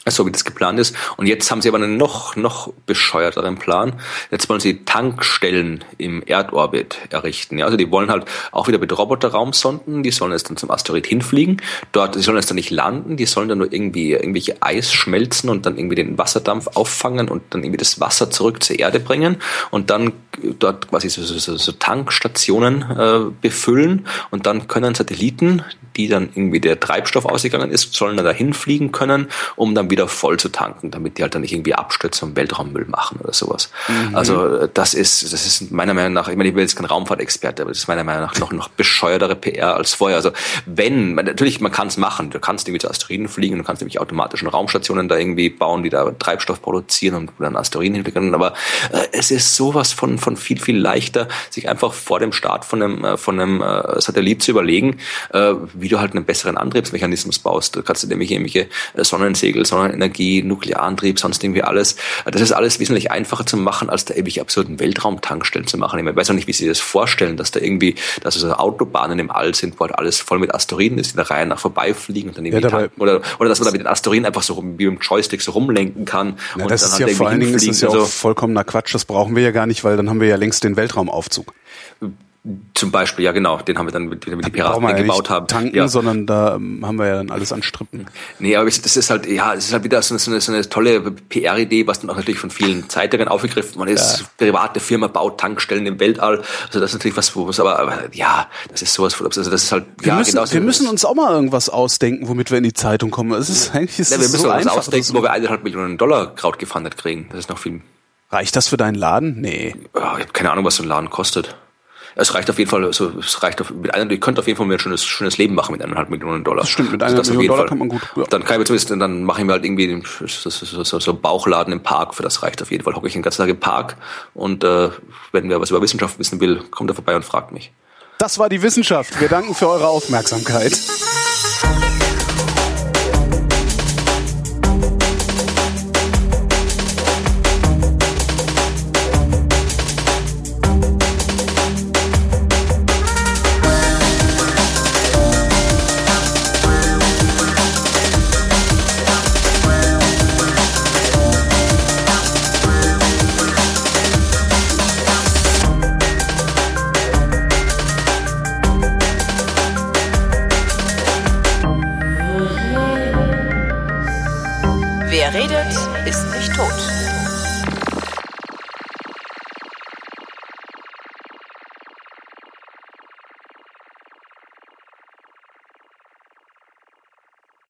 so wie das geplant ist. Und jetzt haben sie aber einen noch, noch bescheuerteren Plan. Jetzt wollen sie Tankstellen im Erdorbit errichten. Ja, also die wollen halt auch wieder mit Roboterraumsonden, die sollen jetzt dann zum Asteroid hinfliegen. Dort, die sollen jetzt dann nicht landen, die sollen dann nur irgendwie irgendwelche Eis schmelzen und dann irgendwie den Wasserdampf auffangen und dann irgendwie das Wasser zurück zur Erde bringen und dann dort quasi so, so, so, so Tankstationen äh, befüllen und dann können Satelliten, die dann irgendwie der Treibstoff ausgegangen ist, sollen dann dahin fliegen können, um dann wieder voll zu tanken, damit die halt dann nicht irgendwie Abstürze und Weltraummüll machen oder sowas. Also äh, das ist, das ist meiner Meinung nach, ich meine, ich bin jetzt kein Raumfahrtexperte, aber das ist meiner Meinung nach noch, noch bescheuertere PR als vorher. Also wenn, man- natürlich, man kann es machen, du kannst irgendwie zu Asteroiden fliegen, du kannst nämlich automatischen Raumstationen da irgendwie bauen, die da Treibstoff produzieren und dann Asteroiden können, aber äh, es ist sowas von, von viel, viel leichter, sich einfach vor dem Start von einem, äh, von einem äh, Satellit zu überlegen, äh, wie du halt einen besseren Antriebsmechanismus baust. Du kannst du nämlich irgendwelche äh, Sonnensegel, Sonnenenergie, Nuklearantrieb, sonst irgendwie alles. Das ist alles wesentlich einfacher zu machen, als da ewig absurden Weltraumtankstellen zu machen. Ich weiß auch nicht, wie Sie das vorstellen, dass da irgendwie, dass also Autobahnen im All sind, wo halt alles voll mit Asteroiden ist, die der Reihe nach vorbeifliegen und dann irgendwie ja, oder, oder dass man da mit den Asteroiden einfach so rum, wie im Joystick so rumlenken kann. Ja, das ist halt ja vor allen Dingen ist das ja auch so. vollkommener Quatsch. Das brauchen wir ja gar nicht, weil dann haben wir ja längst den Weltraumaufzug. Zum Beispiel, ja genau, den haben wir dann, mit, mit die Piraten ja gebaut haben. Tanken, ja. sondern da ähm, haben wir ja dann alles an Strippen. Nee, aber das ist halt, ja, das ist halt wieder so eine, so eine, tolle PR-Idee, was dann auch natürlich von vielen Zeitungen aufgegriffen Man ist. Ja. Private Firma baut Tankstellen im Weltall. Also das ist natürlich was, wo es aber, aber ja, das ist sowas, also das ist halt, wir ja, müssen, genau Wir müssen uns auch mal irgendwas ausdenken, womit wir in die Zeitung kommen. Es ist eigentlich ist ja, wir müssen so uns ausdenken, wo wir eineinhalb Millionen Dollar Kraut gefundet kriegen. Das ist noch viel. Reicht das für deinen Laden? Nee. Ja, ich habe keine Ahnung, was so ein Laden kostet. Es reicht auf jeden Fall, also es reicht auf, mit einer, ihr könnt auf jeden Fall ein schönes, schönes Leben machen mit eineinhalb Millionen Dollar. Das stimmt, mit einer also Million Dollar Fall. kann man gut. Ja. Dann kann ich mir zumindest, dann mache ich mir halt irgendwie so, so, so, so Bauchladen im Park, für das reicht auf jeden Fall. Hocke ich den ganzen Tag im Park und äh, wenn wer was über Wissenschaft wissen will, kommt er vorbei und fragt mich. Das war die Wissenschaft. Wir danken für eure Aufmerksamkeit.